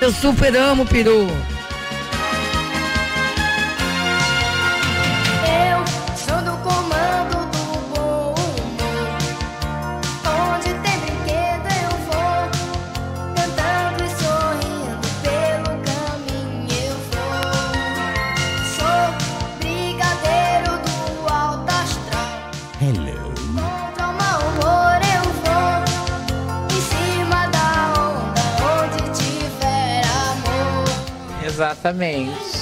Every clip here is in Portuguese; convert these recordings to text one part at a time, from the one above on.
Eu super amo peru. Exatamente.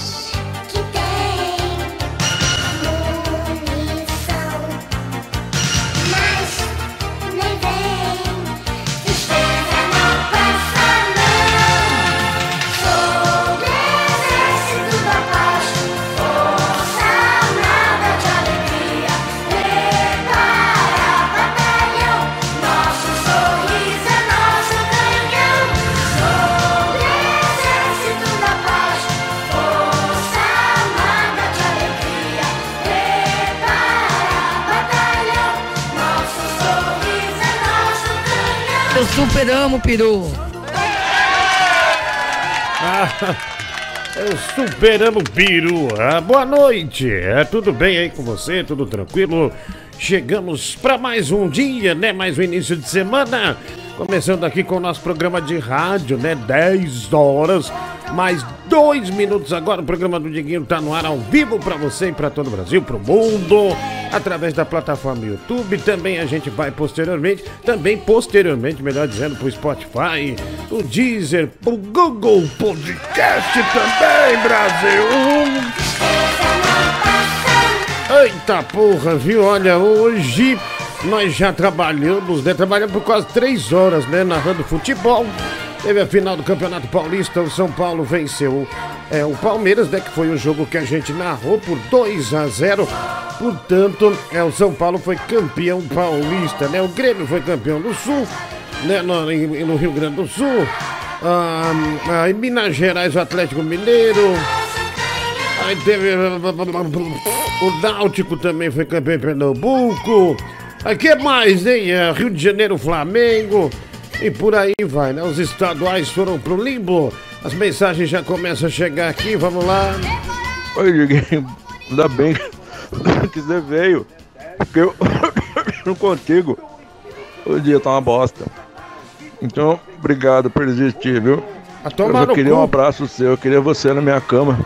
Amo peru. Ah, superamos Biru. Ah, boa noite. É, tudo bem aí com você? Tudo tranquilo? Chegamos para mais um dia, né? Mais um início de semana. Começando aqui com o nosso programa de rádio, né? 10 horas, mais dois minutos agora. O programa do Diguinho tá no ar ao vivo para você e para todo o Brasil, para o mundo, através da plataforma YouTube. Também a gente vai posteriormente, também posteriormente, melhor dizendo, pro Spotify, o Deezer, pro Google Podcast também, Brasil. Eita porra, viu? Olha, hoje nós já trabalhamos, né? Trabalhamos por quase três horas, né? Narrando futebol. Teve a final do Campeonato Paulista, o São Paulo venceu é, o Palmeiras, né? Que foi o jogo que a gente narrou por 2 a 0. Portanto, é, o São Paulo foi campeão paulista, né? O Grêmio foi campeão do Sul, né? No, no Rio Grande do Sul. Ah, ah, em Minas Gerais, o Atlético Mineiro. Aí teve. O Náutico também foi campeão em Pernambuco. Aí que mais, hein? É, Rio de Janeiro, Flamengo. E por aí vai, né? Os estaduais foram pro limbo. As mensagens já começam a chegar aqui, vamos lá. Oi, Diguinho. Ainda bem que você veio. Porque eu não contigo. O dia tá uma bosta. Então, obrigado por existir, viu? Eu só queria um abraço seu, eu queria você na minha cama.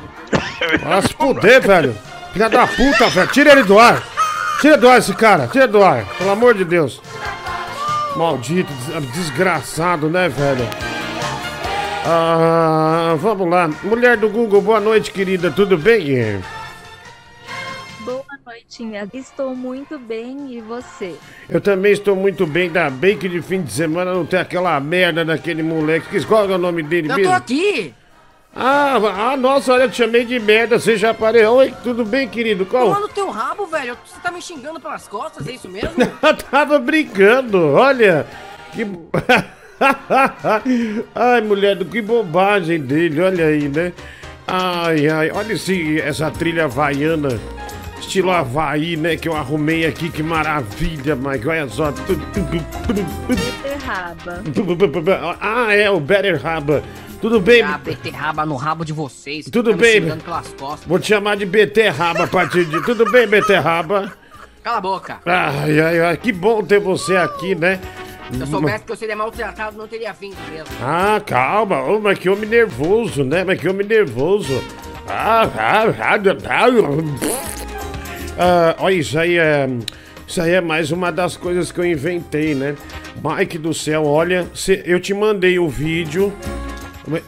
Vai se fuder, velho. Filha da puta, velho. Tira ele do ar. Tira do ar esse cara. Tira do ar. Pelo amor de Deus. Maldito, des- desgraçado, né, velho? Ah, vamos lá. Mulher do Google, boa noite, querida. Tudo bem? Boa noitinha, estou muito bem e você? Eu também estou muito bem. Ainda bem que de fim de semana não tem aquela merda daquele moleque. Que- Qual é o nome dele Eu mesmo? tô aqui! Ah, ah, nossa, olha, eu te chamei de merda. Você já apareceu. Oi, tudo bem, querido? Qual? Tomando teu rabo, velho. Você tá me xingando pelas costas, é isso mesmo? Eu tava brincando, olha. Que. ai, mulher, do que bobagem dele, olha aí, né? Ai, ai, olha esse, essa trilha havaiana, estilo Havaí, né? Que eu arrumei aqui, que maravilha, Mike. Olha só. Beterraba. Ah, é, o Better Raba. Tudo bem? Ah, beterraba no rabo de vocês. Tudo tá bem. xingando pelas costas. Vou te chamar de Beterraba a partir de. Tudo bem, Beterraba? Cala a boca. Ai, ai, ai, que bom ter você aqui, né? Se eu soubesse que eu seria maltratado, não teria vindo mesmo. Ah, calma, Ô, mas que homem nervoso, né? Mas que homem nervoso. Ah, ah, ah, ah, ah, olha, isso aí é. Isso aí é mais uma das coisas que eu inventei, né? Mike do céu, olha, eu te mandei o vídeo.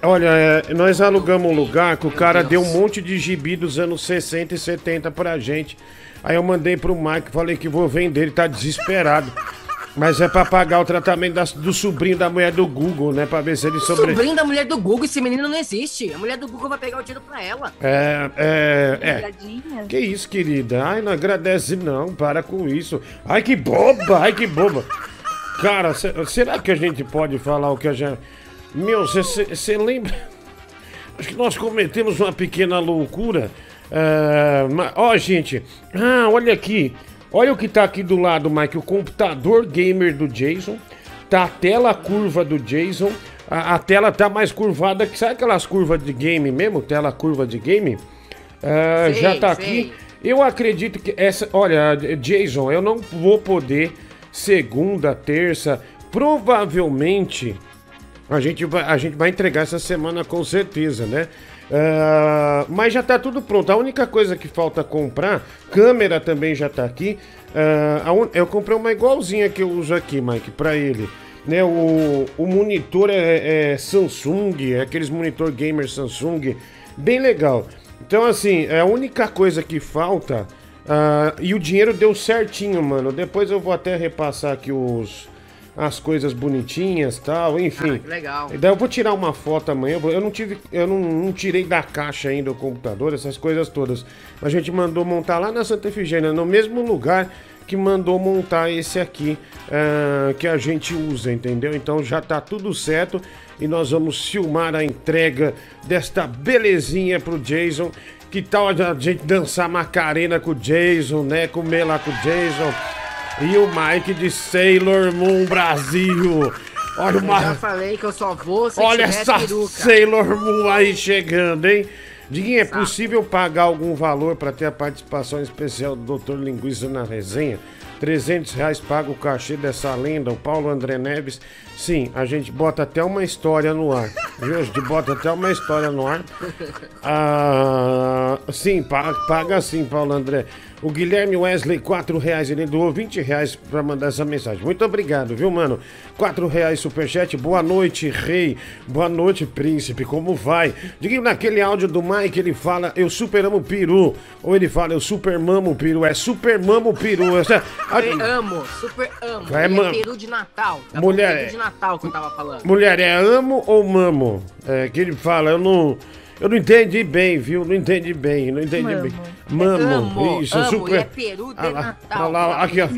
Olha, é, nós alugamos um lugar que o cara deu um monte de gibi dos anos 60 e 70 pra gente. Aí eu mandei pro Mike, falei que vou vender, ele tá desesperado. Mas é pra pagar o tratamento das- do sobrinho da mulher do Google, né? Pra ver se ele sobre... Sobrinho da mulher do Google, esse menino não existe. A mulher do Google vai pegar o tiro pra ela. É, é, é. Que isso, querida? Ai, não agradece não, para com isso. Ai, que boba, ai, que boba. Cara, se- será que a gente pode falar o que a gente... Meu, você lembra... Acho que nós cometemos uma pequena loucura. Ah, mas- Ó, gente. Ah, olha aqui. Olha o que tá aqui do lado, Mike. O computador gamer do Jason. Tá a tela curva do Jason. A, a tela tá mais curvada que. Sabe aquelas curvas de game mesmo? Tela curva de game? Ah, Sei, já tá sei. aqui. Eu acredito que essa. Olha, Jason, eu não vou poder segunda, terça. Provavelmente a gente vai, a gente vai entregar essa semana com certeza, né? Ah, mas já tá tudo pronto. A única coisa que falta comprar, câmera também já tá aqui. Un- eu comprei uma igualzinha que eu uso aqui, Mike, pra ele. Né, o, o monitor é, é Samsung, é aqueles monitor gamer Samsung, bem legal. Então, assim, é a única coisa que falta. ah, e o dinheiro deu certinho, mano. Depois eu vou até repassar aqui os, as coisas bonitinhas tal, enfim. Ah, que legal. Daí eu vou tirar uma foto amanhã. eu não tive. Eu não, não tirei da caixa ainda o computador, essas coisas todas. A gente mandou montar lá na Santa Efigênia, no mesmo lugar que mandou montar esse aqui ah, que a gente usa, entendeu? Então já tá tudo certo e nós vamos filmar a entrega desta belezinha pro Jason. Que tal a gente dançar Macarena com o Jason, né? Comer lá com o Jason. E o Mike de Sailor Moon Brasil. Olha o Eu já falei que eu só vou se Olha essa peruca. Sailor Moon aí chegando, hein? Diguinho, é possível pagar algum valor para ter a participação especial do Dr. Linguiça na resenha? 300 reais paga o cachê dessa lenda, o Paulo André Neves. Sim, a gente bota até uma história no ar. Viu? A gente bota até uma história no ar. Ah, sim, paga, paga sim, Paulo André. O Guilherme Wesley, 4 reais. Ele doou 20 reais pra mandar essa mensagem. Muito obrigado, viu, mano? 4 reais superchat. Boa noite, rei. Boa noite, príncipe. Como vai? Diga naquele áudio do Mike, ele fala, eu super amo o peru. Ou ele fala, eu super mamo o peru. É super mamo o peru. Essa- Eu amo, super amo. É, mano. peru de Natal. Tá Mulher? Peru é- de Natal que eu tava falando. Mulher, é amo ou mamo? É que ele fala, eu não. Eu não entendi bem, viu? Não entendi bem, não entendi Mamo. bem. Mamo, amo, isso, amo, super. e é peru de Ah lá, Natal. ah lá, aqui, ó.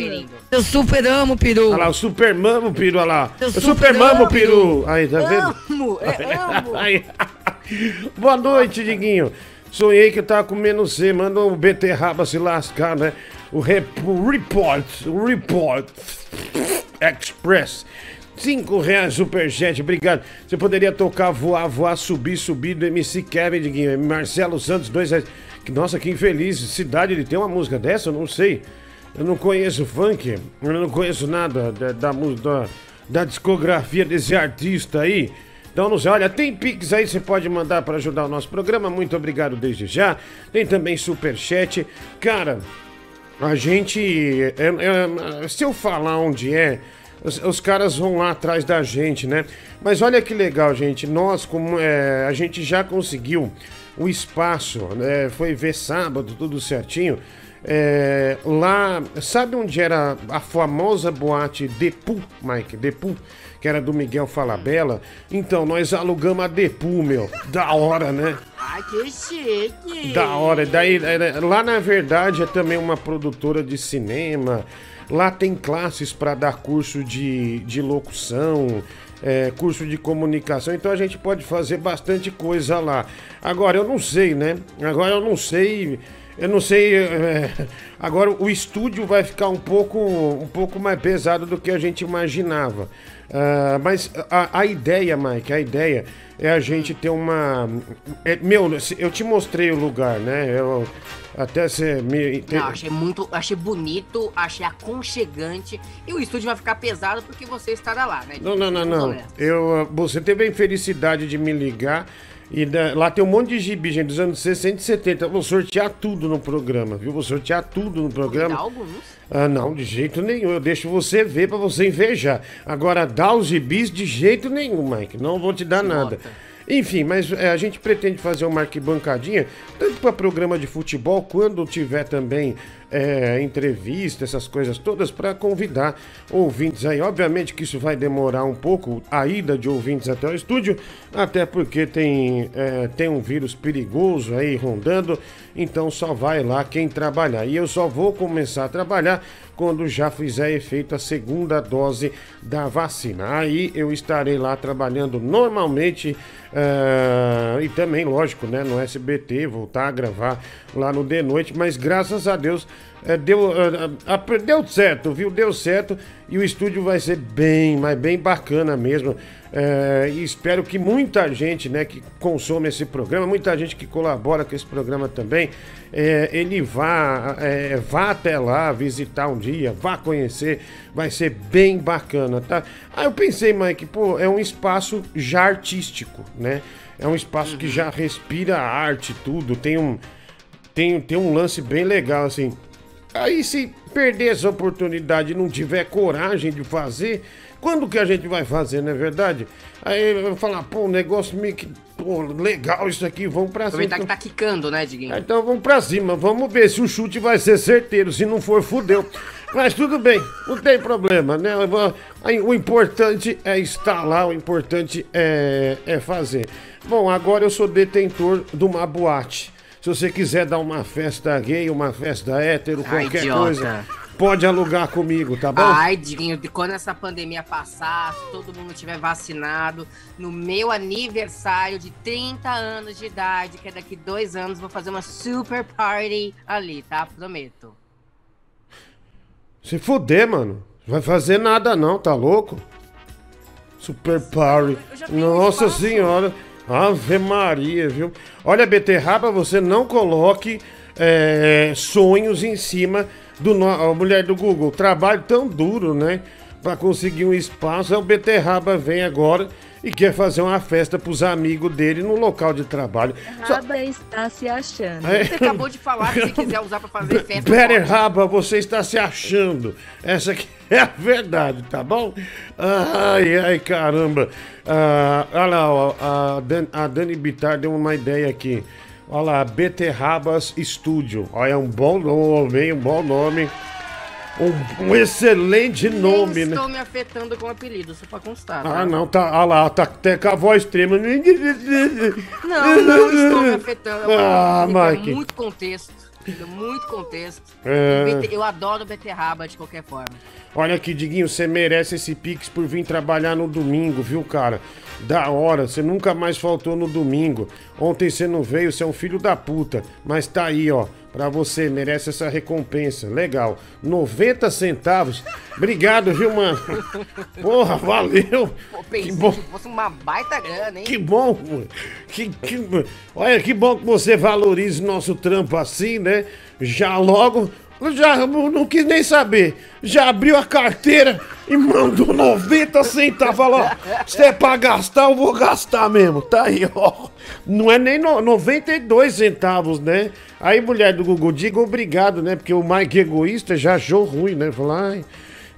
Eu super amo, peru. Olha lá, o super mamo, peru, olha lá. Eu O super mamo, amo, peru. Aí, tá vendo? Amo, é amo. Aí. Boa noite, Diguinho. Sonhei que eu tava comendo C, manda um beterraba se lascar, né? O, rep, o report, o report express. Cinco reais superchat, obrigado. Você poderia tocar voar, voar, subir, subir do MC Kevin, Diguinho. Marcelo Santos, dois reais. Nossa, que infeliz. Cidade, ele tem uma música dessa? Eu não sei. Eu não conheço funk, eu não conheço nada da, da, da, da discografia desse artista aí. Então, não sei, olha, tem Pix aí, você pode mandar para ajudar o nosso programa. Muito obrigado desde já. Tem também Superchat. Cara, a gente. é- é- se eu falar onde é, os, os caras vão lá atrás da gente, né? Mas olha que legal, gente. Nós, como é, a gente já conseguiu o espaço, né? Foi ver sábado, tudo certinho. É, lá, sabe onde era a famosa boate Depu, Mike? Depu, que era do Miguel Falabella? Então, nós alugamos a Depu, meu. Da hora, né? Ai, que chique. Da hora. Daí, é, lá na verdade é também uma produtora de cinema. Lá tem classes para dar curso de, de locução, é, curso de comunicação. Então a gente pode fazer bastante coisa lá. Agora eu não sei, né? Agora eu não sei. Eu não sei. é, agora o estúdio vai ficar um pouco, um pouco mais pesado do que a gente imaginava. Ah, mas a, a ideia, Mike, a ideia é a gente ter uma. é, meu, eu te mostrei o lugar, né? Eu, até você me. Não, achei muito, achei bonito, achei aconchegante. E o estúdio vai ficar pesado porque você estará lá, né? Não, não, não, não. honestos. Eu, ah, você teve a infelicidade de me ligar. E da- lá tem um monte de gibi, gente, dos anos 60 e 70. Eu vou sortear tudo no programa, viu? Vou sortear tudo no Dá programa. alguns. Ah, não, de jeito nenhum. Eu deixo você ver pra você invejar. Agora, dar os gibis de jeito nenhum, Mike. Não vou te dar nada. Enfim, mas é, a gente pretende fazer uma arquibancadinha, tanto para programa de futebol, quando tiver também é, entrevista, essas coisas todas, para convidar ouvintes aí. Obviamente que isso vai demorar um pouco, a ida de ouvintes até o estúdio, até porque tem, é, tem um vírus perigoso aí rondando, então só vai lá quem trabalhar. E eu só vou começar a trabalhar quando já fizer efeito a segunda dose da vacina. Aí eu estarei lá trabalhando normalmente eh, e também, lógico, né, no SBT, voltar a gravar lá no De Noite, mas graças a Deus é, deu, é, deu certo, viu? Deu certo e o estúdio vai ser bem, mas bem bacana mesmo. É, e espero que muita gente, né, que consome esse programa, muita gente que colabora com esse programa também, é, ele vá, é, vá até lá visitar um dia, vá conhecer, vai ser bem bacana, tá? Aí eu pensei, Mike, pô, é um espaço já artístico, né? É um espaço que já respira arte, tudo, tem um, tem, tem um lance bem legal, assim. Aí se perder essa oportunidade e não tiver coragem de fazer, quando que a gente vai fazer, não é verdade? Aí eu vou falar, pô, um negócio meio que. Pô, legal isso aqui, vamos pra cima. Aproveitar que tá quicando, né, Diguinho? Então vamos pra cima, vamos ver se o chute vai ser certeiro. Se não for, fudeu. Mas tudo bem, não tem problema, né? O importante é estar lá, o importante é, é fazer. Bom, agora eu sou detentor de uma boate. Se você quiser dar uma festa gay, uma festa hétero, Ai, qualquer idiota. coisa, pode alugar comigo, tá bom? Ai, Diguinho, de quando essa pandemia passar, todo mundo tiver vacinado, no meu aniversário de 30 anos de idade, que é daqui dois anos, vou fazer uma super party ali, tá? Prometo. Se fuder, mano. Vai fazer nada não, tá louco? Super Party. Nossa senhora. Ave Maria, viu? Olha, beterraba, você não coloque é, sonhos em cima do no- a mulher do Google. Trabalho tão duro, né? Pra conseguir um espaço. Aí o beterraba vem agora e quer fazer uma festa pros amigos dele no local de trabalho. Só- Raba está se achando. É. Você acabou de falar que se quiser usar pra fazer festa. Better pode. Raba, você está se achando. Essa aqui é a verdade, tá bom? Ai, ai, caramba. Ah, olha lá, ó, a, Dan- a Dani Bittar deu uma ideia aqui. Olha lá, Beterrabas Studio. Olha, é um bom nome, hein? Um bom nome. Um, um excelente nome, Nem né? estou me afetando com o apelido, só pra constar. tá? Ah, não, tá. Olha lá, tá até com a voz trema. Não, não estou me afetando. É Ah, uma- Mike. é muito contexto. é Muito contexto. É. Eu adoro beterraba de qualquer forma. Olha aqui, Diguinho, você merece esse Pix por vir trabalhar no domingo, viu, cara? Da hora, você nunca mais faltou no domingo. Ontem você não veio, você é um filho da puta. Mas tá aí, ó, pra você, merece essa recompensa. Legal. 90 centavos. Obrigado, viu, mano? Porra, valeu. Pô, Que bom. que fosse uma baita grana, hein? Que bom, que, que, olha, que bom que você valorize nosso trampo assim, né? Já logo, já não, quis nem saber. Já abriu a carteira e mandou 90 centavos. Falou, se é pra gastar, eu vou gastar mesmo. Tá aí, ó. Não é nem no, 92 centavos, né? Aí, mulher do Google, diga obrigado, né? Porque o Mike egoísta já achou ruim, né? Falou, ai,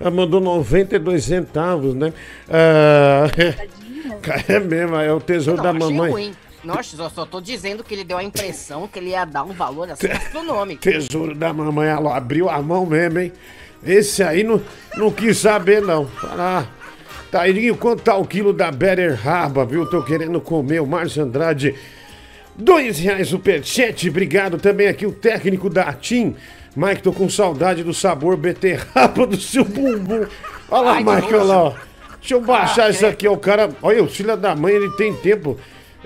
ela mandou 92 centavos, né? Ah, é mesmo, é o tesouro Não, da mamãe. ruim. Nossa, eu só tô dizendo que ele deu a impressão que ele ia dar um valor assim astronômico. Tesouro da mamãe, ela abriu a mão mesmo, hein? Esse aí não, não quis saber, não. Ah, Tairinho, quanto tá o quilo da Better Raba, viu? Tô querendo comer o Márcio Andrade. Dois reais superchat, obrigado também aqui o técnico da Atim. Mike, tô com saudade do sabor beterraba do seu bumbum. Olha lá, Ai, Mike, olha lá. ó. Deixa eu baixar Ah, isso aqui, ó. O cara. Olha, o filho da mãe, ele tem tempo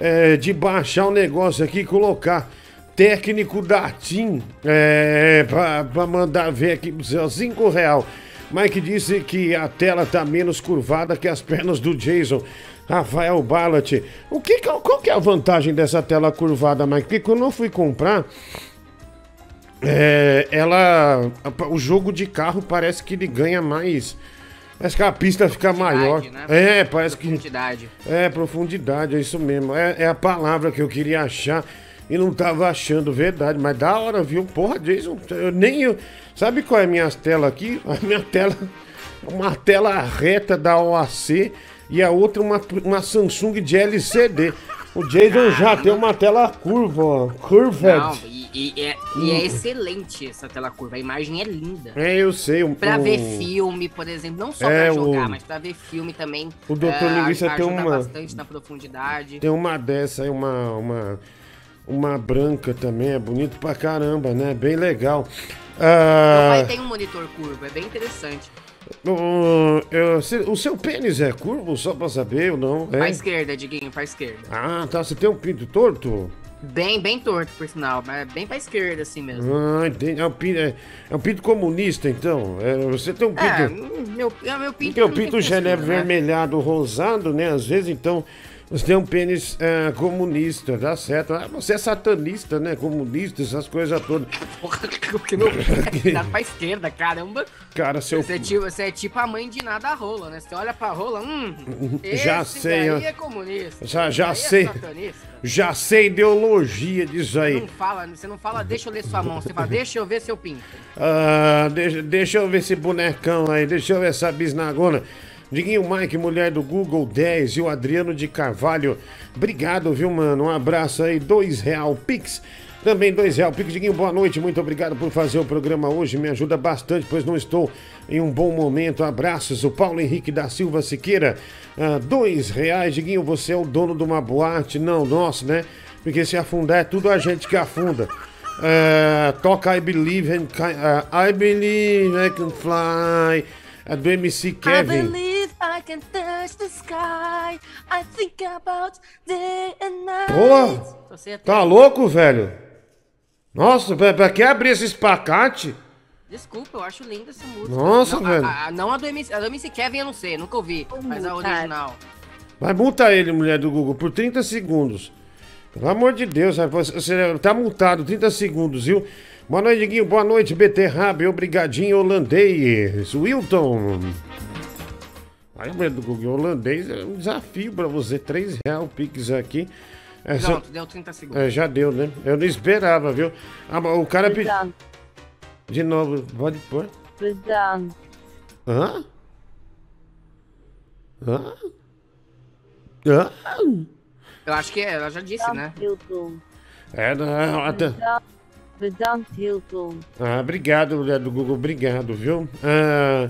é, de baixar o negócio aqui e colocar. Técnico da TIM é, pra mandar ver aqui pro seu real. Mike disse que a tela tá menos curvada que as pernas do Jason. Rafael Ballat. O que, que- qual que é a vantagem dessa tela curvada, Mike? Porque quando eu fui comprar, é, ela. O jogo de carro parece que ele ganha mais. Parece que a pista fica maior. né? É, parece que. Profundidade. É, profundidade, é isso mesmo. É, é a palavra que eu queria achar e não tava achando verdade. Mas da hora, viu? Porra, Jason, eu nem eu. Sabe qual é a minha tela aqui? A minha tela. Uma tela reta da OAC e a outra uma, uma Samsung de LCD. O Jason já tem uma tela curva, ó. Não, e, e é, e é excelente essa tela curva. A imagem é linda. É, eu sei. O, Pra o- ver filme, por exemplo, não só É, pra jogar, o- mas pra ver filme também. O Dr. é, Linguiça tem uma- bastante na profundidade. Tem uma dessa aí, uma, uma, uma branca também, é bonito pra caramba, né? Bem legal. Meu Ah, pai tem um monitor curvo, é bem interessante. Se- o seu pênis é curvo, só pra saber ou não? Pra É? esquerda, Diguinho, pra esquerda. Ah, tá. Você tem um pinto torto? Bem, bem torto, por sinal, mas bem pra esquerda, assim mesmo. Ah, entendi. É um pinto, é, é um pinto comunista, então. É, você tem um pinto. É, meu, é, meu pinto. Pinto já é né? vermelhado, rosado, né? Às vezes, então, você tem um pênis é, comunista, dá certo. Ah, você é satanista, né? Comunista, essas coisas todas. Porra, porque meu é dá pra esquerda, caramba. Cara, seu. Você é, tipo, você é tipo a mãe de nada rola, né? Você olha pra rola, hum. Já sei, daí é comunista. Já- já daí sei. É. Já sei ideologia disso aí. Não fala, você não fala, deixa eu ler sua mão, você fala, deixa eu ver seu pinto. Ah, deixa, deixa eu ver esse bonecão aí, deixa eu ver essa bisnagona. Diguinho Mike, mulher do Google 10 e o Adriano de Carvalho. Obrigado, viu, mano? Um abraço aí, dois real Pix. Também dois real Pix. Diguinho, boa noite. Muito obrigado por fazer o programa hoje. Me ajuda bastante, pois não estou em um bom momento. Abraços. O Paulo Henrique da Silva Siqueira. Ah, dois reais. Diguinho, você é o dono de uma boate? Não, nosso, né? Porque se afundar é tudo a gente que afunda. É, toca I Believe Ki- é, I Believe I Can Fly. É do MC Kevin. believe I can touch the sky. I think about day and night. Tá louco, velho? Nossa, pra, pra que abrir esse espacate? Desculpa, eu acho linda essa música. Nossa, não, velho. A, a- não a do, MC, a do MC Kevin eu não sei, nunca ouvi. Mas a original. Vai multar ele, mulher do Google, por 30 segundos. Pelo amor de Deus, você tá multado 30 segundos, viu? Boa noite, Diguinho. Boa noite, Beterrabe. Obrigadinho, holandês. Wilton. Aí, Google, holandês é um desafio pra você. 3 reais o Pix aqui. É, só- Pronto, deu 30 segundos. é, já deu, né? Eu não esperava, viu? Ah, mas o cara pediu. De novo, pode pôr. verdade. Hã? Hã? Hã? Eu acho que é, ela já disse, né? Hilton. É, não, até- Verdade, Hilton. Ah, obrigado, mulher do Google, obrigado, viu? Ah,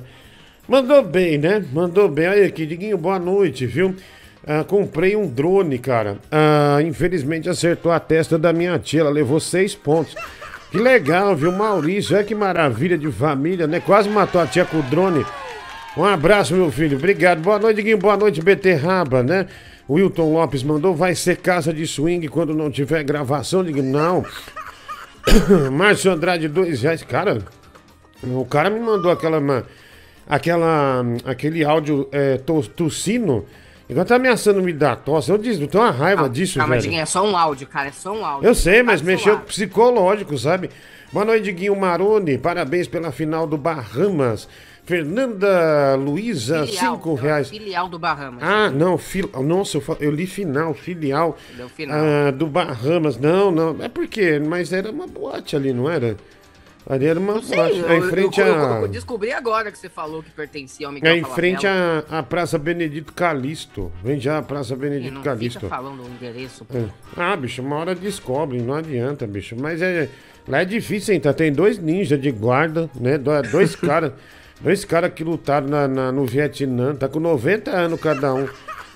mandou bem, né? Mandou bem. Aí aqui, Diguinho, boa noite, viu? Ah, comprei um drone, cara. Ah, infelizmente acertou a testa da minha tia, ela levou seis pontos. Que legal, viu, Maurício? Olha que maravilha de família, né? Quase matou a tia com o drone. Um abraço, meu filho. Obrigado. Boa noite, Diguinho. Boa noite, Beterraba, né? Wilton Lopes mandou, vai ser casa de swing quando não tiver gravação. Digo, não. Márcio Andrade, dois reais. Cara, o cara me mandou aquela. aquela aquele áudio é, to- tossindo. Igual tá ameaçando me dar tosse. Eu disse, eu tenho uma raiva disso, Calma, velho. Diguinho, é só um áudio, cara, é só um áudio. Eu sei, mas Tá mexeu com psicológico, sabe? Boa noite, Diguinho Maroni. Parabéns pela final do Bahamas. Fernanda Luiza, Filial, cinco é reais. Filial do Bahamas. Ah, não, fil... nossa, eu, fa- eu li final, filial Deu final. ah, do Bahamas. Não, não, é porque, mas era uma boate ali, não era? Ali era uma Sei, boate, eu, é em frente eu- a... eu descobri agora que você falou que pertencia ao Miguel É em frente à à Praça Benedito Calixto. Vem já a Praça Benedito não Calixto. fica falando o endereço. É. Ah, bicho, uma hora descobre, não adianta, bicho. Mas é. Lá é difícil, hein? Tá? Tem dois ninjas de guarda, né? Do- Dois caras. Dois caras que lutaram na, na- no Vietnã. Tá com 90 anos cada um.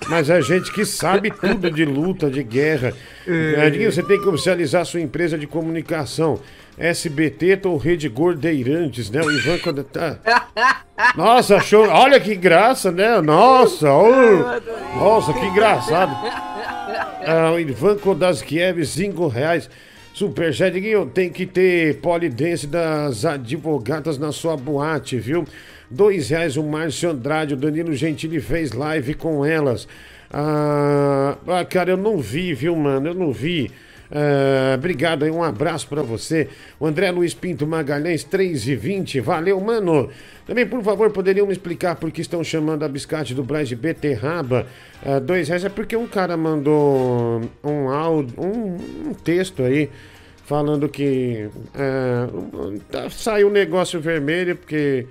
Mas é gente que sabe tudo de luta, de guerra. É, Diguinho, você tem que oficializar sua empresa de comunicação. SBT ou Rede Gordeirantes, né? O Ivan quando tá. Nossa, show. Olha que graça, né? Nossa, ô. nossa, que engraçado. Ah, o Ivan Kodaskiev, 5 reais. Superchat, Diguinho, tem que ter polidense das advogadas na sua boate, viu? Dois reais o Márcio Andrade, o Danilo Gentili fez live com elas. Ah, ah, cara, eu não vi, viu, mano? Eu não vi. Ah, obrigado aí, um abraço pra você. O André Luiz Pinto Magalhães, 3 e 20 Valeu, mano. Também, por favor, poderiam me explicar por que estão chamando a biscate do Braz de beterraba? Ah, dois reais é porque um cara mandou um áudio, um, um texto aí falando que tá- saiu um negócio vermelho porque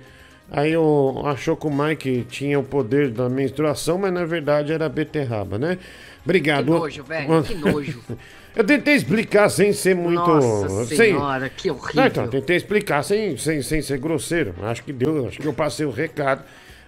aí eu, achou que o Mike tinha o poder da menstruação, mas na verdade era beterraba, né? Que Obrigado. nojo, velho, que nojo. Eu tentei explicar sem ser muito. Nossa sem... senhora, que horrível. Não, então, tentei explicar sem, sem, sem ser grosseiro. Acho que deu, acho que eu passei o recado.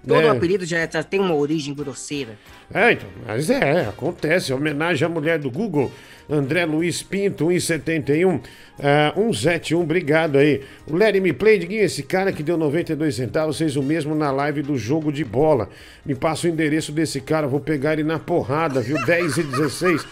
Todo né? apelido já já tem uma origem grosseira. É, então, mas é, acontece. Homenagem à mulher do Google, André Luiz Pinto, 171, é, 171, obrigado aí. O Larry Me Play, Diguinho, esse cara que deu 92 centavos, fez o mesmo na live do jogo de bola. Me passa o endereço desse cara, vou pegar ele na porrada, viu? 10 e 16.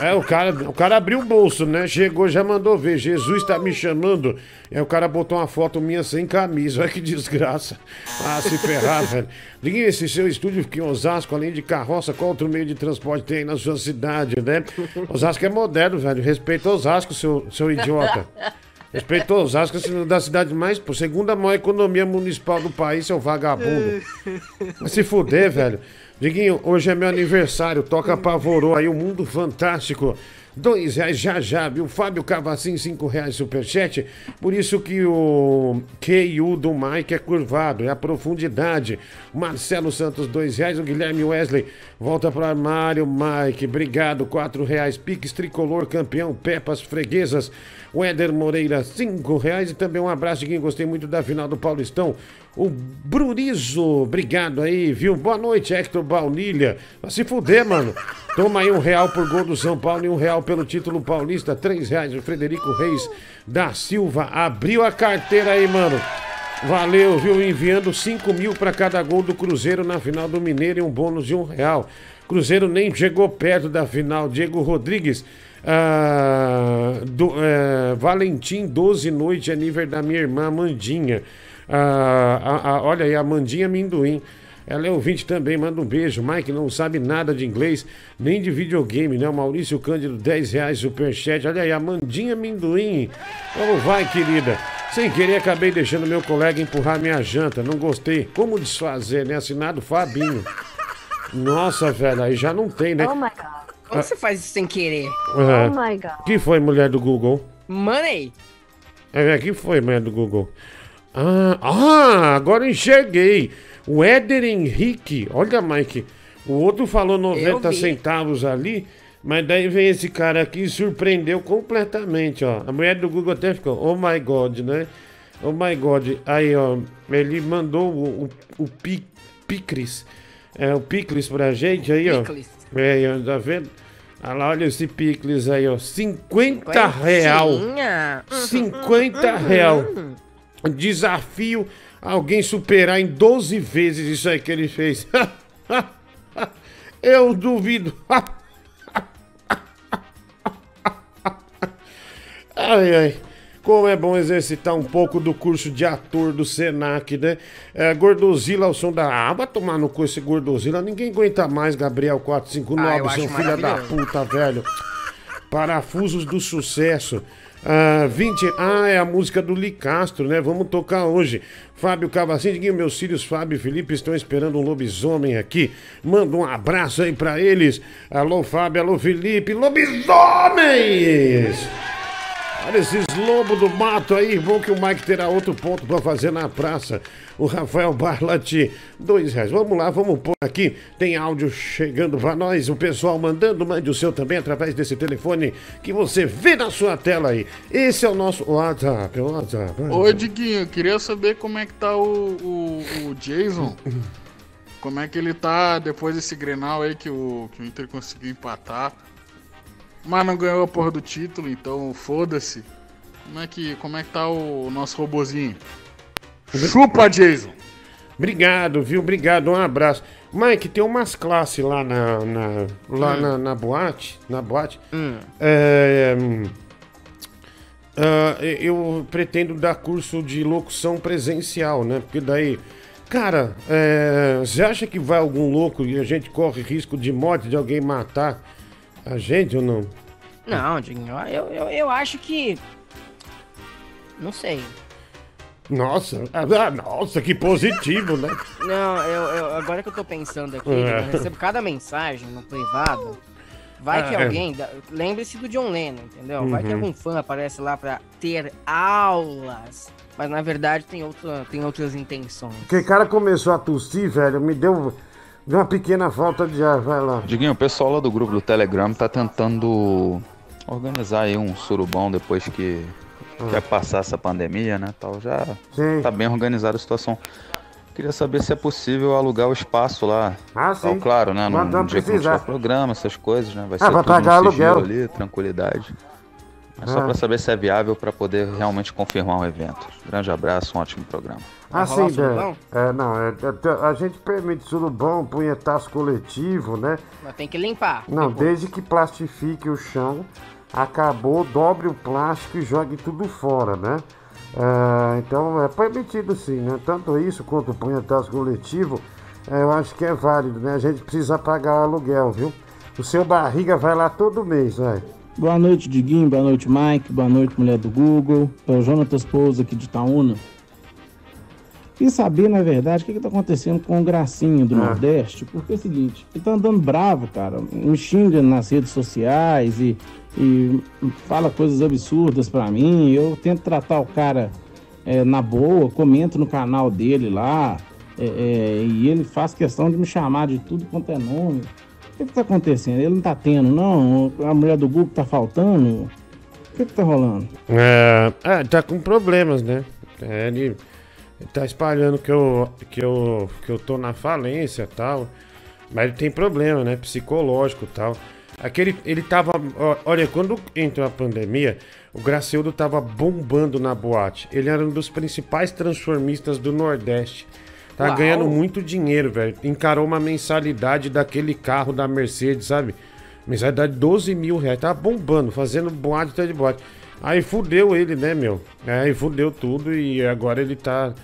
É, o cara, o cara abriu o bolso, né? Chegou, já mandou ver. Jesus tá me chamando. Aí o cara botou uma foto minha sem camisa. Olha que desgraça. Ah, se ferrar, velho. Ligue esse seu estúdio fica em Osasco, além de carroça, qual outro meio de transporte tem aí na sua cidade, né? Osasco é moderno, velho. Respeita Osasco, seu, seu idiota. Respeita Osasco, é da cidade mais, por segunda maior economia municipal do país, seu vagabundo. Vai se fuder, velho. Diguinho, hoje é meu aniversário, toca pavorou aí, o um mundo fantástico. Dois reais já já, viu? Fábio Cavacim, cinco reais superchat. Por isso que o QU do Mike é curvado, é a profundidade. Marcelo Santos, dois reais. O Guilherme Wesley volta para armário. Mike, obrigado, quatro reais. Pix Tricolor, campeão, Pepas Freguesas. O Éder Moreira, cinco reais. E também um abraço quem gostei muito da final do Paulistão. O Brurizo, obrigado aí, viu? Boa noite, Hector Baunilha. Vai se fuder, mano. Toma aí um real por gol do São Paulo e um real pelo título paulista. Três reais o Frederico Reis da Silva. Abriu a carteira aí, mano. Valeu, viu? Enviando 5 mil para cada gol do Cruzeiro na final do Mineiro e um bônus de um real. Cruzeiro nem chegou perto da final. Diego Rodrigues. Ah, do, eh, Valentim, 12 noite, aniversário da minha irmã Mandinha. Ah, a, a, olha aí, a Mandinha Minduim. Ela é ouvinte também, manda um beijo. Mike não sabe nada de inglês, nem de videogame, né? O Maurício Cândido, 10 reais, superchat. Olha aí, a Mandinha Minduim. Como vai, querida? Sem querer, acabei deixando meu colega empurrar minha janta. Não gostei. Como desfazer, né? Assinado Fabinho. Nossa, velho, aí já não tem, né? Oh my god. Como você faz isso sem querer? É. Oh my god. que foi, mulher do Google? Money! É, que foi, mulher do Google? Ah, ah, agora enxerguei. O Éder Henrique, olha, Mike, o outro falou 90 vi. centavos ali, mas daí vem esse cara aqui e surpreendeu completamente, ó. A mulher do Google até ficou, oh my god, né? Oh my god. Aí, ó, ele mandou o, o, o pi, Picris, é, o Picris pra gente aí, ó. Picles. É, aí, ó, tá vendo? Olha lá, olha esse Picles aí, ó. 50 real. Quentinha. 50 real. Desafio alguém superar em 12 vezes isso aí que ele fez. Eu duvido. Ai, ai. Como é bom exercitar um pouco do curso de ator do Senac, né? É, Gordozila ao som da aba, tomar no cu esse Gordozila. Ninguém aguenta mais, Gabriel 459, Ah, eu seu filho da puta, velho. Parafusos do sucesso. Ah, 20. Ah, é a música do Licastro, né? Vamos tocar hoje. Fábio Cavacim, Diguinho, meus filhos Fábio e Felipe estão esperando um lobisomem aqui. Manda um abraço aí pra eles. Alô, Fábio, alô, Felipe. Lobisomens! Olha esses lobos do mato aí. Bom que o Mike terá outro ponto pra fazer na praça. O Rafael Barlati, dois reais. Vamos lá, vamos pôr aqui. Tem áudio chegando pra nós. O pessoal mandando, mande o seu também através desse telefone que você vê na sua tela aí. Esse é o nosso WhatsApp. o WhatsApp. Ô, Diguinho, eu queria saber como é que tá o, o, o Jason. Como é que ele tá depois desse Grenal aí que o, que o Inter conseguiu empatar. Mas não ganhou a porra do título, então foda-se. Como é que, como é que tá o nosso robozinho? Chupa, Jason! Obrigado, viu? Obrigado, um abraço. Mike, tem umas classes lá na, na- lá na, na boate, na boate. É, hum, ah, eu pretendo dar curso de locução presencial, né? Porque daí, cara, é, você acha que vai algum louco e a gente corre risco de morte, de alguém matar a gente ou não? Não, Diguinho, eu, eu, eu acho que. Não sei. Nossa, ah, nossa, que positivo, né? Não, eu, eu- agora que eu tô pensando aqui, É. eu recebo cada mensagem no privado. Vai que Ah, é. alguém. dá- Lembre-se do John Lennon, entendeu? Vai que Uhum. algum fã aparece lá pra ter aulas. Mas na verdade tem, outra, tem outras intenções. Porque o cara começou a tossir, velho, me deu, deu uma pequena falta de ar, vai lá. Diguinho, o pessoal lá do grupo do Telegram tá tentando organizar aí um surubão depois que quer passar essa pandemia, né? Tal, já Sim. tá bem organizada a situação. Queria saber se é possível alugar o espaço lá. Ah, Tal, sim. claro, né? Dia que não precisar. tiver programa, essas coisas, né? Vai Ah, ser vai tudo pagar sigilo aluguel. ali, tranquilidade. É só Ah. pra saber se é viável pra poder realmente confirmar o evento. Grande abraço, um ótimo programa. Vai rolar o né? É, não, é, é, a gente permite surubão, punhetaço coletivo, né? Mas tem que limpar. Não, depois. desde que plastifique o chão, acabou, dobre o plástico e jogue tudo fora, né? É, então é permitido sim, né? Tanto isso quanto o punhetaço coletivo, é, eu acho que é válido, né? A gente precisa pagar o aluguel, viu? O seu barriga vai lá todo mês, vai. Boa noite, Diguinho. Boa noite, Mike. Boa noite, mulher do Google. É o Jonatas Pouso aqui de Itaúna. Queria saber, na verdade, o que está acontecendo com o Gracinho do Ah. Nordeste, porque é o seguinte, ele tá andando bravo, cara, me xinga nas redes sociais e, e fala coisas absurdas pra mim. Eu tento tratar o cara é, na boa, comento no canal dele lá, é, é, e ele faz questão de me chamar de tudo quanto é nome. O que, que tá acontecendo? Ele não tá tendo, não? A mulher do Google tá faltando? O que, que tá rolando? É, é, tá com problemas, né? É, ele, ele tá espalhando que eu, que, eu, que eu tô na falência e tal. Mas ele tem problema, né? Psicológico e tal. Aquele, ele tava. Olha, quando entrou a pandemia, o Graceudo tava bombando na boate. Ele era um dos principais transformistas do Nordeste. Tá Uau. ganhando muito dinheiro, velho. Encarou uma mensalidade daquele carro da Mercedes, sabe? Mensalidade de 12 mil reais. Tava bombando, fazendo boate atrás de boate. Aí fudeu ele, né, meu? Aí fudeu tudo e agora ele tá.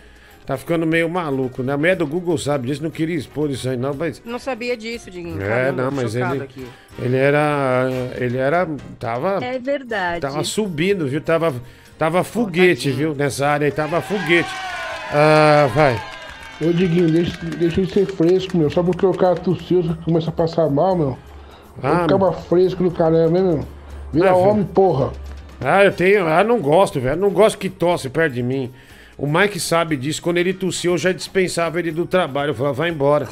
Tá ficando meio maluco, né? A mulher do Google sabe disso, não queria expor isso aí, não, mas. Não sabia disso, Diguinho. É, Caramba, não, mas ele. aqui. Ele era. Ele era. Tava. É verdade. Tava subindo, viu? Tava, tava foguete, viu? Nessa área aí, tava foguete. Ah, vai. Ô Diguinho, deixa, deixa ele ser fresco, meu. Só porque o cara tossiu, você começa a passar mal, meu. Ah, Ficava fresco do caramba, hein, meu? Vira Ah, filho. homem, porra. Ah, eu tenho. Ah, não gosto, velho. Não gosto que tosse perto de mim. O Mike sabe disso. Quando ele tossiu, eu já dispensava ele do trabalho. Eu falava, vai embora.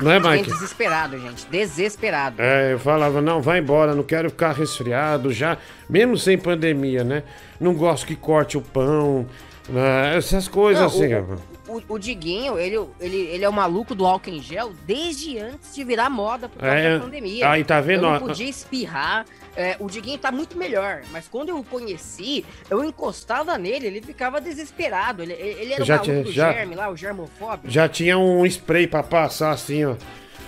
Não é, Mike? desesperado, gente. Desesperado. É, eu falava, não, vai embora, não quero ficar resfriado já, mesmo sem pandemia, né? Não gosto que corte o pão, né? essas coisas Não, assim. o, o, o Diguinho, ele, ele, ele é o maluco do álcool em gel desde antes de virar moda por causa É, da pandemia. aí tá vendo, Eu não podia espirrar. é, o Diguinho tá muito melhor, mas quando eu o conheci, eu encostava nele, ele ficava desesperado. Ele, ele era Já o maluco tinha- do já- germe lá, o germofóbico. Já tinha um spray pra passar assim, ó.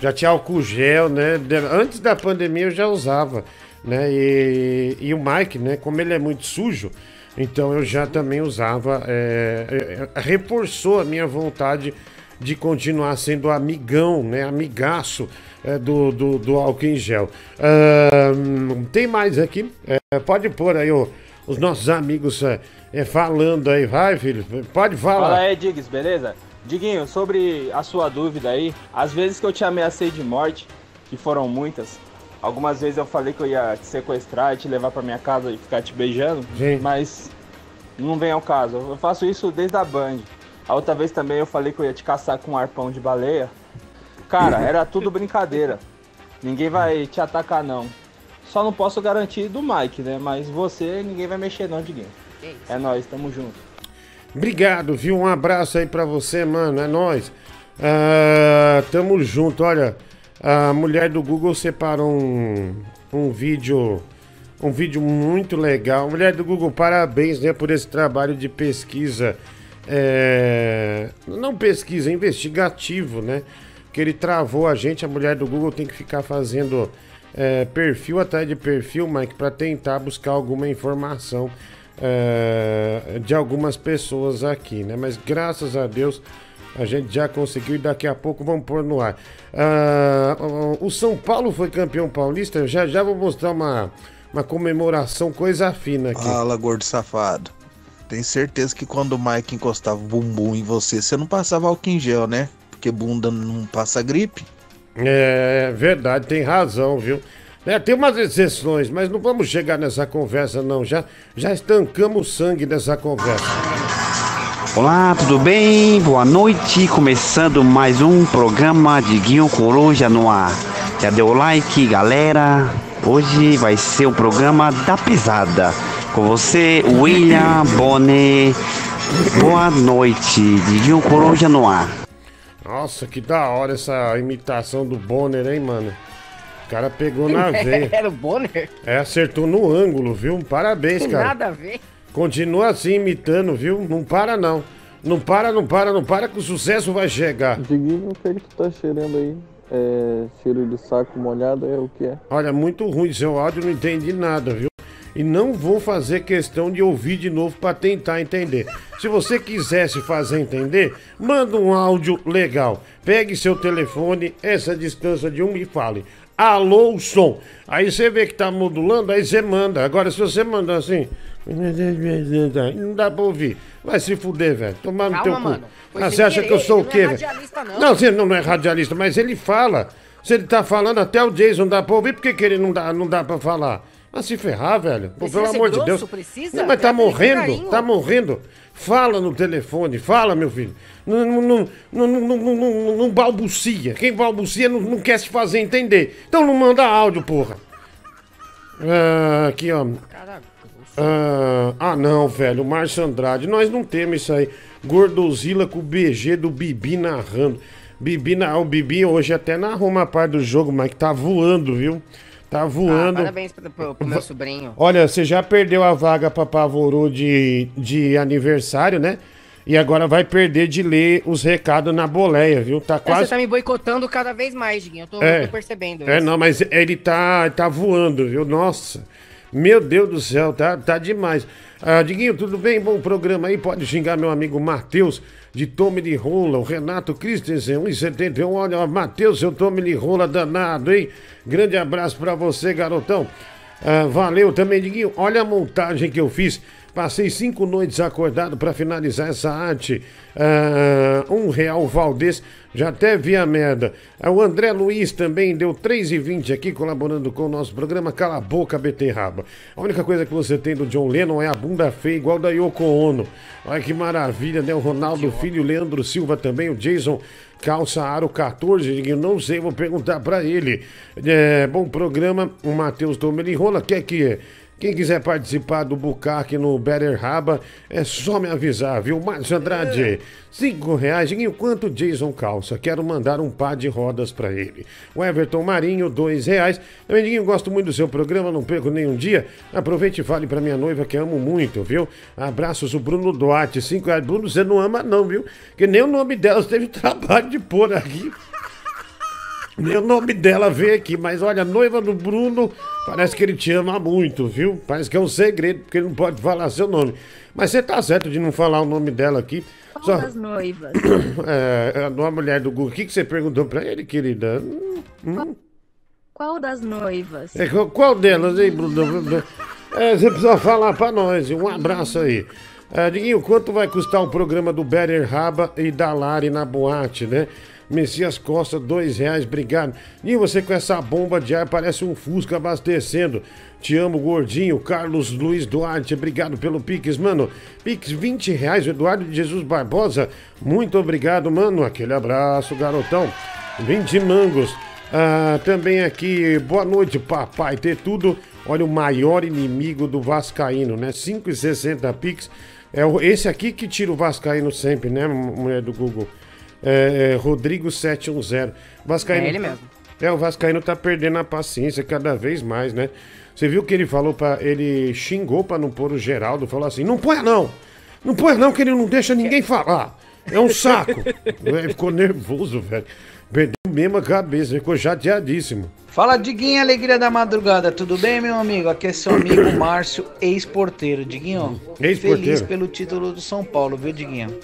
Já tinha álcool gel, né? Antes da pandemia eu já usava, né? E, e o Mike, né? Como ele é muito sujo, então eu já também usava. é, é, reforçou a minha vontade de continuar sendo amigão, né? Amigaço é, do, do, do álcool em gel. Tem mais aqui. É, pode pôr aí ó, os nossos amigos é, é, falando aí. Vai, filho. Pode falar. Fala aí, Diggs, beleza? Diguinho, sobre a sua dúvida aí, às vezes que eu te ameacei de morte, que foram muitas, algumas vezes eu falei que eu ia te sequestrar e te levar pra minha casa e ficar te beijando, mas não vem ao caso. Eu faço isso desde a Band. A outra vez também eu falei que eu ia te caçar com um arpão de baleia. Cara, era tudo brincadeira. Ninguém vai te atacar não. Só não posso garantir do Mike, né? Mas você, ninguém vai mexer não, Diguinho. É nóis, tamo junto. Obrigado, viu? Um abraço aí pra você, mano. É nóis. Ah, tamo junto. Olha, a mulher do Google separou um, um vídeo. Um vídeo muito legal. Mulher do Google, parabéns né, por esse trabalho de pesquisa. é, não pesquisa, investigativo, né? Que ele travou a gente. A mulher do Google tem que ficar fazendo é, perfil atrás de perfil, Mike, para tentar buscar alguma informação é, de algumas pessoas aqui, né? Mas graças a Deus a gente já conseguiu e daqui a pouco vamos pôr no ar. Ah, o São Paulo foi campeão paulista, eu já já vou mostrar uma, uma comemoração, coisa fina aqui. Fala, gordo safado. Tenho certeza que quando o Mike encostava o bumbum em você, você não passava álcool em gel, né? Porque bunda não passa gripe. É verdade, tem razão, viu? É, tem umas exceções, mas não vamos chegar nessa conversa, não. Já, já estancamos o sangue dessa conversa. Olá, tudo bem? Boa noite. Começando mais um programa de Guinho Coruja no ar. Já deu like, galera? Hoje vai ser o programa da pesada. Com você, William Bonner. Boa noite, Diguinho Coruja no ar. Nossa, que da hora essa imitação do Bonner, hein, mano? O cara pegou na veia. Era o Bonner? É, acertou no ângulo, viu? Parabéns, Tem cara. nada a ver. Continua assim imitando, viu? Não para não. Não para, não para, não para que o sucesso vai chegar. Diguinho, o que, é que tu tá cheirando aí? É, cheiro de saco molhado é o que é? Olha, muito ruim seu áudio, não entendi nada, viu? E não vou fazer questão de ouvir de novo para tentar entender. Se você quisesse fazer entender, manda um áudio legal. Pegue seu telefone, essa distância de um e fale. Alô, som. Aí você vê que tá modulando, aí você manda. Agora, se você mandar assim. Não dá pra ouvir. Vai se fuder, velho. Tomar no Calma, teu cu. mano. Foi Ah, sem você acha querer, que eu sou o quê, não é velho? radialista, não. Não, você não é radialista, mas ele fala. Se ele tá falando até o Jason dá pra ouvir, por que, que ele não dá, não dá pra falar? Ah, se ferrar, velho. Pô, Precisa pelo ser amor de grosso? Deus. Precisa? Não, mas tá Trata ele com morrendo, carinho. tá morrendo. Fala no telefone, fala, meu filho. Não, não, não, não, não, não, não- não- não balbucia. Quem balbucia não, não quer se fazer entender. Então não manda áudio, porra. Ah, aqui, ó. Ah, ah, não, velho. Márcio Andrade. Nós não temos isso aí. Gordozila com o BG do Bibi narrando. Bibi, na, o Bibi hoje até narrou uma parte do jogo, mas que tá voando, viu? Tá Ah, voando. parabéns pro, pro- pro meu sobrinho. Olha, você já perdeu a vaga pra Pavorô de, de aniversário, né? E agora vai perder de ler os recados na boleia, viu? Tá É, quase. Você tá me boicotando cada vez mais, Diguinho. Eu tô, É. tô percebendo É, isso. não, mas ele tá, tá voando, viu? Nossa. Meu Deus do céu, tá, tá demais. Ah, Diguinho, tudo bem? Bom programa aí. Pode xingar meu amigo Matheus, de Tome de Rola, o Renato Christensen, 1,71. Olha, Matheus, seu Tome de Rola danado, hein? Grande abraço pra você, garotão. Ah, valeu também, Diguinho. Olha a montagem que eu fiz. Passei cinco noites acordado para finalizar essa arte. Ah, um real Valdez, já até vi a merda. Ah, o André Luiz também deu 3,20 aqui colaborando com o nosso programa. Cala a boca, beterraba. A única coisa que você tem do John Lennon é a bunda feia, igual da Yoko Ono. Olha que maravilha, né? O Ronaldo Filho, o Leandro Silva também, o Jason Calça Aro 14, eu não sei, vou perguntar pra ele. É, bom programa, o Matheus Domelinrola, quer que quem quiser participar do Bucaque no Better Raba, é só me avisar, viu? Márcio Andrade, cinco reais. Diguinho, quanto Jason calça? Quero mandar um par de rodas pra ele. O Everton Marinho, dois reais. Também, Diguinho, gosto muito do seu programa, não perco nenhum dia. Aproveite e fale pra minha noiva que amo muito, viu? Abraços, o Bruno Duarte, cinco reais. Bruno, você não ama não, viu? Que nem o nome dela você teve trabalho de pôr aqui. Nem o nome dela veio aqui, mas olha, noiva do Bruno, parece que ele te ama muito, viu? Parece que é um segredo, porque ele não pode falar seu nome. Mas você tá certo de não falar o nome dela aqui. Qual Só... das noivas? É, a mulher do Google. O que, que você perguntou pra ele, querida? Hum, hum. Qual das noivas? É, qual, qual delas, hein, Bruno? É, você precisa falar pra nós. Um abraço aí. É, Diguinho, quanto vai custar o programa do Better Raba e da Lari na boate, né? Messias Costa, dois reais, obrigado. E você com essa bomba de ar parece um Fusca abastecendo. Te amo, gordinho. Carlos Luiz Duarte, obrigado pelo Pix, mano. Pix, 20 reais, Eduardo Jesus Barbosa. Muito obrigado, mano. Aquele abraço, garotão. 20 mangos. Ah, também aqui, boa noite, papai. Ter tudo, olha, o maior inimigo do Vascaíno, né? 5,60 Pix. É esse aqui que tira o Vascaíno sempre, né, mulher do Google? É, é, Rodrigo 710. Vascaíno. É ele mesmo. É, o Vascaíno tá perdendo a paciência cada vez mais, né? Você viu que ele falou para Ele xingou pra não pôr o Geraldo, falou assim: não põe não! Não põe não, que ele não deixa ninguém falar. É um saco. Ele ficou nervoso, velho. Perdeu mesmo a cabeça, ficou chateadíssimo. Fala, Diguinho, alegria da madrugada, tudo bem, meu amigo? Aqui é seu amigo Márcio, ex-porteiro. Diguinho, Ex-porteiro. feliz pelo título do São Paulo, viu, Diguinho?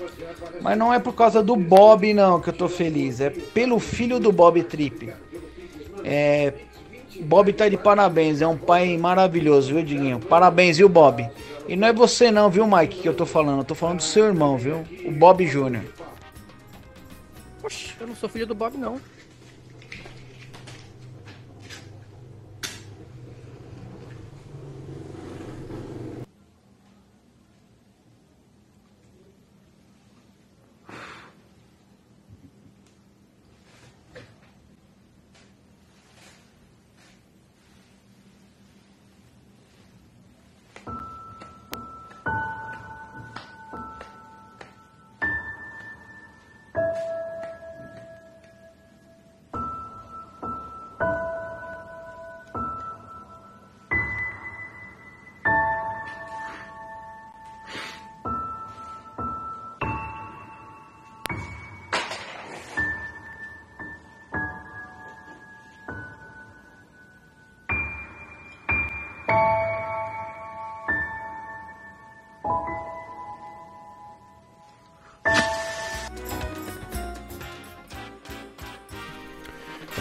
Mas não é por causa do Bob, não, que eu tô feliz. É pelo filho do Bob Trip. É. Bob tá de parabéns, é um pai maravilhoso, viu, Diguinho? Parabéns, viu, Bob? E não é você não, viu, Mike, que eu tô falando. Eu tô falando do seu irmão, viu? O Bob Júnior. Oxe, eu não sou filho do Bob, não.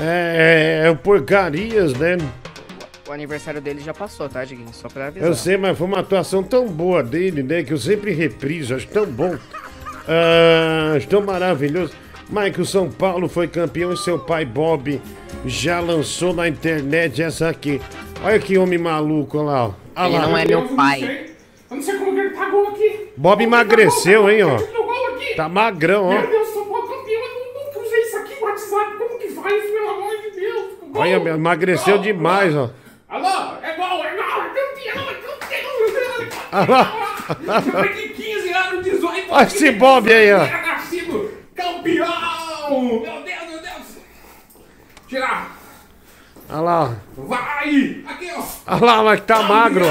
É, é porcarias, né? O aniversário dele já passou, tá, Diguinho? Só pra avisar. Eu sei, mas foi uma atuação tão boa dele, né? Que eu sempre repriso, acho tão bom. Ah, acho tão maravilhoso. Michael São Paulo foi campeão e seu pai Bob já lançou na internet essa aqui. Olha que homem maluco olha lá. ó. Olha Ele lá. não é meu pai. Eu não sei como que ele pagou aqui. Bob emagreceu, hein, ó. Aqui. Tá magrão, ó. Meu Deus, São Paulo campeão. Eu nunca usei isso aqui no WhatsApp. Como que faz, pelo amor de Deus? Gol. Olha, emagreceu demais, ó. Alô? É gol, é. É campeão, é campeão. Olha lá. Depois de 15 anos, 18 Olha esse Bob aí, ó. Campeão. Meu Deus, meu Deus. Tirar. Olha lá. Vai. Aqui, ó. Olha lá, mas tá magro.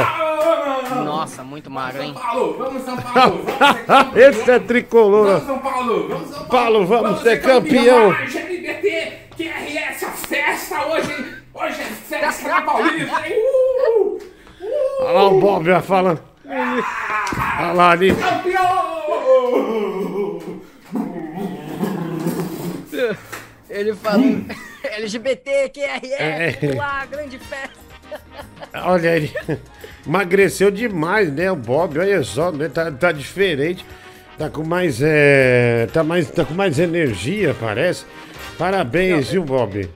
Nossa, muito magro, hein? São Paulo, vamos São Paulo. Esse é tricolor. Vamos. São Paulo, vamos São Paulo. Paulo, vamos ser campeão. A festa hoje, hein? Hoje é festa na Paulista, hein? Uh! Olha lá o Bob ó, falando. Olha lá ali. Ele falou LGBT, QRS, É. lá, grande festa. Olha ele. Emagreceu demais, né? O Bob, olha só, né? Tá, tá diferente. Tá com mais. É, tá mais. Tá com mais energia, parece. Parabéns, viu, Bob?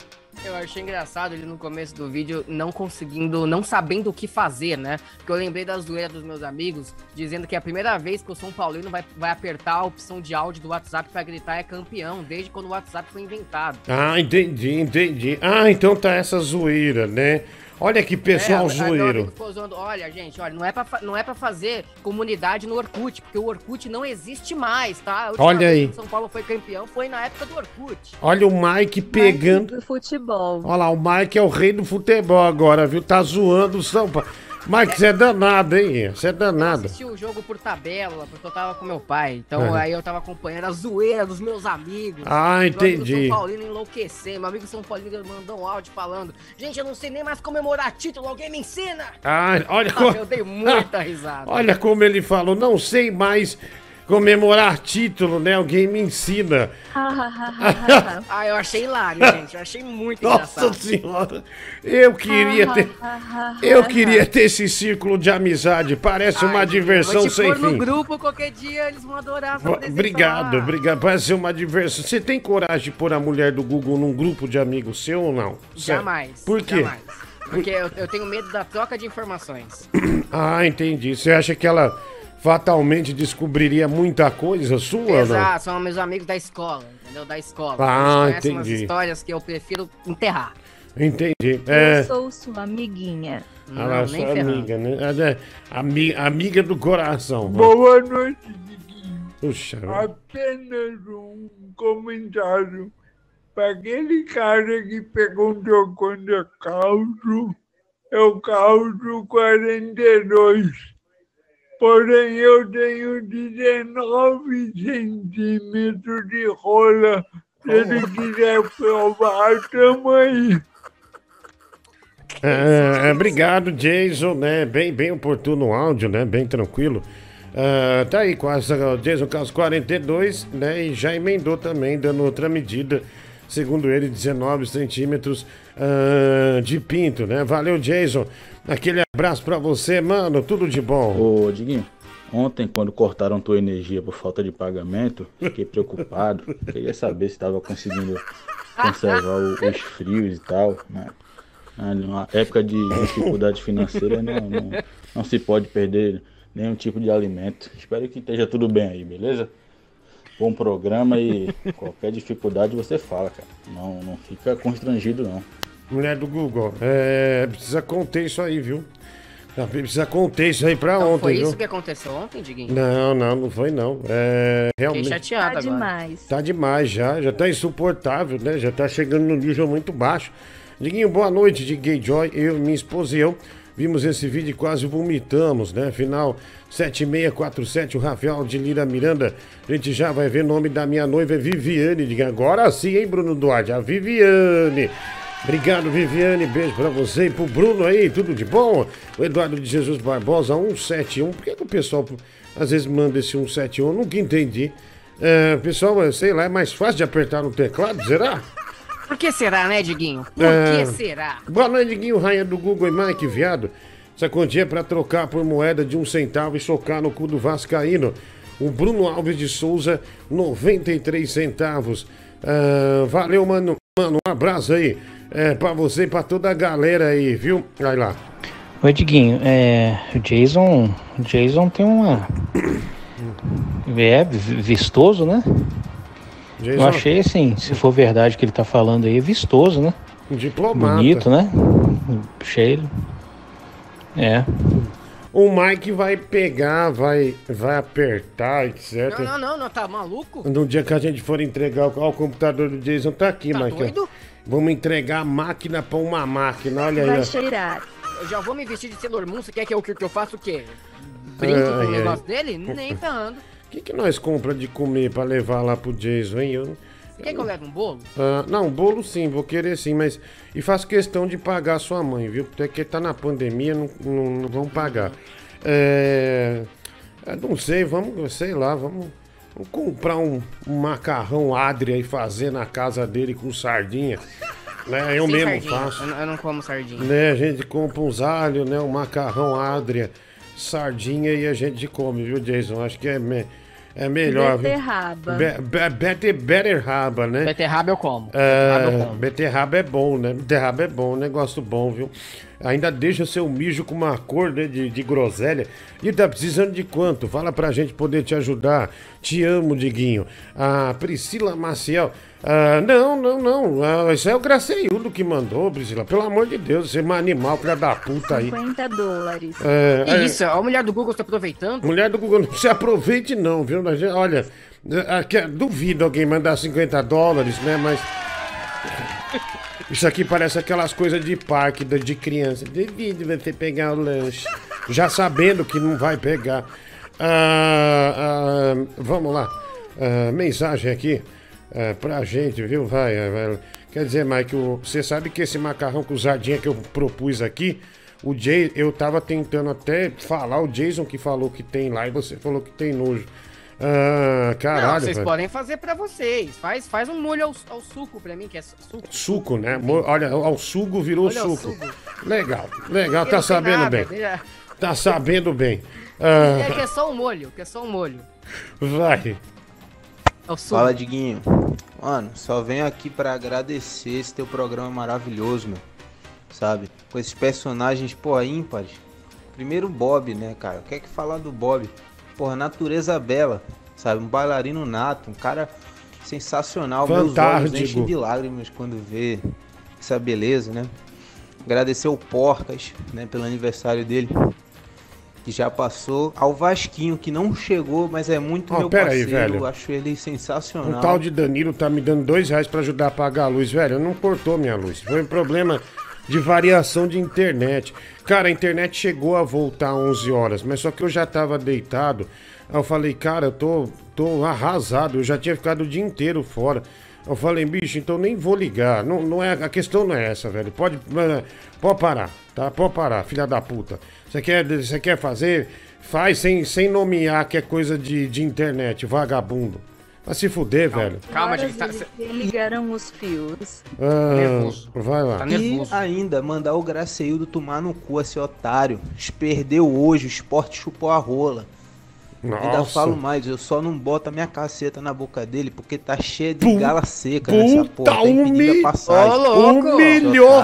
Eu achei engraçado ele no começo do vídeo não conseguindo, não sabendo o que fazer, né? Porque eu lembrei da zoeira dos meus amigos, dizendo que a primeira vez que o São Paulino vai, vai apertar a opção de áudio do WhatsApp pra gritar é campeão, desde quando o WhatsApp foi inventado. Ah, entendi, entendi. Ah, então tá essa zoeira, né? Olha que pessoal É, zoeiro. olha, gente, olha, não é, pra, não é pra fazer comunidade no Orkut, porque o Orkut não existe mais, tá? Olha aí. São Paulo foi campeão foi na época do Orkut. Olha o Mike pegando. Do futebol. Olha lá, o Mike é o rei do futebol agora, viu? Tá zoando o São Paulo. Mike, você é danado, hein? Você é danado. assisti o jogo por tabela, porque eu tava com meu pai. Então Aham. aí eu tava acompanhando a zoeira dos meus amigos. Ah, Meu amigo entendi. São Paulino enlouquecer. Meu amigo São Paulino mandou um áudio falando: Gente, eu não sei nem mais comemorar título, alguém me ensina! Ah, olha Ah, como... eu dei muita risada. Olha como ele falou, não sei mais comemorar título, né? Alguém me ensina. ah, eu achei hilário, gente. Eu achei muito Nossa engraçado. senhora, eu queria ter, eu queria ter esse círculo de amizade. Parece uma diversão sem pôr no fim. grupo, qualquer dia eles vão adorar. Obrigado, obrigado. Parece ser uma diversão. Você tem coragem de pôr a mulher do Google num grupo de amigos seu ou não? Sério. Jamais. Por quê? Jamais. Porque eu, eu tenho medo da troca de informações. Ah, entendi. Você acha que ela fatalmente descobriria muita coisa sua não? Exato, são meus amigos da escola, entendeu? Da escola. Ah, Eles conhecem umas entendi. histórias que eu prefiro enterrar. Entendi. Eu É. sou sua amiguinha. Ah, lá, sua amiga, né? É, ami- amiga do coração. Boa noite, Diguinho. Puxa. Apenas um comentário para aquele cara que perguntou quando é calço. Eu calço 42. Porém, eu tenho 19 centímetros de rola. Se ele quiser provar, tamo aí. É, é, obrigado, Jason, né? Bem, bem oportuno o áudio, né? Bem tranquilo. Ah, tá aí, quase o Jason Carlos 42, né? E já emendou também, dando outra medida, segundo ele, 19 centímetros ah, de pinto, né? Valeu, Jason. Aquele abraço pra você, mano. Tudo de bom. Ô, Diguinho, ontem quando cortaram tua energia por falta de pagamento, fiquei preocupado. Queria saber se estava conseguindo conservar o- os frios e tal, né? Ah, Numa época de dificuldade financeira não, não, não se pode perder nenhum tipo de alimento. Espero que esteja tudo bem aí, beleza? Bom programa e qualquer dificuldade você fala, cara. Não, não fica constrangido não. Mulher do Google, é, precisa conter isso aí, viu? Precisa conter isso aí pra ontem, Foi viu? isso que aconteceu ontem, Diguinho? Não, não, não foi não. É, realmente. chateado Tá agora. demais. Tá demais já, já tá insuportável, né? Já tá chegando num nível muito baixo. Diguinho, boa noite de Gay Joy. Eu, minha esposa e eu vimos esse vídeo e quase vomitamos, né? Final 7647, o Rafael de Lira Miranda. A gente já vai ver o nome da minha noiva, é Viviane. Diga, agora sim, hein, Bruno Duarte? A Viviane. Obrigado, Viviane. Beijo pra você e pro Bruno aí. Tudo de bom? O Eduardo de Jesus Barbosa, 171. Por que, que o pessoal às vezes manda esse 171? Eu nunca entendi. É, pessoal, sei lá, é mais fácil de apertar no teclado, será? Por que será, né, Diguinho? Por É. que será? Boa noite, Diguinho, rainha do Google e Mike, viado. Essa quantia é pra trocar por moeda de um centavo e socar no cu do Vascaíno. O Bruno Alves de Souza, 93 centavos. Ah, valeu, mano. Mano, um abraço aí. É, pra você e pra toda a galera aí, viu? Vai lá. Oi, Diguinho. É, o Jason, o Jason tem uma. É vi- vistoso, né? Jason- Eu achei assim, se for verdade que ele tá falando aí, vistoso, né? Um diplomata. Bonito, né? Achei ele. É. O Mike vai pegar, vai, vai apertar, etc. Não, não, não, não, tá maluco? No dia que a gente for entregar o, ó, o computador do Jason, tá aqui, Tá Mike. doido? Vamos entregar a máquina pra uma máquina, olha aí. Vai cheirar. Eu já vou me vestir de Sailor Moon, você quer que eu, que eu faça o quê? Brinque com Ai, o ai. negócio dele? Nem ferrando. O que, que nós compra de comer pra levar lá pro Jason, hein? Eu, quer que eu leve um bolo? Ah, não, bolo sim, vou querer sim, mas. E faço questão de pagar a sua mãe, viu? Porque tá na pandemia, não, não, não vão pagar. É. Não sei, vamos, sei lá, vamos, vamos comprar um, um macarrão Adria e fazer na casa dele com sardinha. Né? Eu Sem mesmo sardinha. faço. Eu, não- eu não como sardinha. Né? A gente compra uns alhos, né? Um macarrão Adria, sardinha e a gente come, viu, Jason? Acho que é, me- é melhor, viu? Beterraba. Be, be, beter, beterraba, né? Beterraba eu como. É, Beterraba eu como. beterraba é bom, né? Beterraba é bom, negócio bom, viu? Ainda deixa seu mijo com uma cor né, de, de groselha. E tá precisando de quanto? Fala pra gente poder te ajudar. Te amo, Diguinho. A Priscila Maciel. Ah, não, não, não. Ah, isso é o Graceiudo que mandou, Priscila. Pelo amor de Deus, você é um animal, filha da puta aí. 50 dólares. É, é, isso, a mulher do Google tá aproveitando? Mulher do Google, não se aproveite não, viu? Olha, aqui, duvido alguém mandar 50 dólares, né? Mas. Isso aqui parece aquelas coisas de parque de, de criança. Duvido você pegar o lanche. Já sabendo que não vai pegar. Ah, ah, vamos lá. Ah, mensagem aqui ah, pra gente, viu? Vai, ah, vai. Quer dizer, Mike, você sabe que esse macarrão com sardinha que eu propus aqui, o Jay, eu tava tentando até falar, o Jason que falou que tem lá e você falou que tem nojo. Ah, não, caralho, vocês velho. podem fazer pra vocês. Faz, faz um molho ao, ao suco pra mim, que é suco. Suco, né? Olha, ao sugo virou Olha suco. suco. Legal, legal, tá não sabendo nada, bem. deixa- Tá sabendo bem. É que Ah, é só um molho, que é só um molho. vai. É. Fala, Diguinho. Mano, só venho aqui pra agradecer esse teu programa maravilhoso, meu. Sabe? Com esses personagens, pô, ímpares. Primeiro o Bob, né, cara? O que é que falar do Bob? Porra, natureza bela, sabe? Um bailarino nato, um cara sensacional. Meus olhos Fantástico. enchem de lágrimas quando vê essa beleza, né? Agradecer o Porcas, né, pelo aniversário dele. Que já passou. Ao Vasquinho, que não chegou, mas é muito Ó, meu pera aí, parceiro. velho. Acho ele sensacional. Um tal de Danilo tá me dando dois reais pra ajudar a apagar a luz, velho. Não cortou minha luz. Foi um problema de variação de internet. Cara, a internet chegou a voltar às 11 horas, mas só que eu já tava deitado. Aí eu falei, cara, eu tô, tô arrasado. Eu já tinha ficado o dia inteiro fora. Eu falei, bicho, então nem vou ligar. Não, não é, a questão não é essa, velho. Pode, eh, pode parar, tá? Pode parar, filha da puta. Você quer, você quer fazer? Faz sem, sem nomear que é coisa de, de internet, vagabundo. Vai se fuder, velho. Calma, gente. Tá, ligaram os fios. Ah, Nervoso. Vai lá. Tá e nervoso. ainda mandar o Graceildo tomar no cu esse otário. Perdeu hoje, o esporte chupou a rola. Ainda Nossa. falo mais, eu só não boto a minha caceta na boca dele porque tá cheia de Pu- gala seca nessa porra. Tem pedido humi- a passagem. Ô, louco! humilhou!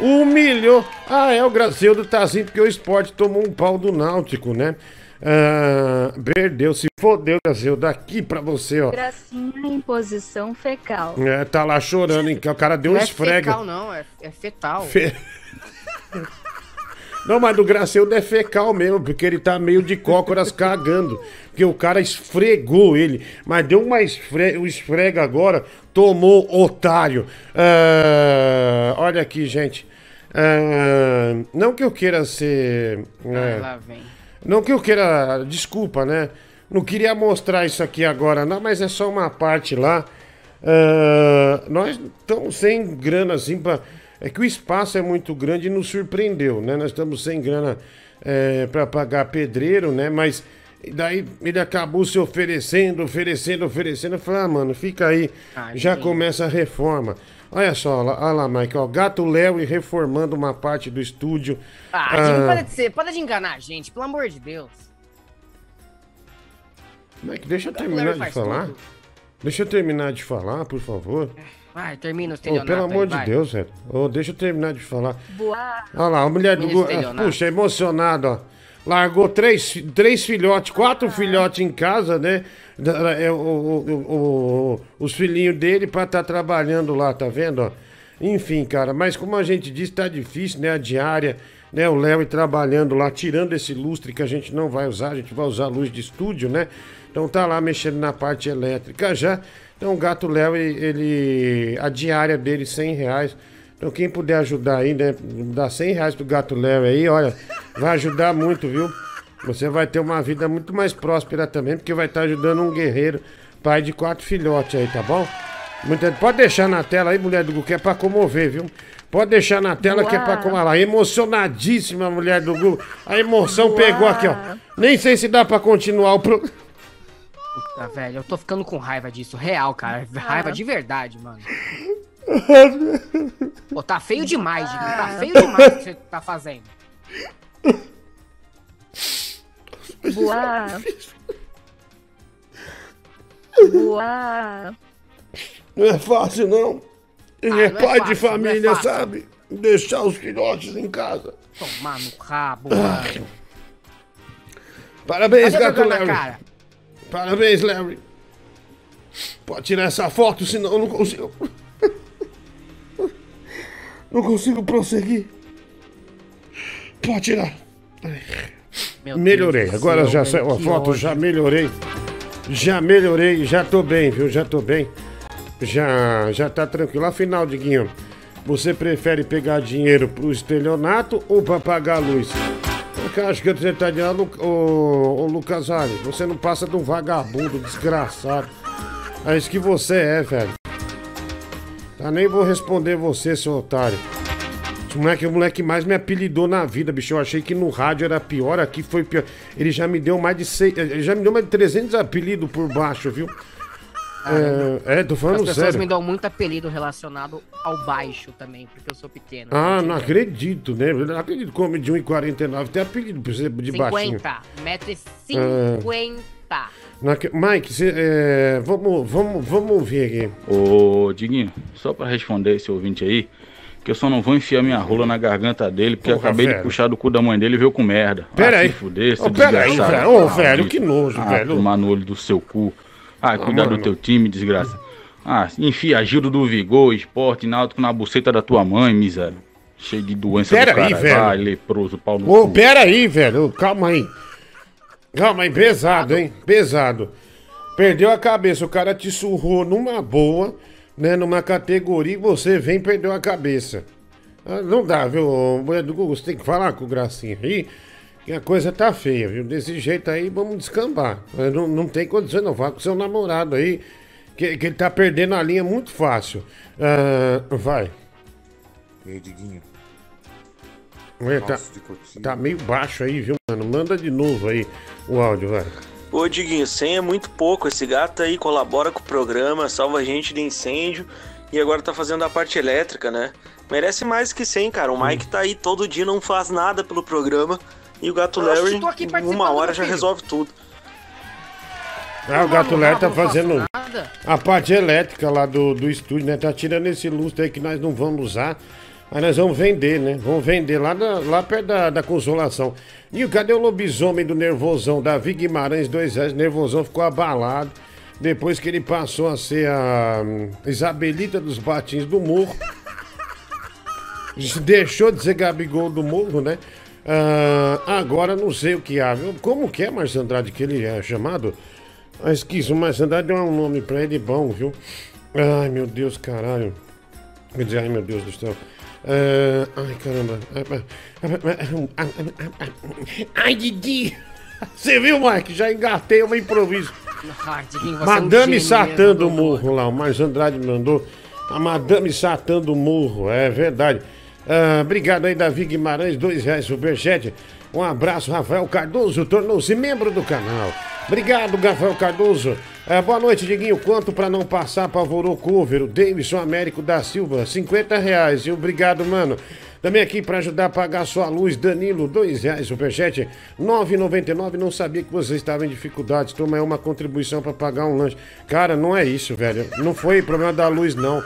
Humilhou! Ah, é, o Graceudo tá assim porque o esporte tomou um pau do Náutico, né? Ah, perdeu, se fodeu, Graceudo. Daqui pra você, ó. Gracinha em posição fecal. É, tá lá chorando, hein? Que o cara deu um não é esfrega. fecal, não, é, é fetal. Fe- Não, mas do Graceudo é fecal mesmo, porque ele tá meio de cócoras cagando. Porque o cara esfregou ele. Mas deu uma esfre... um esfrega agora, tomou otário. Ah, olha aqui, gente. Ah, não que eu queira ser. Ah, lá vem. não que eu queira. Desculpa, né? Não queria mostrar isso aqui agora, não, mas é só uma parte lá. Ah, nós estamos sem grana assim pra. É que o espaço é muito grande e nos surpreendeu, né? Nós estamos sem grana é, para pagar pedreiro, né? Mas daí ele acabou se oferecendo, oferecendo, oferecendo. Eu falei, ah, mano, fica aí. Ah, Já começa a reforma. Olha só, olha lá, ó. Gato Léo e reformando uma parte do estúdio. Ah, Ah, para de ser, para de enganar a gente, pelo amor de Deus. Mike, deixa eu terminar de falar. tudo. Deixa eu terminar de falar, por favor. Vai, termina o Ô, estelionato pelo amor aí, de vai. Deus, velho. Ô, deixa eu terminar de falar. Boa. Olha lá, a mulher do. Estelionato. Puxa, emocionada, ó. Largou três, três filhotes, quatro filhotes em casa, né? É, o- o- o- o- os filhinhos dele pra estar trabalhando lá, tá vendo? ó? Enfim, cara, mas como a gente disse, tá difícil, né? A diária, né? O Léo ir trabalhando lá, tirando esse lustre que a gente não vai usar, a gente vai usar luz de estúdio, né? Então tá lá mexendo na parte elétrica já. Então o gato Léo, ele, a diária dele, 100 reais. Então quem puder ajudar aí, né? Dá 100 reais pro gato Léo aí, olha, vai ajudar muito, viu? Você vai ter uma vida muito mais próspera também, porque vai estar ajudando um guerreiro, pai de quatro filhotes aí, tá bom? Muita- Pode deixar na tela aí, mulher do Google, que é pra comover, viu? Pode deixar na tela que é pra comover. Lá, emocionadíssima a mulher do Google. A emoção pegou aqui, ó. Nem sei se dá pra continuar o programa. Puta, velho, eu tô ficando com raiva disso, real, cara. Raiva de verdade, mano. Pô, tá feio demais, Diguinho. Tá feio demais o que você tá fazendo. Boa. Boa. Não é fácil, não. Ele é não é pai de fácil, não é família, fácil. sabe? Deixar os filhotes em casa. Tomar no rabo, Ah. mano. Parabéns, Cadê gato cara? Parabéns, Larry. Pode tirar essa foto, senão eu não consigo. Não consigo prosseguir. Pode tirar. Meu melhorei. Deus Agora céu, já saiu a foto, ódio. já melhorei. Já melhorei, já tô bem, viu? Já tô bem. Já, já tá tranquilo. Afinal, Diguinho, você prefere pegar dinheiro pro estelionato ou pra pagar a luz? Acho que você tá dizendo, ô, ô Lucas Ali, você não passa de um vagabundo desgraçado. É isso que você é, velho. Tá, nem vou responder você, seu otário. Esse moleque é o moleque que mais me apelidou na vida, bicho. Eu achei que no rádio era pior, aqui foi pior. Ele já me deu mais de seis, ele já me deu mais de 300 apelidos por baixo, viu? É, é, tô As falando pessoas sério. me dão muito apelido relacionado ao baixo também, porque eu sou pequeno. Ah, não acredito, né? Eu não acredito que homem de 1,49 tem apelido pra você de baixinho. 50, metro e Ah. 50. Não acre- Mike, cê, é, vamos, vamos, vamos ouvir aqui. Ô, Diguinho, só pra responder esse ouvinte aí, que eu só não vou enfiar minha rola na garganta dele, porque eu Porra, acabei velho. de puxar do cu da mãe dele e veio com merda. Pera ah, aí. Se fuder, seu Ô, pera aí, velho. Ô, velho, que nojo, ah, velho. tomar no olho do seu cu. Ah, cuidar do teu time, desgraça. Ah, enfia Gildo do Vigor, esporte náutico na buceta da tua mãe, miséria. Cheio de doença Pera do aí, cara. velho. Vai, leproso, pau no Ô, cu. pera aí, velho. Calma aí. Calma aí, pesado, hein? Pesado. Perdeu a cabeça, o cara te surrou numa boa, né? Numa categoria e você vem e perdeu a cabeça. Ah, Não dá, viu? Mulher do Google, você tem que falar com o Gracinha aí, que a coisa tá feia, viu? Desse jeito aí, vamos descambar. Não, não tem condição, não. Fala com seu namorado aí, que, que ele tá perdendo a linha muito fácil. Ah, vai. E aí, Diguinho? Ué, tá, tá meio baixo aí, viu, mano? Manda de novo aí o áudio, vai. Ô Diguinho, 100 é muito pouco. Esse gato aí colabora com o programa, salva a gente de incêndio e agora tá fazendo a parte elétrica, né? Merece mais que 100, cara. O Mike tá aí todo dia, não faz nada pelo programa e o gato Larry, uma hora já filho. resolve tudo. Ah, o Gato Léo tá fazendo nada. a parte elétrica lá do, do estúdio, né? Tá tirando esse lustre aí que nós não vamos usar. Aí nós vamos vender, né? Vamos vender lá, na- lá perto da, da Consolação. E o- cadê o lobisomem do Nervosão? Davi Guimarães, dois reais. Nervosão ficou abalado. Depois que ele passou a ser a hum, Isabelita dos Batins do Morro. Deixou de ser Gabigol do Morro, né? Ah, agora não sei o que há. Como que é, Marcio Andrade, que ele é chamado? Ah, esqueci, o Marcio Andrade deu um nome pra ele bom, viu? Ai, meu Deus, caralho. Quer dizer, ai, meu Deus do céu. Ah, ai, caramba. Ai, Didi. Você viu, Mike? Já engatei uma improviso. Você é um Madame Satã do Morro lá, o Marcos Andrade mandou. A Madame Satã do Morro, é verdade. Ah, obrigado aí, Davi Guimarães, dois reais superchat. Um abraço, Rafael Cardoso, tornou-se membro do canal. Obrigado, Rafael Cardoso. É, boa noite, Diguinho. Quanto para não passar pavorou cover? O Davidson Américo da Silva, 50 reais. E obrigado, mano. Também aqui para ajudar a pagar sua luz, Danilo, dois reais, superchat, 9,99. Não sabia que você estava em dificuldades. Toma aí uma contribuição para pagar um lanche. Cara, não é isso, velho. Não foi problema da luz, não.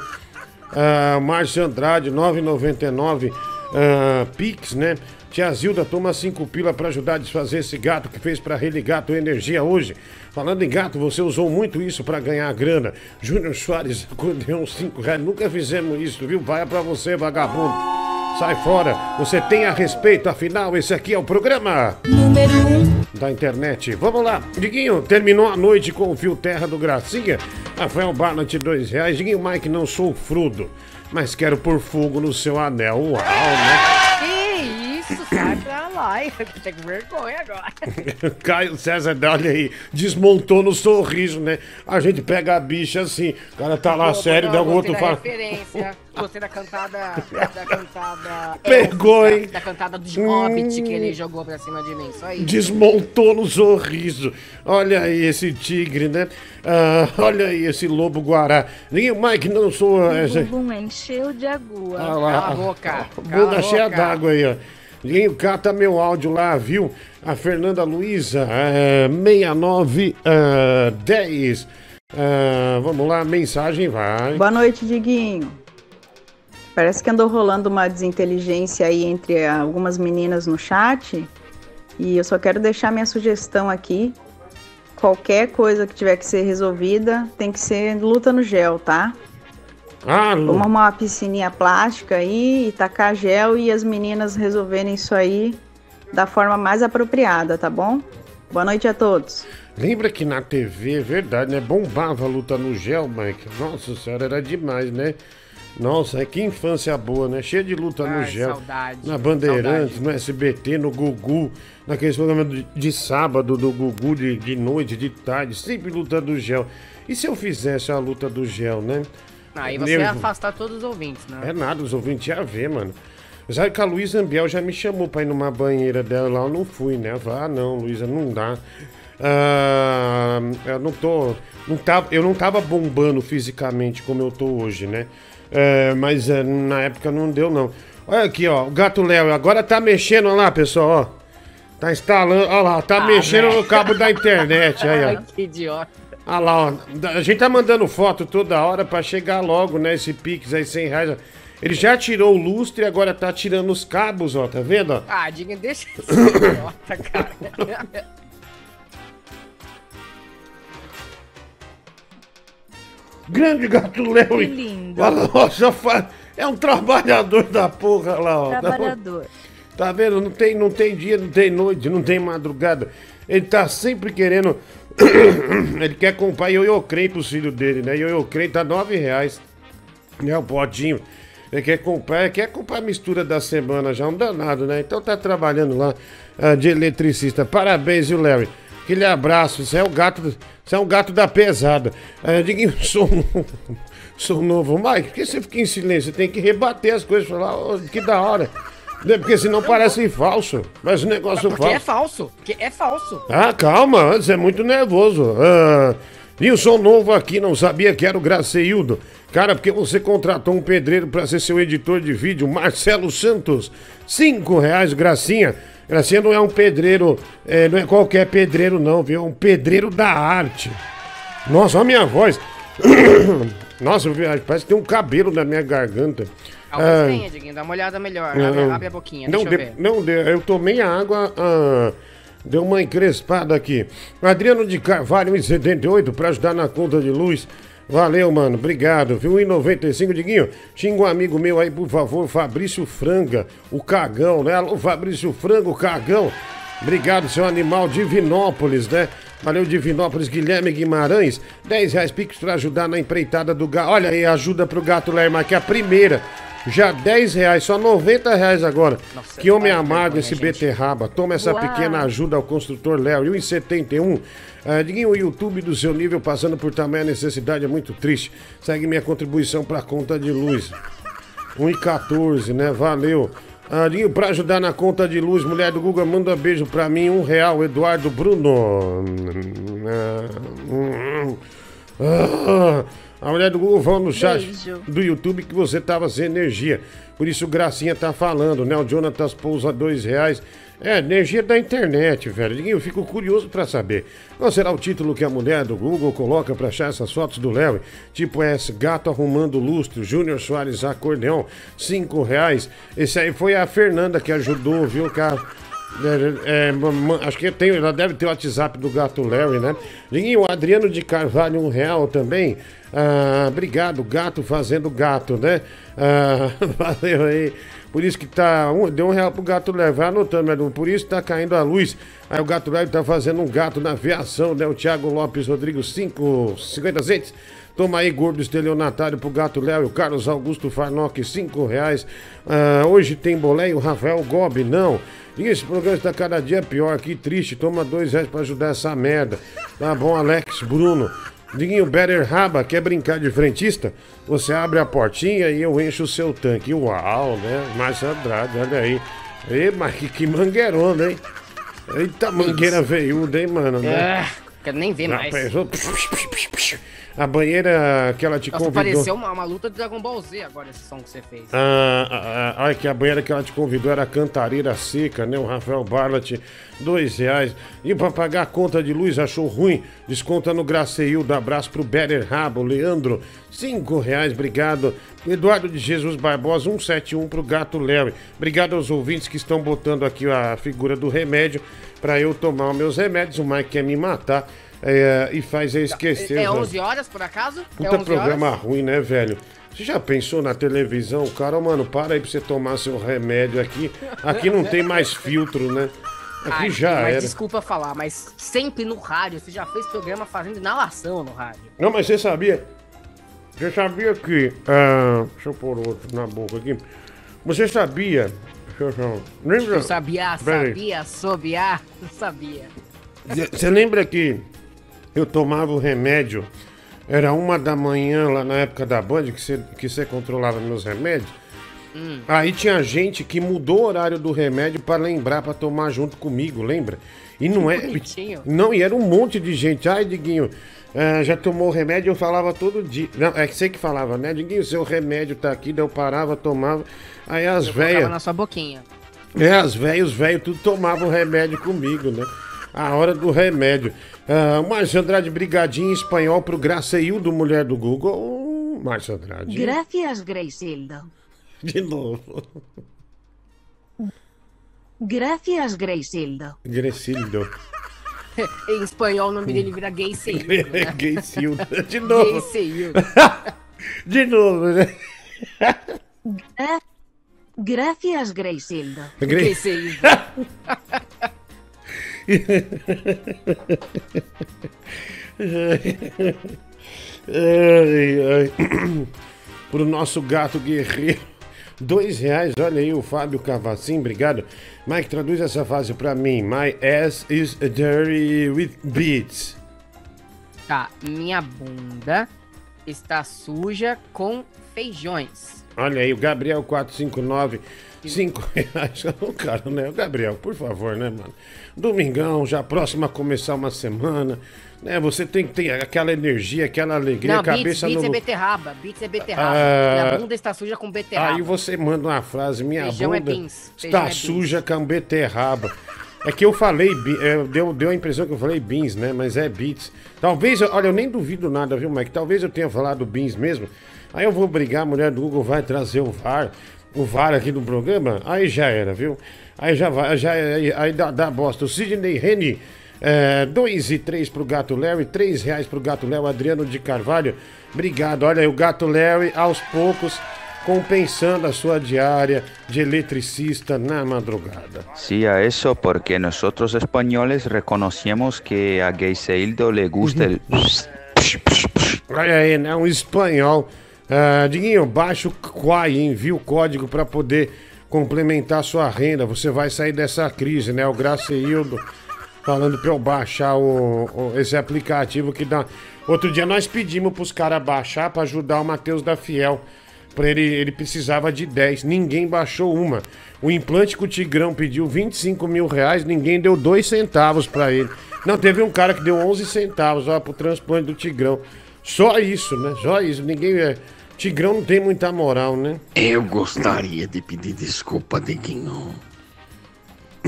Ah, Márcio Andrade, 9,99. Ah, Pix, né? Tia Zilda toma cinco pila para ajudar a desfazer esse gato que fez para religar a tua energia hoje. Falando em gato, você usou muito isso para ganhar grana. Júnior Soares uns cinco reais. Nunca fizemos isso, viu? Vai para você, vagabundo. Sai fora. Você tem a respeito, afinal, esse aqui é o programa Número 1. da internet. Vamos lá, Diguinho, terminou a noite com o fio terra do Gracinha. Rafael Barnett, dois reais. Diguinho Mike, não sou frudo, mas quero pôr fogo no seu anel. Uau, né? Que isso, sai pra lá. Eu tenho vergonha agora. Caio César, olha aí, desmontou no sorriso, né? A gente pega a bicha assim, o cara tá lá sério, daí o Gostei outro da fala. referência. Gostei da cantada. Da cantada. Pegou, hein? Da cantada dos Hobbit que ele jogou pra cima de mim. Só isso. Desmontou no sorriso. Olha aí esse tigre, né? Ah, olha aí esse lobo guará. Ninguém, Mike, não sou. O bumbum encheu de agua. Ah lá, Cala a boca. Bunda Cala a cheia d'água aí, ó. Ninguém cata meu áudio lá, viu? A Fernanda Luiza, é, 69 ah, 10. Ah, vamos lá, mensagem vai. Boa noite, Diguinho. Parece que andou rolando uma desinteligência aí entre algumas meninas no chat. E eu só quero deixar minha sugestão aqui. Qualquer coisa que tiver que ser resolvida tem que ser luta no gel, tá? Ah, Lu. Vamos arrumar uma piscininha plástica aí e tacar gel e as meninas resolverem isso aí da forma mais apropriada, tá bom? Boa noite a todos. Lembra que na TV, é verdade, né? Bombava a luta no gel, Mike. Nossa senhora, era demais, né? Nossa, que infância boa, né? Cheia de luta no Ai, gel. saudade, Na Bandeirantes, no SBT, no Gugu, naqueles programas de, de sábado do Gugu, de, de noite, de tarde, sempre luta do gel. E se eu fizesse a luta do gel, né? Aí você Meu- ia afastar todos os ouvintes, né? É nada, os ouvintes iam ver, mano. Sabe que a Luísa Ambiel já me chamou pra ir numa banheira dela lá, eu não fui, né? Eu falei, ah, não, Luísa, não dá. Ah, eu não tô. Não tava, eu não tava bombando fisicamente como eu tô hoje, né? É, mas é, na época não deu, não. Olha aqui, ó, o gato Léo, agora tá mexendo olha lá, pessoal, ó. Tá instalando, olha lá, tá Ah, mexendo velho. no cabo da internet, aí, ó. Ai, que idiota. Olha lá, ó. A gente tá mandando foto toda hora pra chegar logo, né? Esse Pix aí, 100 reais. Ele já tirou o lustre e agora tá tirando os cabos, ó. Tá vendo, ó? Ah, diga, deixa esse idiota, cara. Grande gato Léo. Que lindo. Olha lá, ó, só É um trabalhador da porra lá, ó. Tá- Trabalhador. Tá vendo? Não tem, não tem dia, não tem noite, não tem madrugada. Ele tá sempre querendo. Ele quer comprar ioiocrem pros filhos dele, né? Ioiocrem tá nove reais. Né? O potinho. Ele quer comprar, ele quer comprar a mistura da semana já, um danado, né? Então tá trabalhando lá ah, de eletricista. Parabéns, viu, Larry? Aquele abraço, você é o gato, você é um gato da pesada. Ah, Diguinho, sou sou novo. Mike, por que você fica em silêncio? Você tem que rebater as coisas, falar, "Ô, que da hora. Porque senão parece falso. Mas o negócio Porque falso. é falso. Porque é falso. Ah, calma, você é muito nervoso. Ah, Nilson Novo aqui, não sabia que era o Graceildo. Cara, porque você contratou um pedreiro para ser seu editor de vídeo, Marcelo Santos. Cinco reais, Gracinha. Gracinha não é um pedreiro, é, não é qualquer pedreiro não, viu? É um pedreiro da arte. Nossa, olha a minha voz. Nossa, vi- parece que tem um cabelo na minha garganta. Talvez Ah, tenha, Diguinho. Dá uma olhada melhor. não, Abre, a boquinha, não, deixa eu ver. Não, eu tomei a água, ah, deu uma encrespada aqui. Adriano de Carvalho, 1,78, para ajudar na conta de luz. Valeu, mano, obrigado. Viu? 1,95, Diguinho. Xinga um amigo meu aí, por favor, Fabrício Franga, o cagão, né? Alô, Fabrício Franga, o cagão. Obrigado, seu animal, Divinópolis, né? Valeu, Divinópolis, Guilherme Guimarães. 10 reais Pix pra ajudar na empreitada do gato. Olha aí, ajuda pro gato Lerma, que é a primeira. Já 10 reais, só 90 reais agora. que homem amargo esse beterraba. Toma essa Uau. pequena ajuda ao construtor Léo. E o 1,71. Ah, Diguinho, o YouTube do seu nível passando por tamanha necessidade é muito triste. Segue minha contribuição pra conta de luz. 1,14, né? Valeu. Ah, Dinho, pra ajudar na conta de luz, mulher do Google, manda beijo pra mim, um real, Eduardo Bruno. Ah, a mulher do Google falou no chat Beijo. do YouTube que você tava sem energia. Por isso Gracinha tá falando, né? O Jonatas pousa dois reais. É, energia da internet, velho. Eu fico curioso pra saber. Qual será o título que a mulher do Google coloca pra achar essas fotos do Léo? Tipo, esse gato arrumando lustre, Júnior Soares acordeão, cinco reais. Esse aí foi a Fernanda que ajudou, viu, cara? É, é, acho que tem, ela deve ter o WhatsApp do gato Larry, né? Diguinho, o Adriano de Carvalho, um real também. Ah, obrigado, gato fazendo gato, né? Ah, valeu aí. Por isso que tá. Um, deu um real pro gato Larry, vai anotando, mas por isso tá caindo a luz. Aí o gato Larry tá fazendo um gato na aviação, né? O Thiago Lopes Rodrigo, 5, 50 centes. Toma aí, gordo estelionatário pro Gato Léo. O Carlos Augusto Farnock, 5 reais. Ah, hoje tem bolé e o Rafael Gobi, não. E esse programa está cada dia pior, que triste. Toma dois reais pra ajudar essa merda. Tá bom, Alex Bruno. Diguinho Better Raba, quer brincar de frentista? Você abre a portinha e eu encho o seu tanque. Uau, né? Márcio Andrade, olha aí. Ei, mas que, que mangueirona, hein? Eita, mangueira veiuda, hein, mano? né? É, quero nem ver Já mais. pensou? A banheira que ela te Nossa, convidou. pareceu uma, uma luta de Dragon Ball Z agora, esse som que você fez. Ah, ah, ah, que a banheira que ela te convidou era cantareira seca, né? O Rafael Barlat, dois reais. E pra pagar a conta de luz, achou ruim? Desconta no Graceildo. Abraço pro Better Rabo, Leandro, cinco reais, obrigado. Eduardo de Jesus Barbosa, 171 pro Gato Léo. Obrigado aos ouvintes que estão botando aqui a figura do remédio pra eu tomar os meus remédios. O Mike quer me matar é, e faz eu esquecer. É os 11 horas, por acaso? é Puta 11 programa horas? ruim, né, velho? Você já pensou na televisão? Cara, mano, para aí pra você tomar seu remédio aqui. Aqui não tem mais filtro, né? Aqui Ai, já mas era. desculpa falar, mas sempre no rádio, você já fez programa fazendo inalação no rádio. Não, mas você sabia? Você sabia que. ah, deixa eu pôr outro na boca aqui. Você sabia. Deixa eu só- Lembra? Eu sabia, sabia, sabia, sabia. Você lembra que eu tomava o remédio? Era uma da manhã lá na época da Band que você, que controlava meus remédios? Hum. Aí tinha gente que mudou o horário do remédio pra lembrar pra tomar junto comigo, lembra? E não é. Não, e era um monte de gente. Ai, Diguinho, ah, já tomou o remédio? Eu falava todo dia. Não, é que você que falava, né? Diguinho, seu remédio tá aqui, daí eu parava, tomava. Aí as velhas. na sua boquinha. É, as velhas, os velhos tudo tomavam remédio comigo, né? A hora do remédio. Ah, Márcio Andrade, brigadinho em espanhol pro Graceildo, mulher do Google. Márcio Andrade. Gracias, Greisildo. De novo. Gracias, Greisildo. Grecildo. em espanhol o nome dele vira gay seio. Né? Gay Sildo. De novo. Gay seio. De novo, né? Gra- Gracias, Gay seio. Ai, ai. Pro nosso gato guerreiro. Dois reais, olha aí o Fábio Cavacim, obrigado. Mike, traduz essa frase pra mim. My ass is dirty with beats. Tá, minha bunda está suja com feijões. Olha aí, o Gabriel 459, 5 reais. O cara, né? Gabriel, por favor, né, mano? Domingão, já próximo a começar uma semana. Né? Você tem que ter aquela energia, aquela alegria, Não, beats, cabeça beats no. é beterraba. Beats é beterraba. Ah. Minha bunda está suja com beterraba. Aí você manda uma frase, minha Feijão é bunda feijão está é suja com beterraba. É que eu falei, é, deu, deu a impressão que eu falei beans, né? Mas é beats. Talvez, olha, eu nem duvido nada, viu, Mike? Talvez eu tenha falado beans mesmo. Aí eu vou brigar, a mulher do Google vai trazer o VAR, o VAR aqui no programa, aí já era, viu? Aí já vai, já aí, aí dá, dá bosta. O Sidney Reni, 2 e 3 pro Gato Léo, 3 reais pro Gato Léo, Adriano de Carvalho. Obrigado. Olha aí, o Gato Léo, aos poucos, compensando a sua diária de eletricista na madrugada. Sí, a eso porque nosotros españoles reconocemos que a Geiseildo le gusta el... Olha aí, né? Um espanhol. Ah, Diguinho, baixa o Quai, envia o código para poder complementar sua renda. Você vai sair dessa crise, né? O Graceildo falando para eu baixar o, o- esse aplicativo que dá. Outro dia nós pedimos pros caras baixar para ajudar o Matheus da Fiel. Pra ele, ele precisava de 10, ninguém baixou uma. O implante que o Tigrão pediu 25 mil reais, ninguém deu 2 centavos pra ele. Não, teve um cara que deu 11 centavos ó, pro transplante do Tigrão. Só isso, né? Só isso. Ninguém. É... Tigrão não tem muita moral, né? Eu gostaria de pedir desculpa, Diguinho.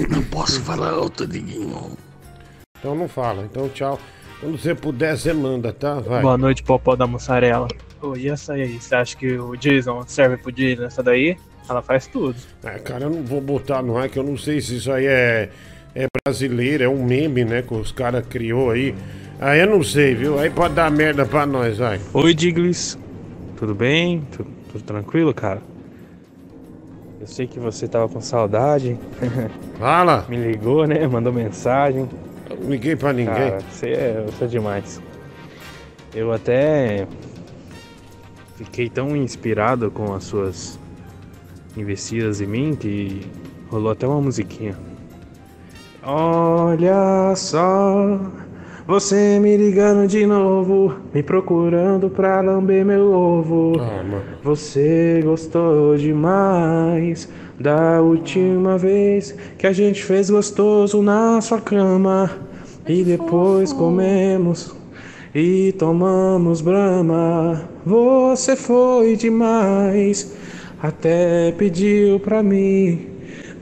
Não posso falar alto, Diguinho. Então não fala. Então tchau. Quando você puder, você manda, tá? Vai. Boa noite, Popó da Mussarela. Ô, e essa aí? Você acha que o Jason serve pro Jason? Essa daí, ela faz tudo. É, cara, eu não vou botar no ar, que eu não sei se isso aí é, é brasileiro, é um meme, né? Que os caras criou aí. Aí eu não sei, viu? Aí pode dar merda pra nós, vai. Oi, Diglis. Tudo bem? Tu- Tudo tranquilo, cara? Eu sei que você tava com saudade. Fala! Me ligou, né? Mandou mensagem. Eu não liguei pra ninguém. Cara, você é, você é demais. Eu até fiquei tão inspirado com as suas investidas em mim que rolou até uma musiquinha. Olha só, você me ligando de novo, me procurando pra lamber meu ovo. Você gostou demais da última vez que a gente fez gostoso na sua cama. E depois comemos e tomamos brama. Você foi demais, até pediu pra mim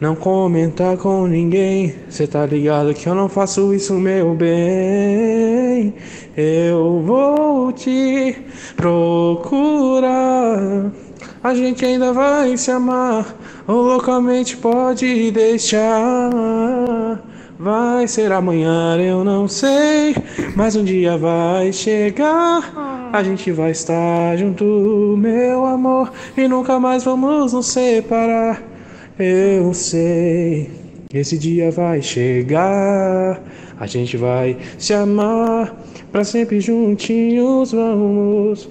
não comentar com ninguém. Cê tá ligado que eu não faço isso, meu bem. Eu vou te procurar. A gente ainda vai se amar, ou loucamente pode deixar. Vai ser amanhã, eu não sei, mas um dia vai chegar. A gente vai estar junto, meu amor, e nunca mais vamos nos separar. Eu sei, esse dia vai chegar. A gente vai se amar, pra sempre juntinhos vamos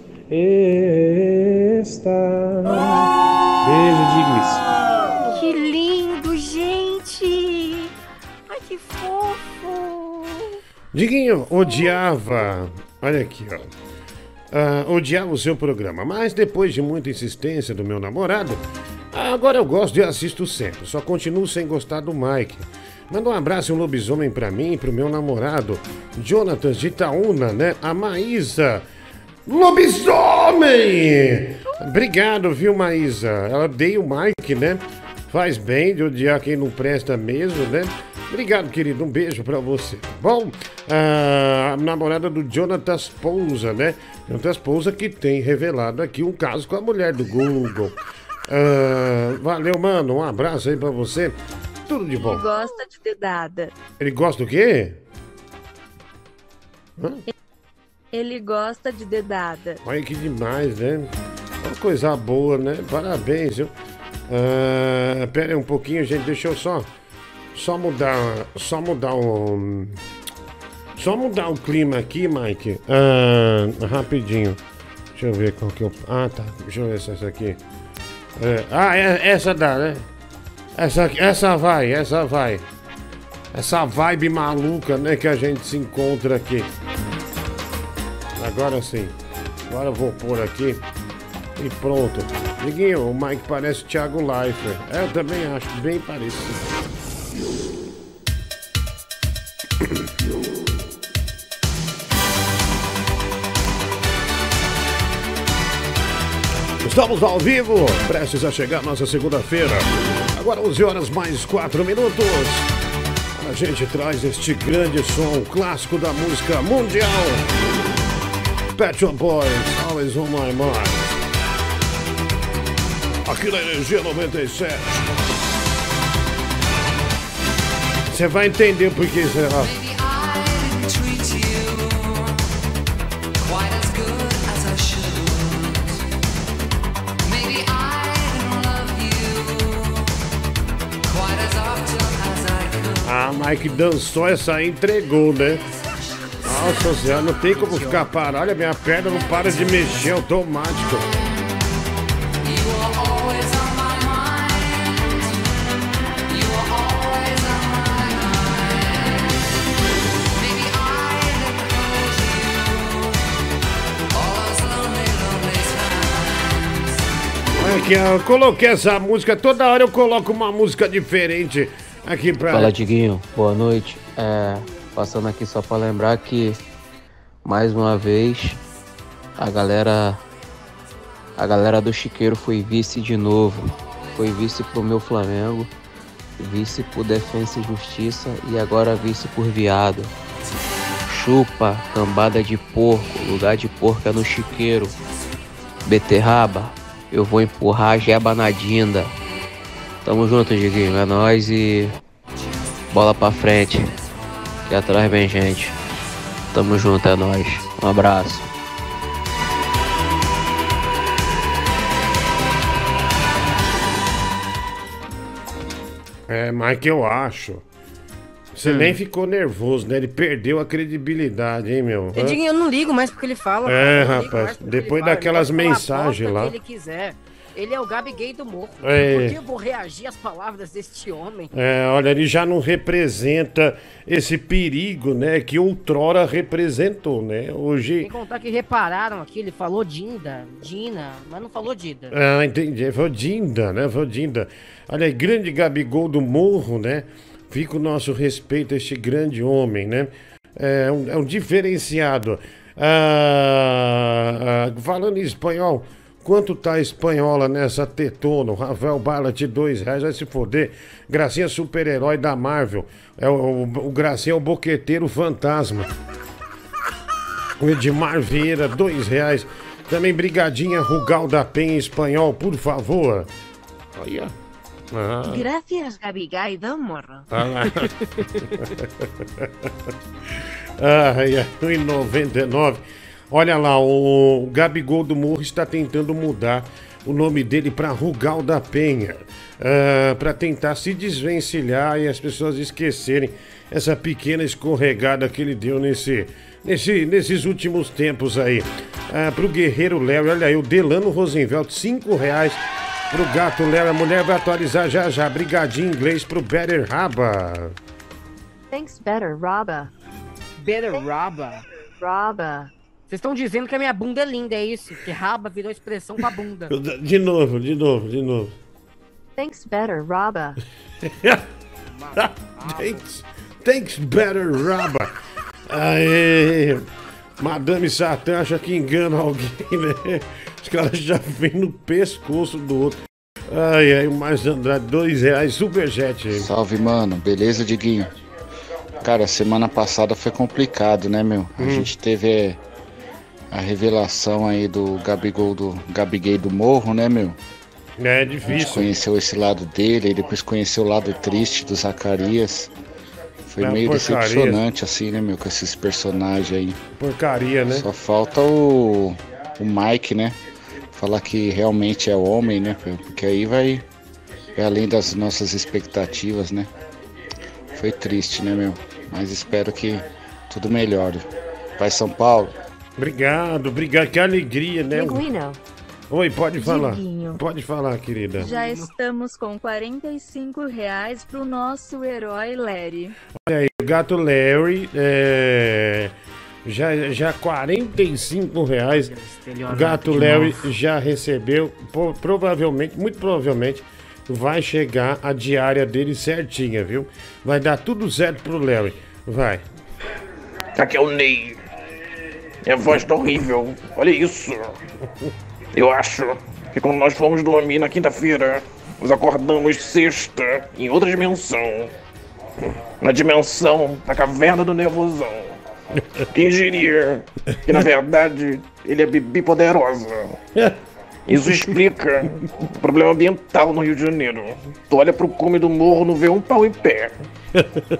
estar. Beijo, Diglis. Que lindo, gente! Ai, que fofo! Diguinho odiava. Olha aqui, ó. Ah, odiava o seu programa, mas depois de muita insistência do meu namorado, agora eu gosto e assisto sempre. Só continuo sem gostar do Mike. Manda um abraço e um lobisomem pra mim e pro meu namorado, Jonatas de Itaúna, né? A Maísa. Lobisomem! Obrigado, viu, Maísa? Ela odeia o Mike, né? Faz bem de odiar quem não presta mesmo, né? Obrigado, querido. Um beijo pra você. Bom, a namorada do Jonatas Pousa, né? Jonatas Pousa que tem revelado aqui um caso com a mulher do Google. Ah, valeu, mano. Um abraço aí pra você. Tudo de bom. Ele gosta de dedada. Ele gosta do quê? Hã? Ele gosta de dedada. Olha que demais, né? Uma coisa boa, né? Parabéns, viu? Ah, pera aí um pouquinho, gente. Deixa eu só. Só mudar. Só mudar o. Só mudar o clima aqui, Mike. Ah, rapidinho. Deixa eu ver qual que eu. Ah, tá. Deixa eu ver se essa aqui. É, ah, é- essa dá, né? Essa, essa vai, essa vai. Essa vibe maluca, né, que a gente se encontra aqui. Agora sim. Agora eu vou pôr aqui. E pronto. Diguinho, o Mike parece o Thiago Leifert. É, eu também acho bem parecido. Estamos ao vivo, prestes a chegar nossa segunda-feira. Agora 11 horas mais 4 minutos. A gente traz este grande som clássico da música mundial. Pet Shop Boys, Always on My Mind. Aqui na Energia 97. Você vai entender por que será. Mike dançou essa aí, entregou, né? Nossa senhora, não tem como ficar parado. Olha, minha perna não para de mexer automático. Times. Aqui, eu coloquei essa música, toda hora eu coloco uma música diferente aqui pra. Fala, Diguinho. Boa noite. É, passando aqui só pra lembrar que, mais uma vez, a galera. A galera do Chiqueiro foi vice de novo. Foi vice pro meu Flamengo, vice por Defensa e Justiça e agora vice por Viado. Chupa, cambada de porco, lugar de porco é no Chiqueiro. Beterraba, eu vou empurrar a jeba na dinda. Tamo junto, Diguinho. É nóis e. Bola pra frente. Aqui atrás vem gente. Tamo junto, é nóis. Um abraço. É, mas que eu acho. Você Hum. nem ficou nervoso, né? Ele perdeu a credibilidade, hein, meu? Eu, digo, eu não ligo mais porque ele fala. É, rapaz, depois daquelas mensagens lá. que ele quiser. Ele é o Gabi gay do morro. É. Por que eu vou reagir às palavras deste homem? É, olha, ele já não representa esse perigo, né? Que outrora representou, né? Hoje. Sem contar que repararam aqui, ele falou Dinda, Dina, mas não falou Dida. Ah, entendi. Foi o Dinda, né? O Dinda. Olha aí, grande Gabigol do Morro, né? Fica o nosso respeito a este grande homem, né? É um, é um diferenciado. Ah, ah, falando em espanhol, quanto tá a espanhola nessa tetona? O Rafael Ballat, dois reais, vai se foder. Gracinha super-herói da Marvel. É o, o, o Gracinha é o boqueteiro fantasma. O Edmar Vieira, dois reais. Também Brigadinha Rugal da Penha espanhol, por favor. Olha. Ah, Gracias, Gabigay do Morro. tá lá. Ai, ai, 1,99. Olha lá, o Gabigol do Morro está tentando mudar o nome dele para Rugal da Penha. para tentar se desvencilhar e as pessoas esquecerem essa pequena escorregada que ele deu nesse, nesse, nesses últimos tempos aí. Ah, pro Guerreiro Léo, olha aí, o Delano Rosenveld, 5 reais pro Gato Léo. A mulher vai atualizar já já. Brigadinho em inglês pro Better Raba. Thanks better, Raba. Better Raba. Raba. Vocês estão dizendo que a minha bunda é linda, é isso? Que raba virou expressão pra bunda. De novo, de novo, de novo. Thanks better, Raba. thanks, thanks better, Raba. Aê, Madame Satã acha que engana alguém, né? Os caras já vêm no pescoço do outro. Ai, ai, o Mais Andrade, dois reais, superchat aí. Salve, mano. Beleza, Diguinho? Cara, semana passada foi complicado, né, meu? A Hum. gente teve a revelação aí do Gabigol do Gabigay do Morro, né, meu? É A gente difícil. conheceu esse lado dele, e depois conheceu o lado triste do Zacarias. Foi É meio porcaria. decepcionante, assim, né, meu, com esses personagens aí. Porcaria, né? Só falta o, o Mike, né? Falar que realmente é homem, né? Porque aí vai, vai além das nossas expectativas, né? Foi triste, né, meu? Mas espero que tudo melhore. Vai São Paulo. Obrigado, obrigado. Que alegria, né? Linguino. Oi, pode falar. Diguinho. Pode falar, querida. Já estamos com 45 reais pro nosso herói Larry. Olha aí, o gato Larry, é, já, já 45 reais. O gato Larry novo. já recebeu, provavelmente, muito provavelmente, vai chegar a diária dele certinha, viu? Vai dar tudo certo pro Larry. Vai. Aqui é o Ney. Minha voz tá horrível. Olha isso. Eu acho que quando nós fomos dormir na quinta-feira, nos acordamos sexta em outra dimensão. Na dimensão da caverna do nervosão. Quem diria que na verdade ele é Bibi Poderosa. Isso explica o problema ambiental no Rio de Janeiro. Tu olha pro cume do morro, não vê um pau em pé.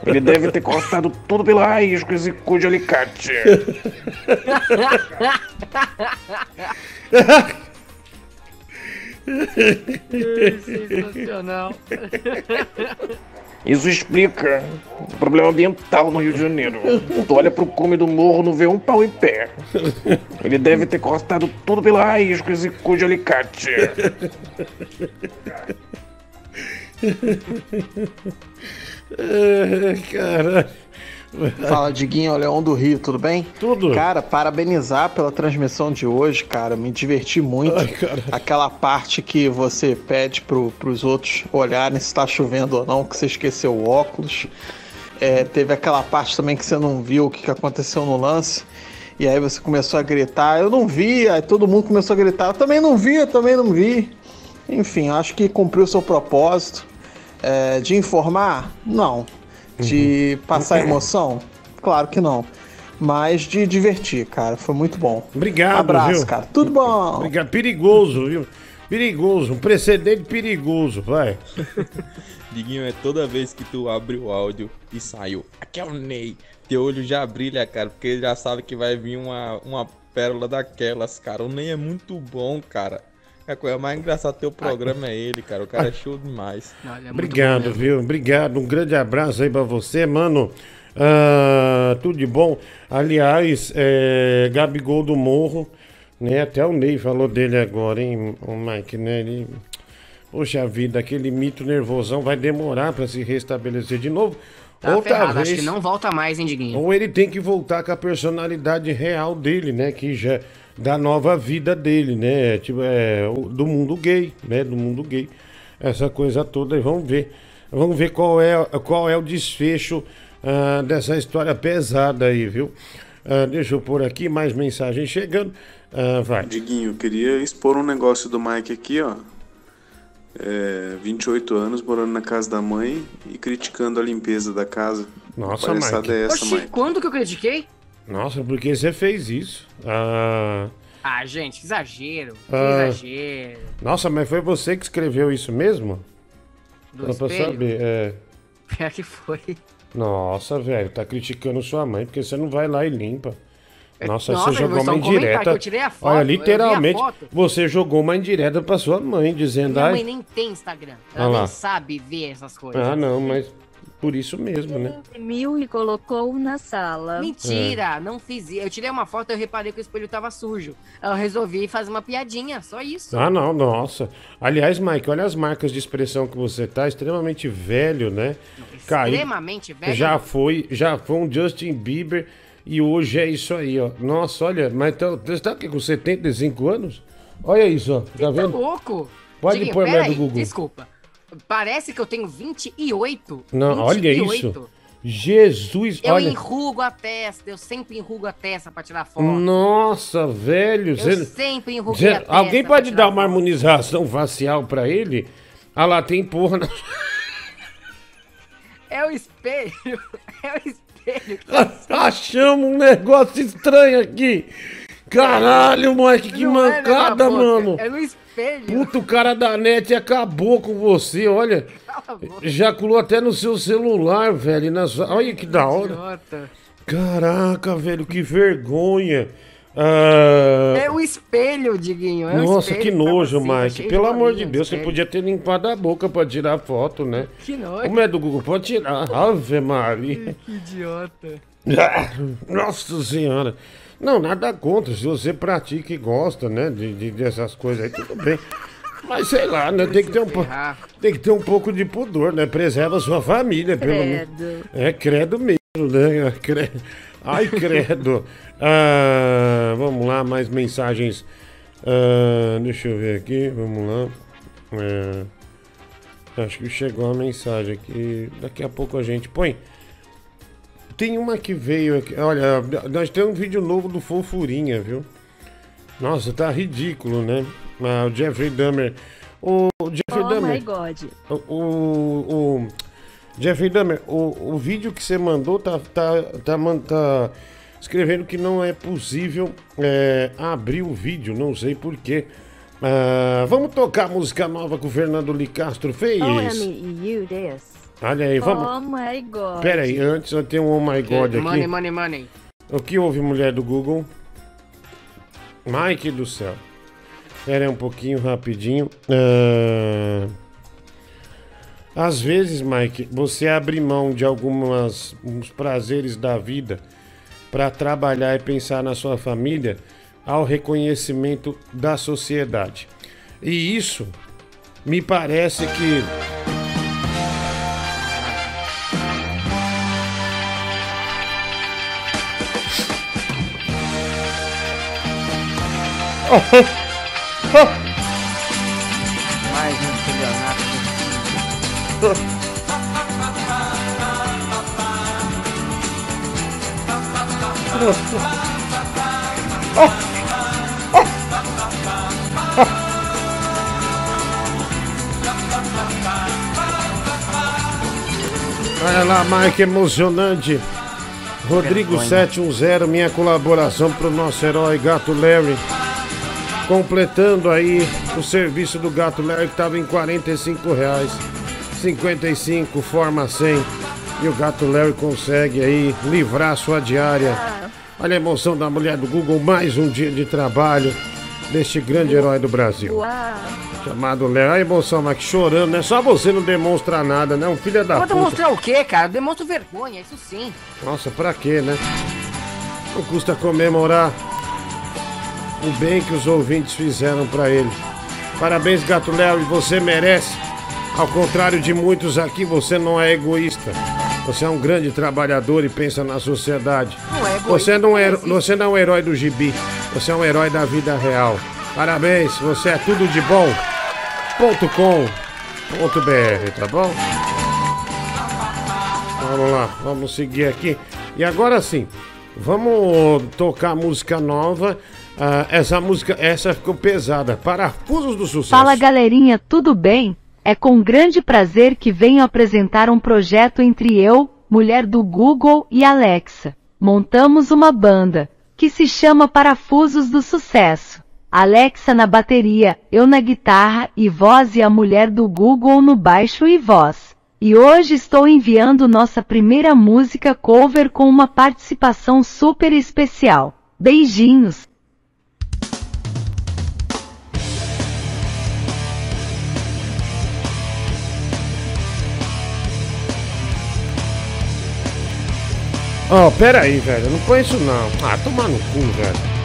Ele deve ter cortado tudo pela raiz com esse cu de alicate. Sensacional. Isso explica o problema ambiental no Rio de Janeiro. Tu olha pro cume do morro, não vê um pau em pé. Ele deve ter cortado tudo pela raiz com esse cu de alicate. Caralho. Fala, Diguinho, Leão do Rio, tudo bem? Tudo. Cara, parabenizar pela transmissão de hoje, cara. Me diverti muito. Aquela parte que você pede pro, pros outros olharem se tá chovendo ou não, que você esqueceu o óculos. É, teve aquela parte também que você não viu o que, que aconteceu no lance. E aí você começou a gritar, eu não vi, aí todo mundo começou a gritar, eu também não vi, eu também não vi. Enfim, acho que cumpriu o seu propósito. É, de informar? Não. De passar emoção? Claro que não. Mas de divertir, cara. Foi muito bom. Obrigado, Abraço, viu? cara. Tudo bom. Obrigado. Perigoso, viu? Perigoso. Um precedente perigoso, vai. Diguinho, é toda vez que tu abre o áudio e saiu. Aqui é o Ney. Teu olho já brilha, cara, porque ele já sabe que vai vir uma, uma pérola daquelas, cara. O Ney é muito bom, cara. A coisa mais engraçada do teu programa é ele, cara. O cara é show demais. Obrigado, viu? Obrigado. Um grande abraço aí pra você, mano. Ah, tudo de bom. Aliás, é, Gabigol do Morro, né? Até o Ney falou dele agora, hein, o Mike, né? Ele, poxa vida, aquele mito nervosão vai demorar pra se restabelecer de novo. Tá Ou ferrado, talvez- acho que não volta mais, hein, Diguinho? ou ele tem que voltar com a personalidade real dele, né? Que já da nova vida dele, né? Tipo, é, do mundo gay, né? Do mundo gay. Essa coisa toda. E vamos ver. Vamos ver qual é, qual é o desfecho ah, dessa história pesada aí, viu? Ah, deixa eu pôr aqui mais mensagens chegando. Ah, vai. Diguinho, eu queria expor um negócio do Mike aqui, ó. É, 28 anos, morando na casa da mãe e criticando a limpeza da casa. Nossa, Mike. é essa, Oxi, Mike? quando que eu critiquei? Nossa, por que você fez isso? Ah, Ah, gente, que exagero. Que Ah. exagero. nossa, mas foi você que escreveu isso mesmo? Do pra espelho? saber, é. Pior que foi. Nossa, velho, tá criticando sua mãe porque você não vai lá e limpa. Nossa, Nossa, você jogou uma um indireta. que eu tirei a foto, Olha, literalmente, você jogou uma indireta pra sua mãe, dizendo. Minha "Ai, mãe nem tem Instagram. Ela Ah nem sabe ver essas coisas. Ah, não, mas por isso mesmo, né? Imprimiu e colocou na sala. Mentira, não fiz isso. Eu tirei uma foto e eu reparei que o espelho tava sujo. Eu resolvi fazer uma piadinha, só isso. Ah, não, nossa. Aliás, Mike, olha as marcas de expressão que você tá, extremamente velho, né? Caiu- Extremamente velho. Já foi, já foi um Justin Bieber e hoje é isso aí, ó. Nossa, olha, mas tá, você tá aqui com 75 anos? Olha isso, ó. Tá Tá vendo? louco? Pode Diguinho, pôr mulher do aí, Google. Desculpa. Parece que eu tenho 28. Não, olha 28. isso. Jesus, Eu olha. enrugo a testa, eu sempre enrugo a testa pra tirar foto. Nossa, velho. Eu sempre enruguei você- a testa Alguém pode dar uma harmonização facial pra ele? Ah lá, tem porra na... É o espelho. É o espelho. Achamos um negócio estranho aqui. Caralho, Mike, que Não é mancada, boca, mano. É no espelho. Puta, o cara da net acabou com você, olha. Ejaculou até no seu celular, velho. Na sua... Olha que da hora. Caraca, velho, que vergonha. Ah, É o espelho, Diguinho. É Nossa, espelho que nojo, Mike. Pelo amor de Deus, você podia ter limpado a boca pra tirar foto, né? Que nojo. Como é do Google? Pode tirar. Ave Maria. Que idiota. Nossa senhora. Não, nada contra. Se você pratica e gosta, né? De, de- dessas coisas aí, tudo bem. Mas sei lá, né? Tem que ter um, po- tem que ter um pouco de pudor, né? Preserva a sua família, pelo menos. Credo. É credo mesmo, né? Ai, credo. Ah, vamos lá, mais mensagens. Ah, deixa eu ver aqui, vamos lá. É, acho que chegou a mensagem aqui. Daqui a pouco a gente põe. Tem uma que veio aqui. Olha, nós temos um vídeo novo do Fofurinha, viu? Nossa, tá ridículo, né? Ah, o Jeffrey Dahmer. O Jeffrey Oh Dahmer. my god. O, o, o- Jeffrey Dahmer, o, o vídeo que você mandou tá, tá, tá, tá escrevendo que não é possível é, abrir o vídeo, não sei porquê. Ah, vamos tocar a música nova que o Fernando Licastro fez? OMEU this. Olha aí, vamos. Oh my god. Pera aí, antes eu tenho um Oh My God aqui. Money, money, money. O que houve, mulher do Google? Mike do céu. Pera aí um pouquinho, rapidinho. Ah, Às vezes, Mike, você abre mão de algumas uns prazeres da vida para trabalhar e pensar na sua família ao reconhecimento da sociedade. E isso me parece que Mais um estelionato. Olha lá, Mike, emocionante. Rodrigo Vergonha. 710, minha colaboração pro nosso herói Gato Larry. Completando aí o serviço do Gato Larry que tava em 45 reais. 55, forma 100. E o Gato Larry consegue aí livrar sua diária. Olha a emoção da mulher do Google, mais um dia de trabalho deste grande herói do Brasil. Chamado Léo. A emoção, Mike, chorando, né? Só você não demonstra nada, né? Um filho da Vou puta. demonstrar o quê, cara? Demonstro vergonha, isso sim. Nossa, pra quê, né? Não custa comemorar o bem que os ouvintes fizeram pra ele. Parabéns, Gato Léo, e você merece. Ao contrário de muitos aqui, você não é egoísta. Você é um grande trabalhador e pensa na sociedade. Não é Você não é, você não é um herói do gibi. Você é um herói da vida real. Parabéns, você é tudo de bom. Ponto com ponto BR, tá bom? Vamos lá, vamos seguir aqui. E agora sim, vamos tocar música nova. Ah, essa música, essa ficou pesada. Parafusos do sucesso. Fala galerinha, tudo bem? É com grande prazer que venho apresentar um projeto entre eu, mulher do Google e Alexa. Montamos uma banda, que se chama Parafusos do Sucesso. Alexa na bateria, eu na guitarra e voz e a mulher do Google no baixo e voz. E hoje estou enviando nossa primeira música cover com uma participação super especial. Beijinhos! Ó, pera aí, velho. Não põe isso não. Ah, toma no cu, velho.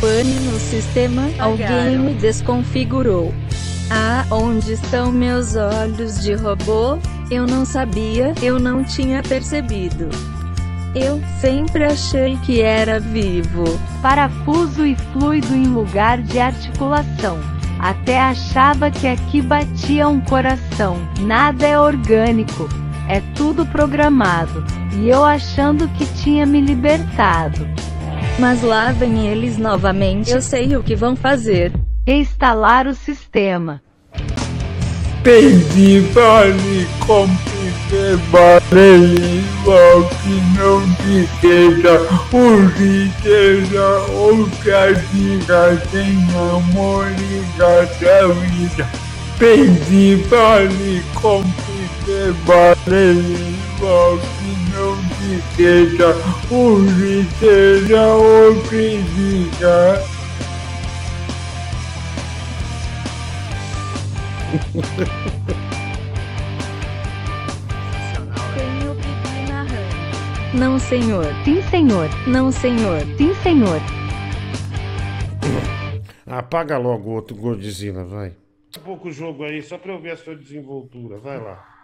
Pane no sistema, alguém me desconfigurou. Ah, onde estão meus olhos de robô? Eu não sabia, eu não tinha percebido. Eu sempre achei que era vivo. Parafuso e fluido em lugar de articulação. Até achava que aqui batia um coração. Nada é orgânico. É tudo programado. E eu achando que tinha me libertado. Mas lá vem eles novamente. Eu sei o que vão fazer. Reinstalar o sistema. Me compreender que não te seja o que seja outra diga sem amor e gata vida. Pedi para me compreender que não te seja o que seja outra diga. Tenho Pipi narrando. Não, senhor. Sim, senhor. Não, senhor. Sim, senhor. Apaga logo o outro Godzilla, vai. Um pouco o jogo aí, só pra eu ver a sua desenvoltura. Vai lá.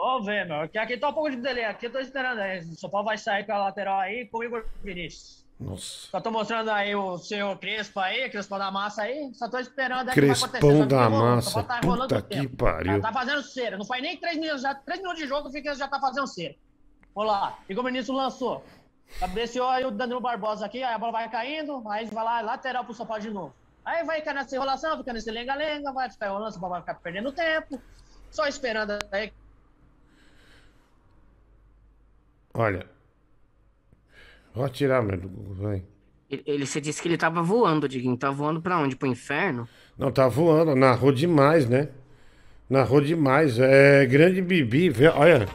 Ô, vê, meu, aqui, aqui tá um pouco de delay, aqui eu tô esperando aí. O São Paulo vai sair pela lateral aí com o Igor Vinícius. Nossa. Só tô mostrando aí o senhor Crespo aí, Crespão da Massa aí. Só tô esperando aí o que vai acontecer. Crespão da o São massa. tá Puta o que tempo. pariu. Tá, tá fazendo cera. Não faz nem três minutos, já, três minutos de jogo, fica, já tá fazendo cera. Vamos lá. Igor Vinícius lançou. Cabeceou aí o Danilo Barbosa aqui, aí a bola vai caindo, aí vai lá, lateral pro São Paulo de novo. Aí vai ficar nessa enrolação, fica nesse lenga-lenga, vai ficar enrolando, São Paulo vai ficar perdendo tempo. Só esperando aí Olha. Vou tirar, meu. Vai. Ele, ele você disse que ele tava voando, Diguinho. Tá voando pra onde? Pro inferno? Não, tá voando. Narrou demais, né? Narrou demais. É grande Bibi, olha.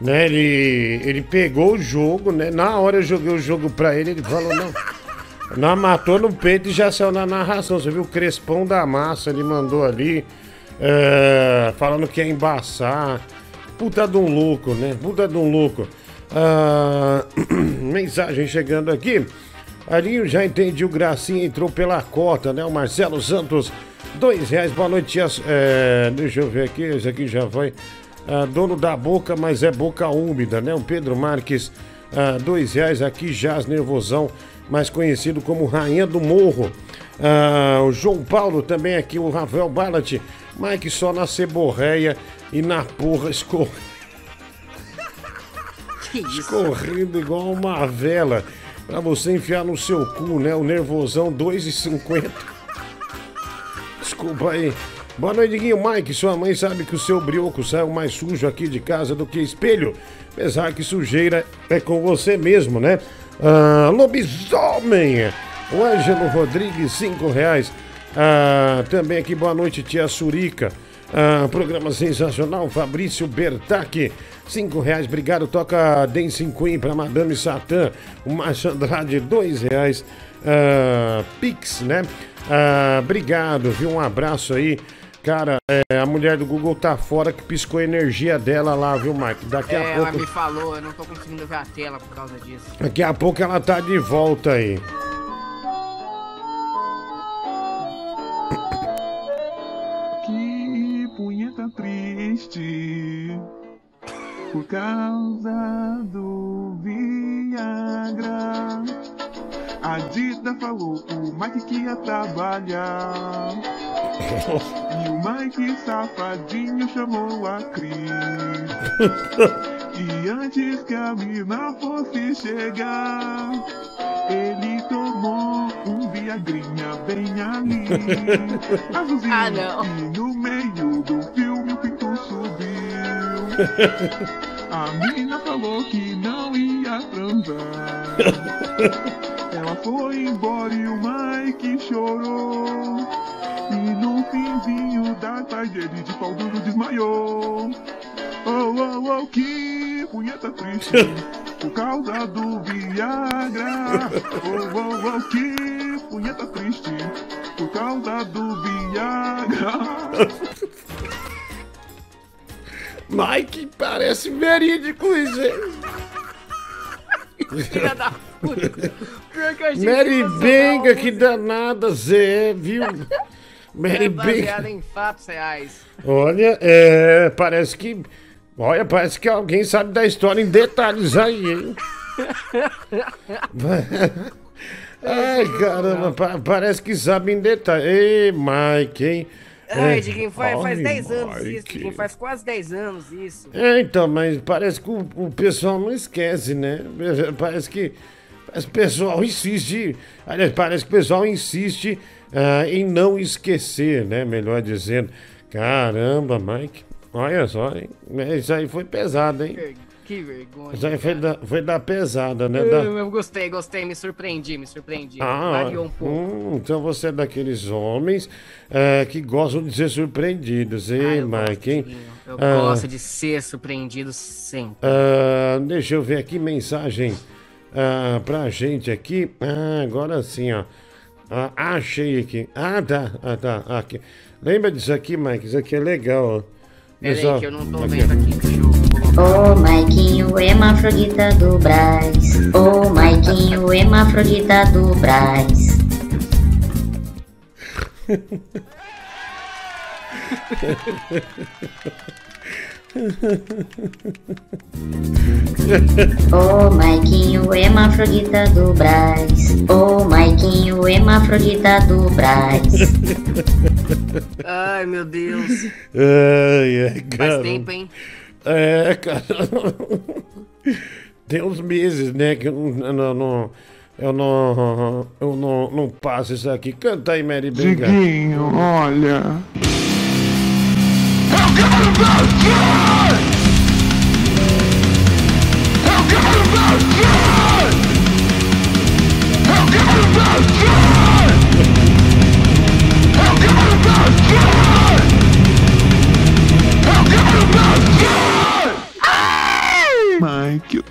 Né, ele, ele pegou o jogo, né? Na hora eu joguei o jogo pra ele, ele falou, não. Não, matou no peito e já saiu na narração. Você viu o Crespão da Massa, ele mandou ali. é, falando que ia embaçar. Puta de um louco, né? Puta de um louco. Ah, mensagem chegando aqui. Arinho, já entendi, o Gracinha entrou pela cota, né? O Marcelo Santos, dois reais, boa noite. é, deixa eu ver aqui, esse aqui já foi. Ah, dono da boca, mas é boca úmida, né? O Pedro Marques, ah, dois reais aqui, Jazz Nervosão. mais conhecido como Rainha do Morro. Ah, o João Paulo também aqui, o Rafael Ballat. Mike só na ceborreia e na porra escor... Que isso? escorrendo igual uma vela. Pra você enfiar no seu cu, né? O nervosão 2,50. Desculpa aí. Boa noite, Guinho. Mike, sua mãe sabe que o seu brioco saiu mais sujo aqui de casa do que espelho. Apesar que sujeira é com você mesmo, né? Ah, lobisomem. O Ângelo Rodrigues, cinco reais. Ah, também aqui, boa noite, tia Surica. Ah, programa sensacional, Fabrício Bertac, cinco reais, obrigado. Toca Dancing Queen pra Madame Satã. O Márcio Andrade, dois reais. Ah, Pix, né? Ah, obrigado, viu? Um abraço aí. Cara, é, a mulher do Google tá fora que piscou a energia dela lá, viu, Mike? Daqui a É, ela pouco. me falou, eu não tô conseguindo ver a tela por causa disso. Daqui a pouco ela tá de volta aí. Por causa do Viagra. A Dita falou o Mike que ia trabalhar. E o Mike safadinho chamou a Cris. E antes que a mina fosse chegar, ele tomou um Viagrinha bem ali. Azulzinho. Ah, não. E no meio do filme. A mina falou que não ia transar. Ela foi embora e o Mike chorou. E no finzinho da tarde ele de pau duro desmaiou. Oh, oh, oh, que punheta triste por causa do Viagra. Oh, oh, oh, que punheta triste por causa do Viagra. Mike, parece verídico isso, hein? Filha da puta. Mary. Benga, que danada, Zé, viu? Mary É baseada Benga. em fatos reais. Olha, é, parece que. Olha, parece que alguém sabe da história em detalhes aí, hein? Ai, caramba, pa- parece que sabe em detalhes. Ei, Mike, hein? Ai, É. Diguinho, faz, faz Ai, 10 anos isso, Mike. Diguinho, faz quase 10 anos isso. É, então, mas parece que o, o pessoal não esquece, né? Parece que o pessoal insiste. Aliás, parece que o pessoal insiste ah, em não esquecer, né? Melhor dizendo. Caramba, Mike. Olha só, hein? Isso aí foi pesado, hein? Que vergonha. Aí foi da, foi da pesada, né? Eu, Da- eu gostei, gostei, me surpreendi, me surpreendi. Ah, Variou um pouco. hum, então você é daqueles homens eh, que gostam de ser surpreendidos, hein, Mike, hein? Eu Ah, gosto de ser surpreendido sempre. Ah, deixa eu ver aqui mensagem ah, pra gente aqui. Ah, agora sim, ó. Ah, achei aqui. Ah, tá. Ah, tá. Aqui. Lembra disso aqui, Mike? Isso aqui é legal, ó. Peraí que eu não tô vendo aqui, eu Ô Maiquinho, hermafrodita do Braz. Ô Maiquinho, hermafrodita do Braz. Ô Maiquinho, hermafrodita do Braz. Ô Maiquinho, hermafrodita do Braz. Ai, meu Deus. Ai, ai, cara. Faz tempo, hein? É, cara. Tem uns meses, né, que eu não, eu não, eu não, eu não, não passo isso aqui. Canta aí, Mary Benga. Diguinho, olha.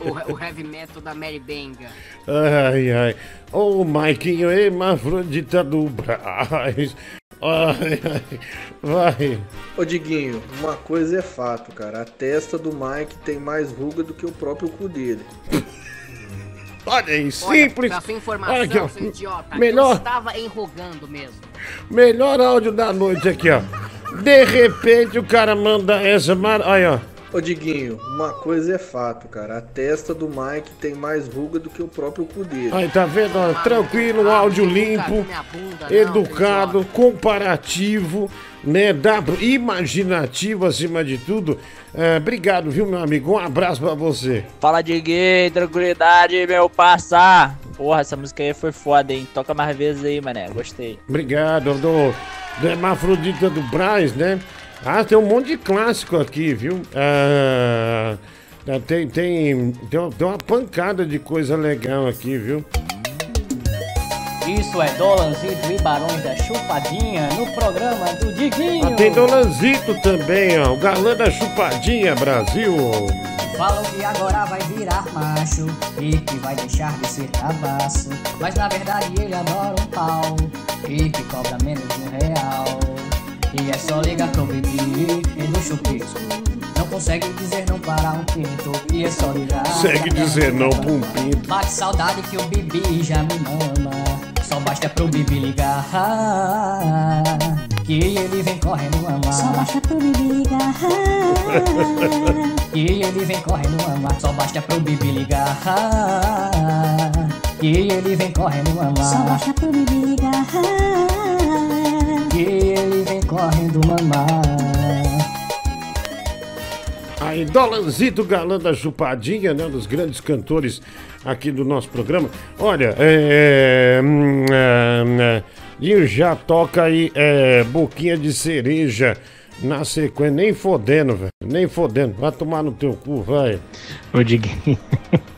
O, o heavy metal da Mary Benga. Ai, ai. Ô, Maiquinho, hermafrodita do Braz. Ai, ai. Vai. Ô Diguinho, uma coisa é fato, cara. A testa do Mike tem mais ruga do que o próprio cu dele. Olha aí, Olha, simples. pra sua informação, Olha aqui, ó. seu idiota, eu Melhor, estava enrugando mesmo. melhor áudio da noite aqui, ó. De repente o cara manda essa. Mar... Aí, ó. Ô Diguinho, uma coisa é fato, cara. A testa do Mike tem mais ruga do que o próprio cu dele. Aí, tá vendo? ó, Tranquilo, áudio limpo, educado, comparativo, né? Dá, imaginativo acima de tudo. É, obrigado, viu, meu amigo? Um abraço pra você. Fala de gay, tranquilidade, meu parça. Porra, essa música aí foi foda, hein? Toca mais vezes aí, mané. Gostei. Obrigado, do, do Hermafrodita do Braz, né? Ah, tem um monte de clássico aqui, viu? Ah, tem, tem, tem, tem uma pancada de coisa legal aqui, viu? Isso é Dolanzito e Barões da Chupadinha no programa do Diguinho. Ah, tem Dolanzito também, ó. O galã da chupadinha, Brasil. Falam que agora vai virar macho e que vai deixar de ser cabaço. Mas na verdade ele adora um pau e que cobra menos de um real. E é só ligar pro bebê e do chupisco. Não consegue dizer não para um pinto. E é só ligar. Consegue dizer não pra um pinto. Bate saudade que o Bibi já me mama. Só basta pro Bibi ligar. Que ele vem correndo amar. Só basta pro Bibi ligar. Que ele vem correndo amar. Só basta pro Bibi ligar. Que ele vem correndo amar. Só basta pro Bibi ligar. Que ele vem correndo mamar. Aí, Dolanzito, galã da chupadinha, né? Um dos grandes cantores aqui do nosso programa. Olha, é. hum, é, é, E já toca aí, é. Boquinha de cereja na sequência. Nem fodendo, velho. Nem fodendo. Vai tomar no teu cu, vai. Ô Diguinho.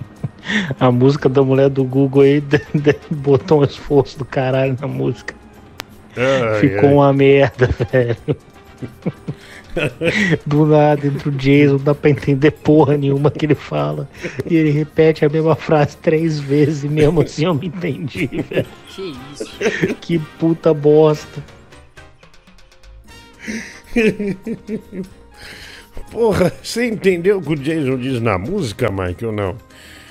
A música da mulher do Google aí de- de- botou um esforço do caralho na música. Ai, Ficou ai. uma merda, velho. Do nada, entre o Jason, não dá pra entender porra nenhuma que ele fala. E ele repete a mesma frase três vezes e mesmo assim eu não entendi, velho. Que isso? Que puta bosta. Porra, você entendeu o que o Jason diz na música, Mike, ou não?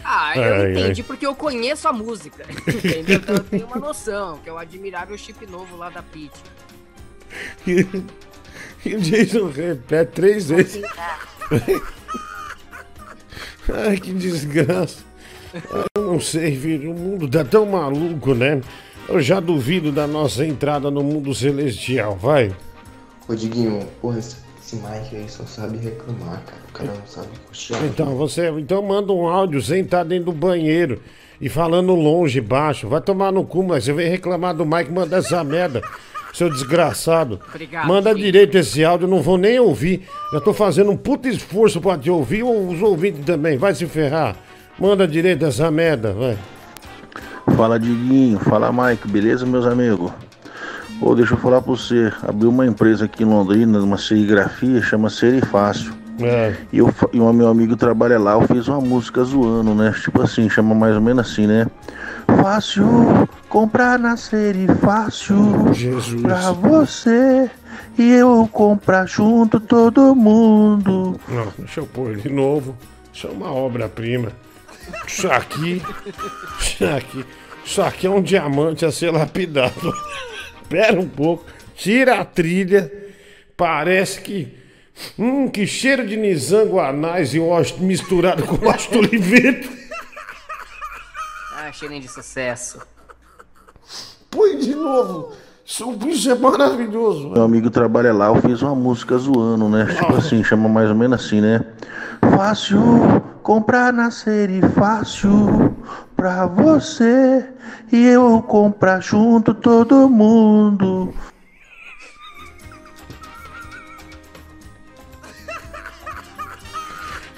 Ah, eu Ai, entendi ai. porque eu conheço a música. Entendeu? Então eu tenho uma noção, que é o admirável chip novo lá da Pit. E, e o Jason repete três vezes. Ai, que desgraça. Eu não sei, filho. O mundo tá tão maluco, né? Eu já duvido da nossa entrada no mundo celestial, vai. Ô Diguinho, porra, esse, Mike aí só sabe reclamar, cara. O cara não sabe a Então, você então manda um áudio sem estar dentro do banheiro e falando longe, baixo. Vai tomar no cu, mas você vem reclamar do Mike, manda essa merda, seu desgraçado. Obrigado, manda filho. direito esse áudio, eu não vou nem ouvir. Já tô fazendo um puta esforço pra te ouvir, ou os ouvintes também, vai se ferrar. Manda direito essa merda, vai. Fala Diguinho, fala Mike, beleza meus amigos? Ô, deixa eu falar pra você, abri uma empresa aqui em Londrina, uma serigrafia, chama Serifácil. É. E, eu, e o meu amigo trabalha lá, eu fiz uma música zoando, né? Tipo assim, chama mais ou menos assim, né? Fácil, comprar na Serifácil. Jesus. Pra você e eu comprar junto todo mundo. Não, deixa eu pôr de novo. Isso é uma obra-prima. Isso aqui. Isso aqui. Isso aqui é um diamante a ser lapidado. Espera um pouco. Tira a trilha. Parece que. Hum, que cheiro de nizango anais e misturado com Washington Oliveira. Cheirinho de sucesso. Põe de novo. Isso, bicho é maravilhoso. Meu amigo trabalha lá, eu fiz uma música zoando, né? Tipo assim, chama mais ou menos assim, né? Fácil, comprar na série fácil pra você e eu comprar junto todo mundo.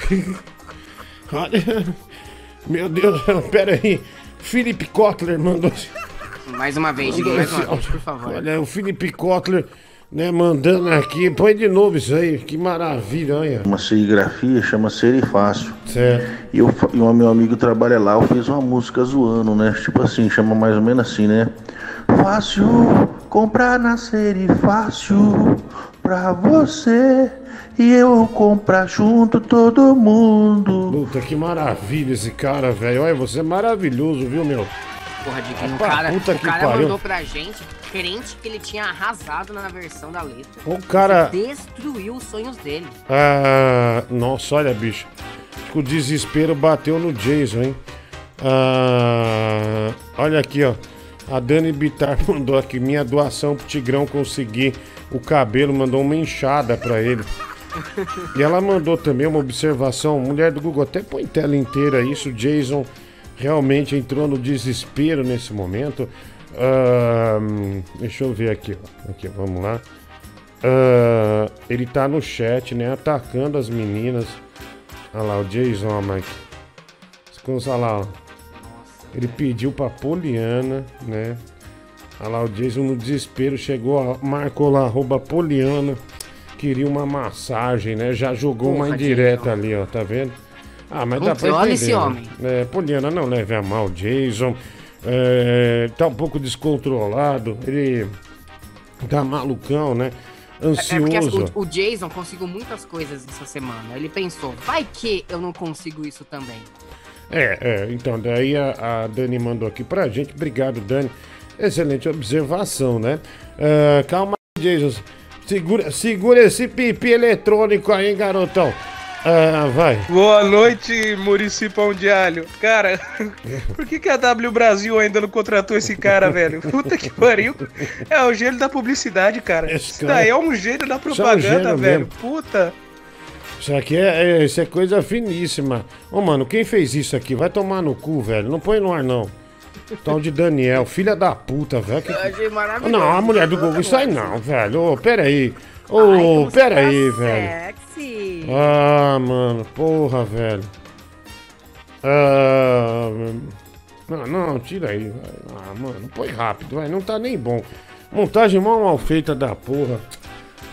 Olha. Meu Deus, pera aí. Felipe Kotler mandou. Mais uma vez, mandou mais uma vez, por favor. Olha, o Felipe Kotler, né, mandando aqui. Põe de novo isso aí. Que maravilha, olha. Uma serigrafia chama Serifácil. Certo. E, eu, e o meu amigo trabalha lá, eu fiz uma música zoando, né? Tipo assim, chama mais ou menos assim, né? Fácil, comprar na série fácil pra você e eu comprar junto todo mundo. Puta, que maravilha esse cara, velho. Olha, você é maravilhoso, viu, meu? Porra, Diguinho, o Rapaz, cara, puta o que cara pariu. mandou pra gente, crente que ele tinha arrasado na versão da letra. O cara- destruiu os sonhos dele. Ah, nossa, olha, bicho. Acho que o desespero bateu no Jason, hein? Ah, olha aqui, ó. A Dani Bitar mandou aqui minha doação pro Tigrão conseguir o cabelo, mandou uma enxada pra ele. E ela mandou também uma observação, mulher do Google, até põe tela inteira isso, Jason realmente entrou no desespero nesse momento. Ah, deixa eu ver aqui, ó. aqui, vamos lá. Ah, ele tá no chat, né? Atacando as meninas. Olha lá, o Jason, Mike. Olha lá, ó. Ele pediu pra Poliana, né? Olha lá, o Jason no desespero chegou, ó, marcou lá, arroba Poliana. Queria uma massagem, né? Já jogou uma Porra, indireta ali, ó, tá vendo? Ah, mas dá pra entender. esse né? homem. É, Poliana não leve a mal, Jason. É, tá um pouco descontrolado. Ele tá malucão, né? É porque assim, Ansioso. o, o Jason conseguiu muitas coisas essa semana. Ele pensou, vai que eu não consigo isso também. É, é, então, daí a, a Dani mandou aqui pra gente. Obrigado, Dani. Excelente observação, né? Ah, calma aí, Jason. Segura, segura esse pipi eletrônico aí, garotão. Ah, vai. Boa noite, Murici Pão de Alho. Cara, por que, que a W Brasil ainda não contratou esse cara, velho? Puta que pariu. É o gênio da publicidade, cara. Isso daí é um gênio da Isso é um propaganda, velho. mesmo. Puta. Isso aqui é, é- isso é coisa finíssima. Ô, mano, quem fez isso aqui? Vai tomar no cu, velho. Não põe no ar, não. Tal de Daniel, filha da puta, velho. Que... Eu achei maravilhoso. Não, a mulher do Google, isso aí não, velho. Ô, peraí. Ô, peraí, velho. Sexy. Ah, mano, porra, velho. Ah, não, não, tira aí. Ah, mano, põe rápido, vai. Não tá nem bom. Montagem mal mal feita da porra.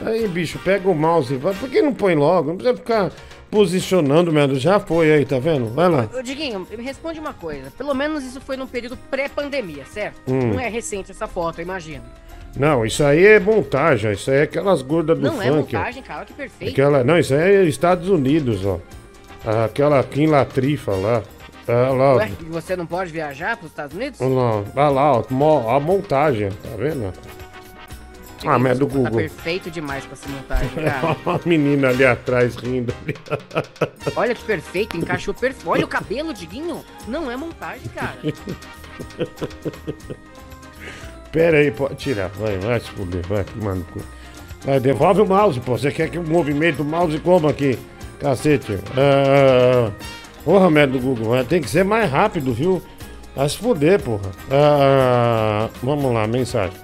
Aí, bicho, pega o mouse e vai. Por que não põe logo? Não precisa ficar posicionando, merda. Já foi aí, tá vendo? Vai lá. Ô, Diguinho, me responde uma coisa. Pelo menos isso foi num período pré-pandemia, certo? Hum. Não é recente essa foto, eu imagino. Não, isso aí é montagem. Isso aí é aquelas gordas do não funk. é ó. montagem, cara, que perfeito. Aquela, não, isso aí é Estados Unidos, ó. Aquela Kim Latrifa lá. Ah, lá. Ué, você não pode viajar pros Estados Unidos? Lá, vai lá, ó, a montagem, tá vendo? Ah, mas é do Tá Google. perfeito demais pra essa montagem, cara. a menina ali atrás rindo. Olha que perfeito, encaixou perfeito. Olha o cabelo, Diguinho. Não é montagem, cara. Pera aí, pode tirar. Vai, vai se fuder, vai, mano. Vai, devolve o mouse, pô. Você quer que o movimento do mouse como aqui? Cacete. Ah, porra, merda do Google. Tem que ser mais rápido, viu? Vai se fuder, porra. Ah, vamos lá, mensagem.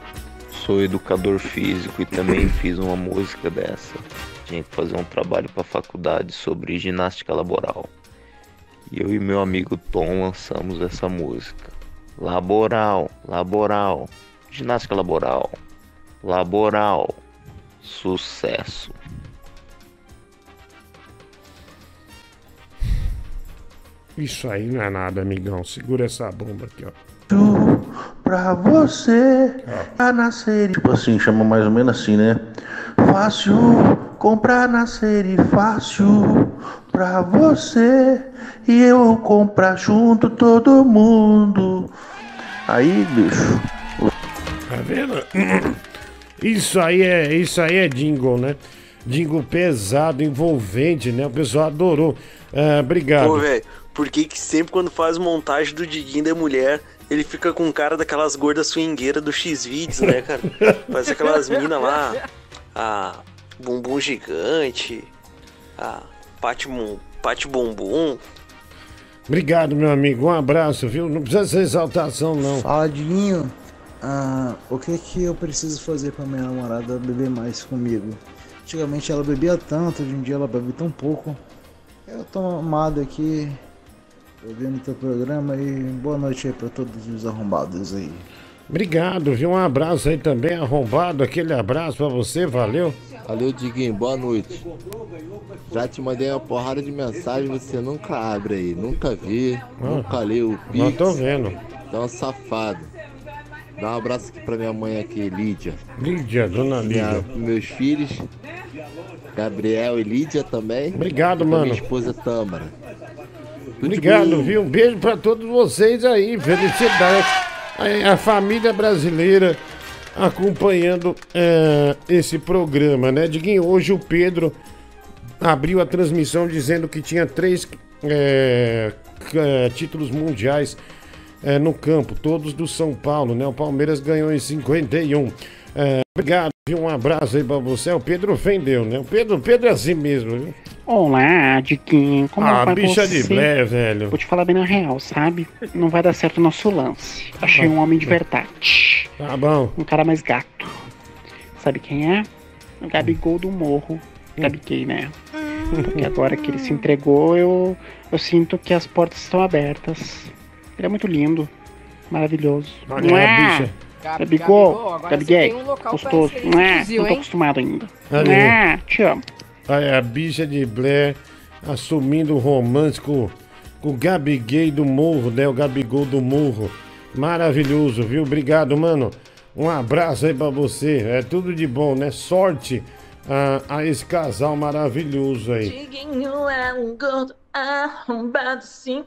Sou educador físico e também fiz uma música dessa. Tinha que fazer um trabalho para faculdade sobre ginástica laboral. E eu e meu amigo Tom lançamos essa música. Laboral, laboral, ginástica laboral, laboral, sucesso. Isso aí não é nada, amigão. Segura essa bomba aqui, ó. Pra você a nascer. Tipo assim, chama mais ou menos assim, né? Fácil comprar na série fácil pra você e eu comprar junto todo mundo. Aí, bicho. Tá vendo? Isso aí é, isso aí é jingle, né? Jingle pesado, envolvente, né? O pessoal adorou. Ah, obrigado. Pô, velho, por que que sempre quando faz montagem do Diguinho da mulher, ele fica com cara daquelas gordas swingueiras do X-Videos, né, cara? Parece aquelas minas lá, a Bumbum Gigante, a Pati, Pati Bumbum. Obrigado, meu amigo. Um abraço, viu? Não precisa ser exaltação, não. Fala, Diguinho. Ah, o que que eu preciso fazer pra minha namorada beber mais comigo? Antigamente ela bebia tanto, hoje em dia ela bebe tão pouco. Eu tô amado aqui, ouvindo teu programa e boa noite aí pra todos os arrombados aí. Obrigado, viu? Um abraço aí também, arrombado. Aquele abraço pra você, valeu. Valeu, Diguinho, boa noite. Já te mandei uma porrada de mensagem, você nunca abre aí, nunca vê, nunca leu o Pix. Não tô vendo. Então, safado. Dá um abraço aqui pra minha mãe aqui, Lídia. Lídia, dona Minha- Lídia. meus filhos, Gabriel e Lídia também. Obrigado, E mano. Minha esposa Tâmara. Obrigado, viu? Um beijo pra todos vocês aí. Felicidade. a, família brasileira acompanhando eh, esse programa, né? Diguinho, hoje o Pedro abriu a transmissão dizendo que tinha três eh, c- títulos mundiais eh, no campo, todos do São Paulo, né? O Palmeiras ganhou em 51. Eh, obrigado, viu? um abraço aí pra você. O Pedro ofendeu, né? O Pedro, o Pedro é assim mesmo, viu? Olá, Diquinho, como Ah, vai bicha você? de Blair, velho. Vou te falar bem na real, sabe? Não vai dar certo o nosso lance. Achei um homem de verdade. Tá bom. Um cara mais gato. Sabe quem é? O Gabigol do Morro. Gabi Gay, né? Porque agora que ele se entregou, eu, eu sinto que as portas estão abertas. Ele é muito lindo. Maravilhoso. Olha Não é? bicha. Gabi- Gabigol, Gabigol, agora Gabi você Gay, tem um local pra gostoso. ser Não é? Não tô hein? acostumado ainda. Aí. é? Te amo. Olha, a bicha de Blair assumindo o romance com, com o Gabi Gay do Morro, né? O Gabigol do Morro. Maravilhoso, viu? Obrigado, mano. Um abraço aí pra você. É tudo de bom, né? Sorte a, a esse casal maravilhoso aí. Diguinho é um gordo arrombado sim.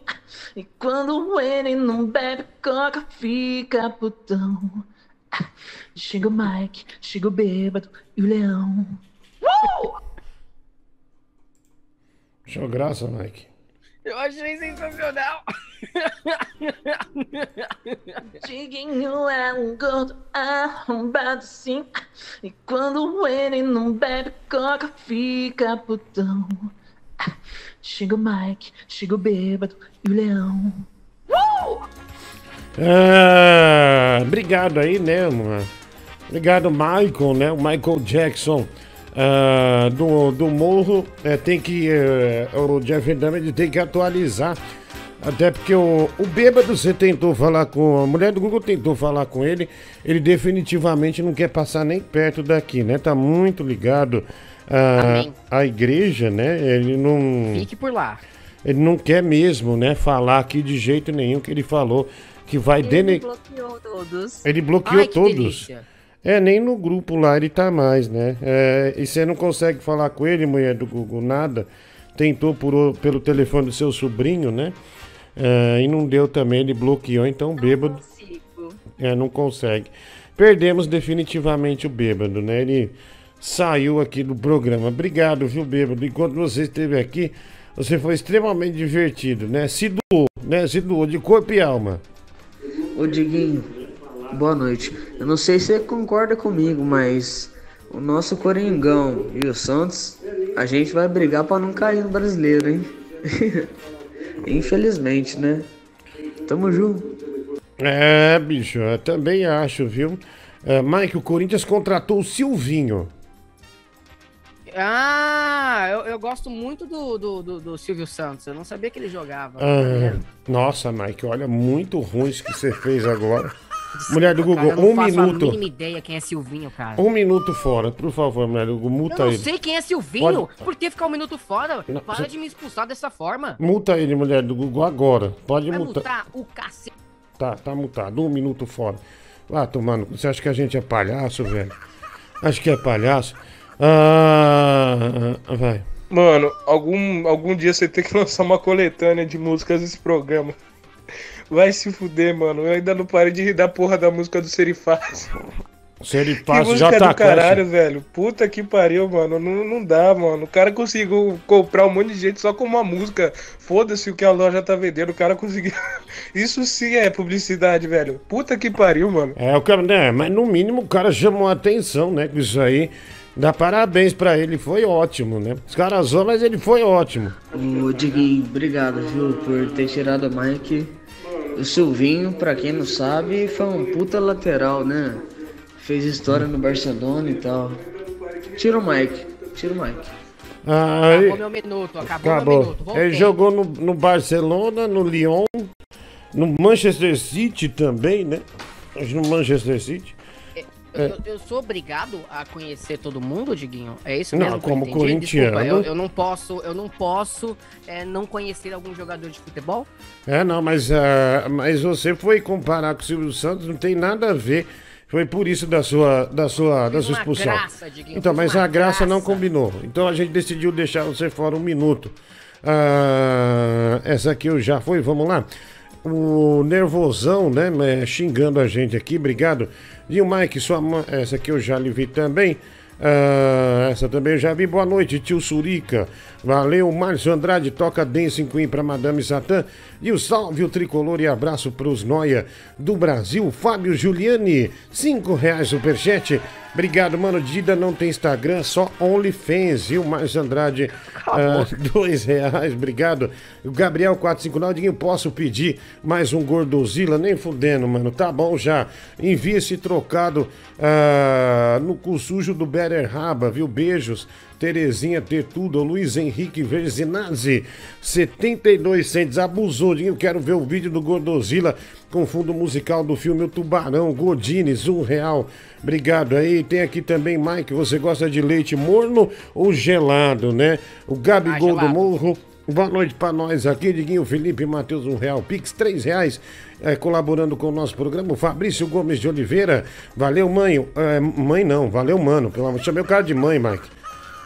E quando ele não bebe coca, fica putão. Chega o Mike, chega o bêbado e o leão. Uh! Show graça, Mike. Eu achei sensacional. Diguinho é um gordo arrombado sim. E quando ele não bebe coca, fica putão. Chega o Mike, chega o bêbado e o leão. Uh! Ah, obrigado aí, né, mano? Obrigado, Michael, né? O Michael Jackson ah, do, do Morro. É, tem que. eh, o Jeff Dahmer tem que atualizar. Até porque o, o bêbado, você tentou falar com. A mulher do Google tentou falar com ele. Ele definitivamente não quer passar nem perto daqui, né? Tá muito ligado à, Amém. à igreja, né? Ele não. Fique por lá. Ele não quer mesmo, né, falar aqui de jeito nenhum que ele falou que vai dene... bloqueou todos. Ele bloqueou Ai, que todos. delícia. É, nem no grupo lá ele tá mais, né? É, e você não consegue falar com ele, mulher do Google, nada. Tentou por, pelo telefone do seu sobrinho, né? É, e não deu também, ele bloqueou, então bêbado. É, não consegue. Perdemos definitivamente o bêbado, né? Ele saiu aqui do programa. Obrigado, viu, bêbado? Enquanto você esteve aqui, você foi extremamente divertido, né? Se doou, né? Se doou de corpo e alma. Ô Diguinho, boa noite. Eu não sei se você concorda comigo, mas o nosso Coringão e o Santos, a gente vai brigar pra não cair no brasileiro, hein? Infelizmente, né? Tamo junto. É, bicho, eu também acho, viu? É, Mike, o Corinthians contratou o Silvinho. Ah, eu, eu gosto muito do, do, do, do Silvio Santos. Eu não sabia que ele jogava. Ah, nossa, Mike, olha, muito ruim isso que você fez agora. Mulher do Google, Cara, eu não um minuto. mínima ideia quem é Silvinho, cara. Um minuto fora, por favor, mulher do Google, multa Eu não ele. sei quem é Silvinho. Pode- Por que ficar um minuto fora? Não, Para você- de me expulsar dessa forma. Multa ele, mulher do Google, agora. Pode Vai multar. multar o cacete. Tá, tá multado. Um minuto fora. Vá tomando. Você acha que a gente é palhaço, velho? Acho que é palhaço. Ah, vai. Mano, algum, algum dia você tem que lançar uma coletânea de músicas desse programa. Vai se fuder, mano. Eu ainda não parei de rir da porra da música do Serifaz. Se ele Que passa, música já tá do caralho, velho. Puta que pariu, mano. Não, não dá, mano. O cara conseguiu comprar um monte de gente só com uma música. Foda-se o que a loja tá vendendo. O cara conseguiu. Isso sim é publicidade, velho. Puta que pariu, mano. É, o cara, né, mas no mínimo o cara chamou a atenção, né, com isso aí. Dá parabéns pra ele, foi ótimo, né? Os caras mas ele foi ótimo. Ô Diguinho, obrigado, viu, por ter tirado o Mike. O Silvinho, pra quem não sabe, foi um puta lateral, né? Fez história no Barcelona e tal. Tira o Mike, tira o Mike. Ah, Acabou ele- meu minuto, acabou, meu Acabou. minuto. Voltei. Ele jogou no, no Barcelona, no Lyon, no Manchester City também, né? No Manchester City. Eu, eu- eu sou obrigado a conhecer todo mundo, Diguinho? É isso Não, mesmo? que eu como entendi? corintiano. Desculpa, eu, eu não posso, eu não posso é, não conhecer algum jogador de futebol? É, não, mas, ah, mas você foi comparar com o Silvio Santos, não tem nada a ver. Foi por isso da sua, da sua, da sua expulsão. graça, Diguinho, então, mas a graça não graça. combinou. Então a gente decidiu deixar você fora um minuto. Ah, essa aqui eu já foi, vamos lá. o Nervosão, né, é, xingando a gente aqui, obrigado. E o Mike, sua mãe, essa aqui eu já lhe vi também. Ah, essa também eu já vi. Boa noite, tio Surica. Valeu, Márcio Andrade, toca Dancing Queen pra Madame Satã. E o salve o tricolor e abraço pros Noia do Brasil. Fábio Giuliani, cinco reais superchat. Obrigado, mano. Dida não tem Instagram, só OnlyFans, viu? Márcio Andrade, ah, dois reais, obrigado. O Gabriel 459, Diguinho, posso pedir mais um Gordozila? Nem fudendo, mano. Tá bom já. Envia esse trocado ah, no cu sujo do Better Raba, viu? Beijos. Terezinha Tetudo, Luiz Henrique Verzinazzi, 72 centes, abusou, quero ver o vídeo do Gordozila com fundo musical do filme O Tubarão, Godines, um real, obrigado aí, tem aqui também, Mike, você gosta de leite morno ou gelado, né? O Gabigol do Morro, Boa noite pra nós aqui, Diguinho Felipe Matheus, um real, Pix, três reais, é, colaborando com o nosso programa, o Fabrício Gomes de Oliveira, valeu mãe, é, mãe não, valeu mano, pelo amor, chamei o cara de mãe, Mike.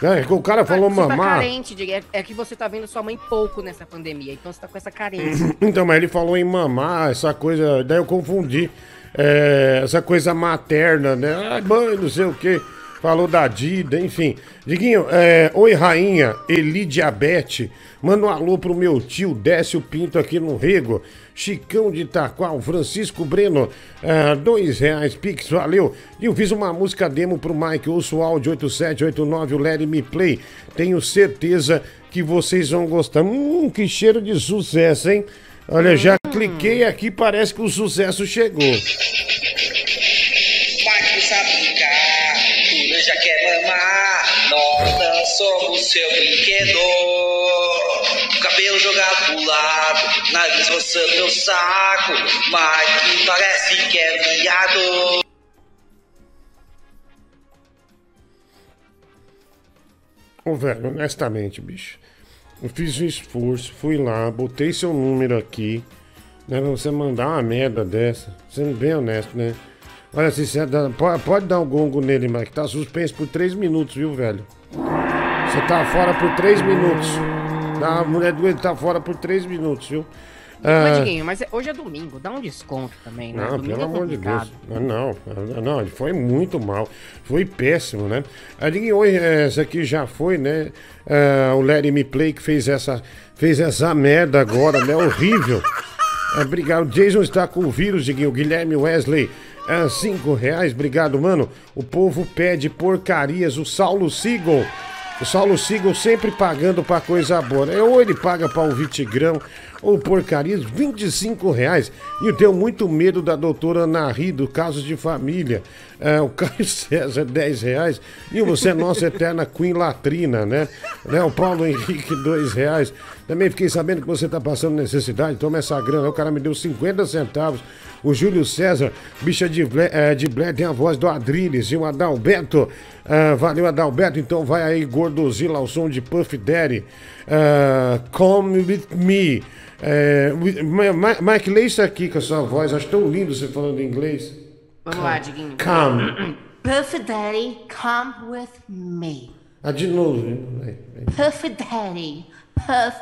É, o cara falou você tá mamar. carente, Diego. É, é que você tá vendo sua mãe pouco nessa pandemia, então você tá com essa carência. Então, mas ele falou em mamar, essa coisa, daí eu confundi. É, essa coisa materna, né? Ai, mãe, não sei o quê. Falou da Dida, enfim. Diguinho, é, oi rainha, Eli Diabete. Manda um alô pro meu tio Décio Pinto aqui no Rego. Chicão de Itaqual, Francisco Breno, ah, dois reais, Pix, valeu. E eu fiz uma música demo pro Mike, ouço o áudio 8789, o Let Me Play. Tenho certeza que vocês vão gostar. Hum, que cheiro de sucesso, hein? Olha, já cliquei aqui, parece que o sucesso chegou. Não somos seu brinquedo. Cabelo jogado pro lado, nariz roçando meu saco, Mike parece que é viado. Ô, velho, honestamente, bicho. Eu fiz um esforço, fui lá, botei seu número aqui, né? Pra você mandar uma merda dessa. Sendo bem honesto, né? Olha, assim, você pode dar um gongo nele, mas que tá suspenso por 3 minutos, viu, velho? Você tá fora por 3 minutos. Tá, A mulher doente tá fora por 3 minutos, viu? Mas, Ah, Diguinho, mas é- hoje é domingo, dá um desconto também, né? não, domingo pelo é amor de Deus. Ah, Não, ah, não, ele foi muito mal. Foi péssimo, né? A Diguinho, oi, eh, essa aqui já foi, né? Ah, o Let Me Play que fez essa, fez essa merda agora, né? Horrível. Obrigado. Jason está com o vírus, Diguinho. Guilherme Wesley. Ah, cinco reais, obrigado, mano. O povo pede porcarias. O Saulo Seagull. O Saulo Seagull sempre pagando pra coisa boa. né? Ou ele paga pra ouvir Tigrão, ou porcarias, 25 reais. E eu tenho muito medo da doutora Nari, do Casos de Família. É, o Caio César, 10 reais. E você é nossa eterna Queen Latrina, né? né? O Paulo Henrique, 2 reais. Também fiquei sabendo que você tá passando necessidade, toma essa grana. O cara me deu 50 centavos. O Júlio César, bicha de Blé, eh, de tem a voz do Adriles e o Adalberto. ah, valeu, Adalberto. Então vai aí, Gordozila, ao som de Puff Daddy. Ah, come with me. Ma- Mike, lê isso aqui com a sua voz. Acho tão lindo você falando inglês. Vamos lá, Diguinho. Come. Puff Daddy, come with me. Ah, de novo. Puff Daddy, Puff,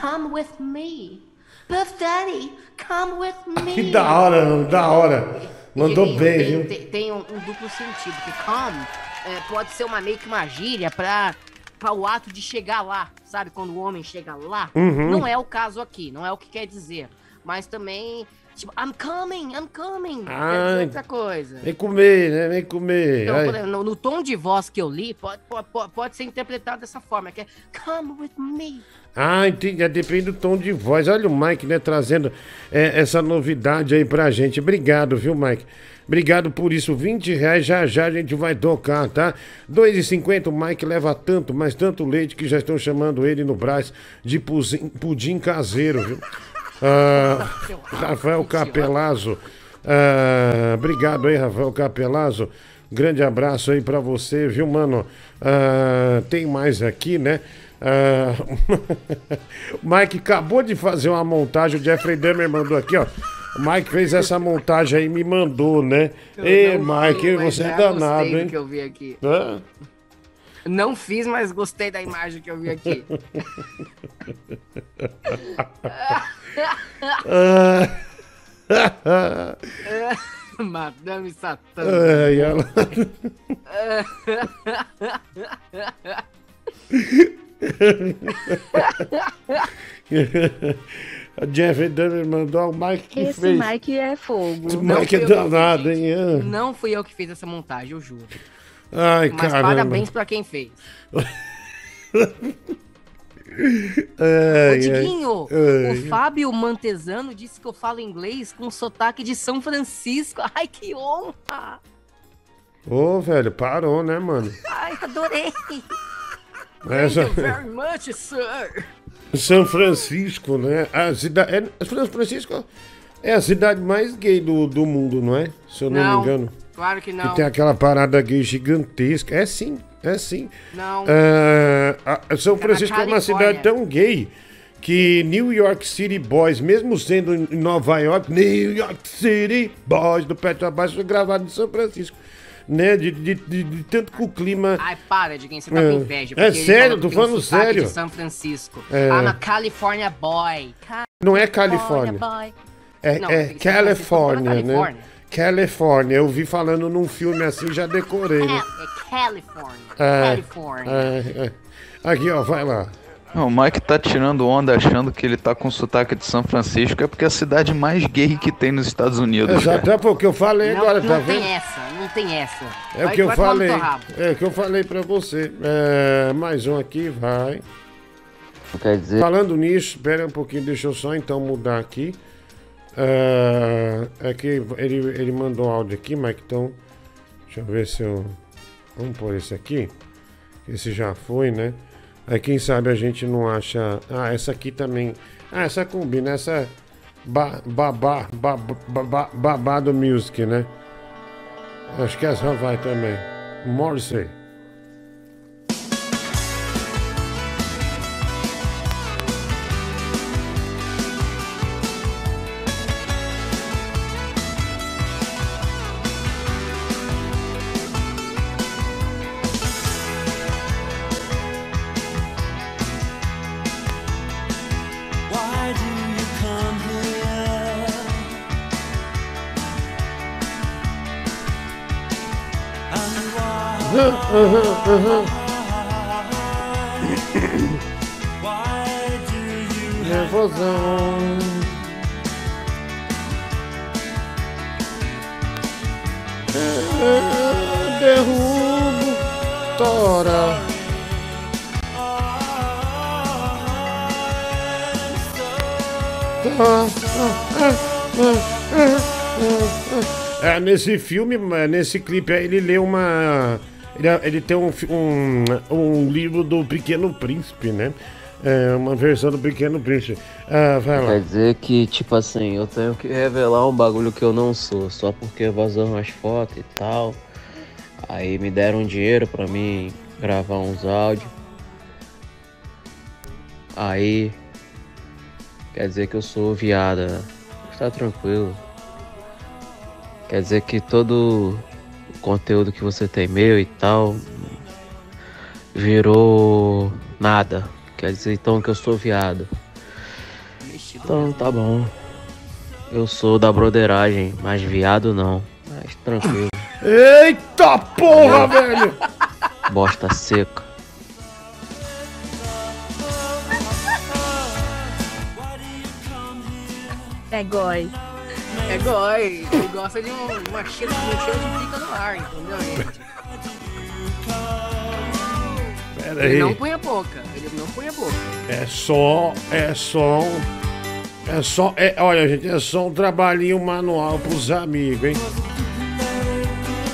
come with me. Puff Daddy, come with me. Que da hora, mano, da hora. Mandou Diguinho, bem, tem, viu? Tem, tem um, um duplo sentido, que come é, pode ser uma meio que uma gíria pra, pra o ato de chegar lá, sabe? Quando o homem chega lá. Uhum. Não é o caso aqui, não é o que quer dizer. Mas também, tipo, I'm coming, I'm coming. Ai, outra coisa. Vem comer, né? Vem comer. Então, no, no tom de voz que eu li, pode, pode, pode- pode ser interpretado dessa forma, que é Come with me. Ah, entendi. É, Depende do tom de voz. Olha o Mike, né, trazendo é, essa novidade aí pra gente. Obrigado, viu, Mike? Obrigado por isso. 20 reais já já a gente vai tocar, tá? 2,50 o Mike leva tanto, mas tanto leite que já estão chamando ele no Brás de pudim, pudim caseiro, viu? Ah, Rafael Capelazzo. Ah, obrigado aí, Rafael Capelazzo. Grande abraço aí pra você, viu, mano? Ah, tem mais aqui, né? O Mike acabou de fazer uma montagem, o Jeffrey Dahmer mandou aqui, ó. O Mike fez essa montagem aí e me mandou, né? Ei, Eu não Mike, vi, você é danado, hein? que eu vi aqui. Hã? Não fiz, mas gostei da imagem que eu vi aqui. Madame Satã. Ai, ela... A Jeff Dunner mandou o Mike que Esse fez. Mike é fogo. Esse Não Mike é danado, hein? Ah. Não fui eu que fiz essa montagem, eu juro. Ai, Mas caramba. parabéns pra quem fez. Ai, Ô, Diguinho, ai, ai. o Fábio Mantesano disse que eu falo inglês com sotaque de São Francisco. Ai, que honra! Ô, velho, parou, né, mano? Ai, adorei! Essa... Thank you very much, sir! São Francisco, né? A cidade. É, São Francisco é a cidade mais gay do, do mundo, não é? Se eu não, Não, me engano. claro que não. Que tem aquela parada gay gigantesca. É sim, é sim. Não. É, a- São Fica na Francisco é uma cidade tão gay que New York City Boys, mesmo sendo em Nova York, New York City Boys do Pet Boys foi gravado em São Francisco. Né? De, de, de- de tanto que o clima. Ai, para, Diguinho, você tá É. com inveja. É porque ele sério, tô um falando sério. de São Francisco. É. I'm a California boy. Não é Califórnia. boy. É, Não, é ser Francisco, Califórnia, é né? Califórnia. Califórnia. Eu vi falando num filme assim, já decorei, né? É California. É, California. é, é. Aqui, ó, vai lá. Não, o Mike tá tirando onda achando que ele tá com sotaque de São Francisco, é porque é a cidade mais gay que tem nos Estados Unidos. Exato, é o que eu falei não agora, não tá tem vendo? essa, não tem essa. É o que eu falei. É o que eu falei pra você. É, mais um aqui, vai. Quer dizer. Falando nisso, espera um pouquinho, deixa eu só então mudar aqui. É, é que ele, ele mandou áudio aqui, Mike, então. Deixa eu ver se eu. Vamos pôr esse aqui. Esse já foi, né? Aí quem sabe a gente não acha. Ah, essa aqui também. Ah, essa combina, essa é ba, babá, ba, ba, babado music, né? Acho que essa vai também. Morrissey. You Nervosão. É, Derrubo, tora. É, nesse filme, nesse clipe aí, ele lê uma. Ele, ele tem um, um, um livro do Pequeno Príncipe, né? É, uma versão do Pequeno Príncipe. Ah, vai lá. Quer dizer que, tipo assim, eu tenho que revelar um bagulho que eu não sou, só porque vazou umas fotos e tal. Aí me deram dinheiro pra mim gravar uns áudios. Aí. Quer dizer que eu sou viada. né? Mas Tá tranquilo. Quer dizer que todo conteúdo que você tem meu e tal. Virou nada. Quer dizer então que eu sou viado. Então tá bom. Eu sou da broderagem, mas viado não. Mas tranquilo. Eita porra, velho! Bosta seca. É goi. É goi. Ele gosta de um, uma cheira, um cheiro de pica no ar, entendeu, gente? Pera Ele aí. não põe a boca. Ele não põe a boca. É só, é só, é só, é, olha gente, é só um trabalhinho manual pros amigos, hein?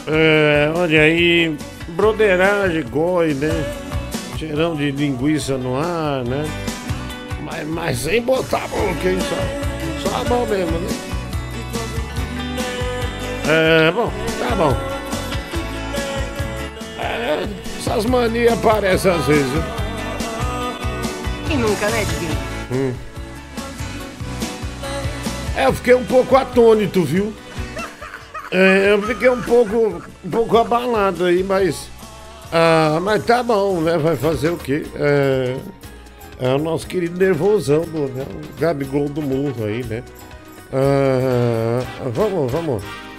É, olha aí, broderagem, goi, né? Cheirão de linguiça no ar, né? Mas, mas sem botar a boca, hein? Só, só a mão mesmo, né? É, bom, tá bom. É, essas manias aparecem às vezes, viu? Quem nunca, né, Diguinho? Hum. É, eu fiquei um pouco atônito, viu? É, eu fiquei um pouco, um pouco abalado aí, mas Ah, mas tá bom, né? Vai fazer o quê? É, é o nosso querido nervosão do né? o Gabigol do Murro aí, né? Ah, vamos, vamos.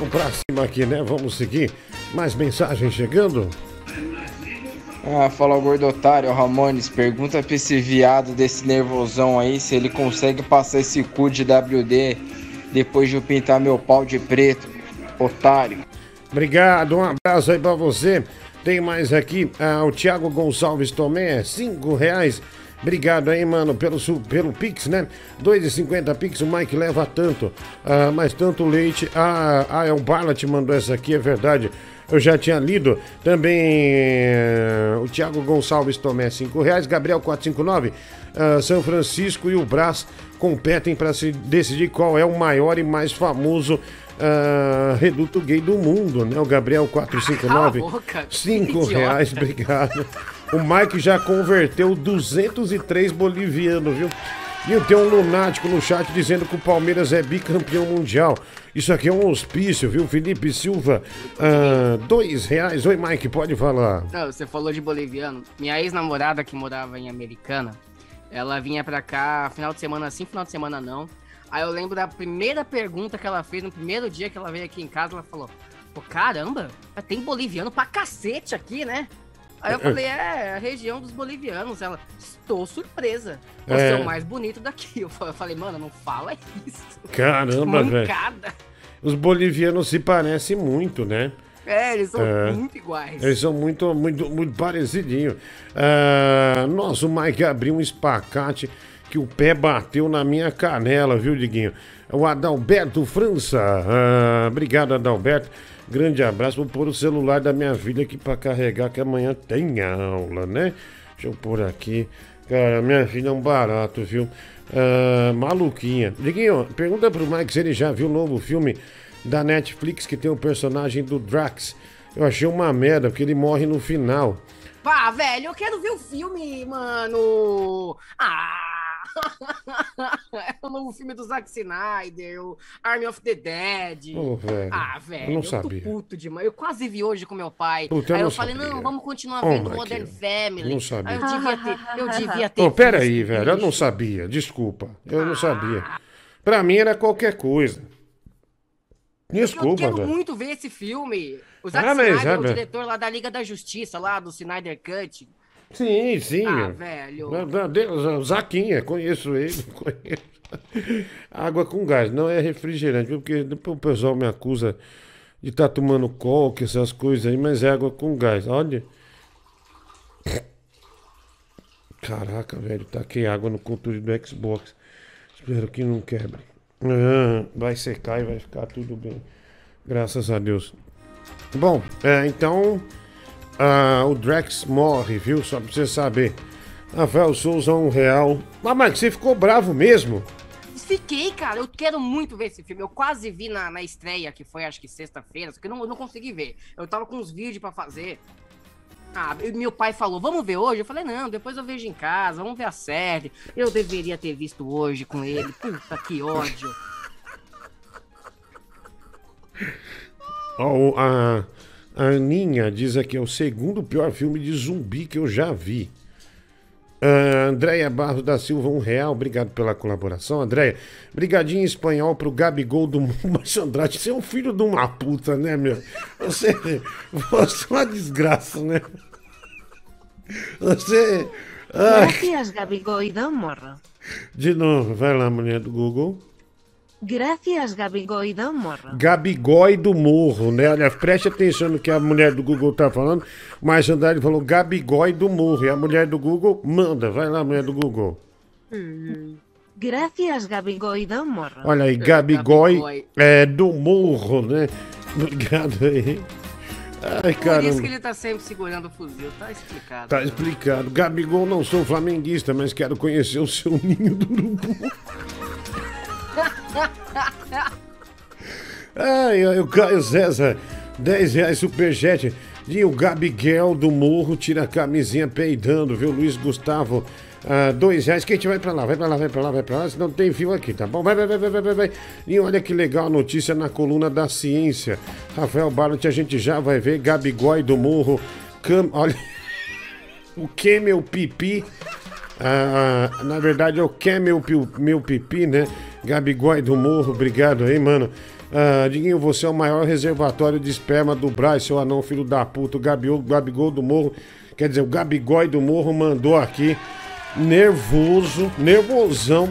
Vamos pra cima aqui, né? Vamos seguir. Mais mensagens chegando? Ah, fala o gordo otário, Ramones. Pergunta pra esse viado desse nervosão aí se ele consegue passar esse cu de WD depois de eu pintar meu pau de preto. Otário. Obrigado, um abraço aí pra você. Tem mais aqui, ah, o Thiago Gonçalves Tomé, cinco reais. Obrigado aí, mano, pelo, pelo Pix, né? 2,50 Pix, o Mike leva tanto, ah, mas tanto leite. Ah, ah, é o Bala te mandou essa aqui, é verdade. Eu já tinha lido. Também eh, o Thiago Gonçalves Tomé, 5 reais. Gabriel 459. ah, São Francisco e o Brás competem para se decidir qual é o maior e mais famoso ah, reduto gay do mundo, né? O Gabriel 459. Cala a boca, que 5 idiota. reais, obrigado. O Mike já converteu 203 bolivianos, viu? E tem um lunático no chat dizendo que o Palmeiras é bicampeão mundial. Isso aqui é um hospício, viu? Felipe Silva, ah, dois reais. Oi, Mike, pode falar. Não, você falou de boliviano. Minha ex-namorada que morava em Americana, ela vinha pra cá final de semana sim, final de semana não. Aí eu lembro da primeira pergunta que ela fez no primeiro dia que ela veio aqui em casa, ela falou: Pô, caramba, tem boliviano pra cacete aqui, né? Aí eu falei, é, a região dos bolivianos. Ela, estou surpresa. Você é, É. o mais bonito daqui. Eu fa- eu falei, mano, não fala isso. Caramba, velho. Mancada. Os bolivianos se parecem muito, né? É, eles são É. muito iguais. Eles são muito, muito, muito parecidinhos. Ah, nossa, o Mike abriu um espacate que o pé bateu na minha canela, viu, Diguinho? O Adalberto França. Ah, obrigado, Adalberto. Grande abraço. Vou pôr o celular da minha filha aqui pra carregar, que amanhã tem aula, né? Deixa eu pôr aqui. Cara, minha filha é um barato, viu? Ah, maluquinha. Diguinho, pergunta pro Mike se ele já viu o novo filme da Netflix que tem o personagem do Drax. Eu achei uma merda, porque ele morre no final. Pá, velho, eu quero ver o filme, mano. Ah! é o novo filme do Zack Snyder, o Army of the Dead. Ô, velho, ah, eu velho, não eu, sabia. tô puto demais. Eu quase vi hoje com meu pai. Puta, eu Aí eu falei, sabia. não, vamos continuar vendo Marquinhos, Modern Family. não sabia. Aí eu devia ter, eu devia ter Ô, pera visto, aí, velho, eu não sabia, desculpa. Eu não sabia. Pra mim era qualquer coisa. Eu Desculpa, quero velho. muito ver esse filme. O Zack Ah, mas, Snyder é ah, o diretor lá da Liga da Justiça, lá do Snyder Cut. Sim, sim. Ah, velho. Zaquinha, conheço ele, conheço. Água com gás, não é refrigerante, porque depois o pessoal me acusa de estar tomando coca, essas coisas aí, mas é água com gás. Olha. Caraca, velho, taquei água no controle do Xbox. Espero que não quebre. Ah, vai secar e vai ficar tudo bem. Graças a Deus. Bom, é, então. Ah, o Drex morre, viu? Só pra você saber. Rafael Souza, um real. Mas, Mike, você ficou bravo mesmo? Fiquei, cara. Eu quero muito ver esse filme. Eu quase vi na, na estreia, que foi acho que sexta-feira, só que eu não, eu não consegui ver. Eu tava com uns vídeos pra fazer. Ah, meu pai falou, vamos ver hoje? Eu falei, não, depois eu vejo em casa, vamos ver a série. Eu deveria ter visto hoje com ele. Puta, que ódio. Ó, o- a, Aninha diz aqui, é o segundo pior filme de zumbi que eu já vi. Ah, Andréia Barros da Silva, um real, obrigado pela colaboração. Andréia, brigadinho em espanhol pro Gabigol do Márcio Andrade. Você é um filho de uma puta, né, meu? Você, você é uma desgraça, né? Você... Ai, Gracias, Gabigol do Morro. de novo, vai lá, mulher do Google. Gracias, Gabigol do Morro. Gabigói do Morro, né? Olha, preste atenção no que a mulher do Google tá falando. Mas Andrade falou Gabigói do Morro. E a mulher do Google manda. Vai lá, mulher do Google. Hum. Gracias, Gabigol do Morro. Olha aí, Gabigói é, do Morro, né? Obrigado aí. Ai, Por isso que ele tá sempre segurando o fuzil, tá explicado. Tá explicado. Gabigol, não sou flamenguista, mas quero conhecer o seu ninho do urubu. Ai, o Caio César, 10 reais superchat. E o Gabiguel do Morro tira a camisinha peidando, viu? Luiz Gustavo, ah, dois reais. Que a gente vai pra lá, vai pra lá, vai pra lá, vai pra lá, senão tem fio aqui, tá bom? Vai, vai, vai, vai, vai, vai. E olha que legal a notícia na coluna da ciência. Rafael Barlet, a gente já vai ver Gabigói do Morro cam... Olha. O que meu pipi. Ah, na verdade é o que meu, meu pipi, né? Gabigói do Morro, obrigado aí, mano. Ah, Diguinho, você é o maior reservatório de esperma do Braz, seu anão filho da puta. O Gabigol, Gabigol do Morro, quer dizer, o Gabigói do Morro mandou aqui, nervoso, nervosão,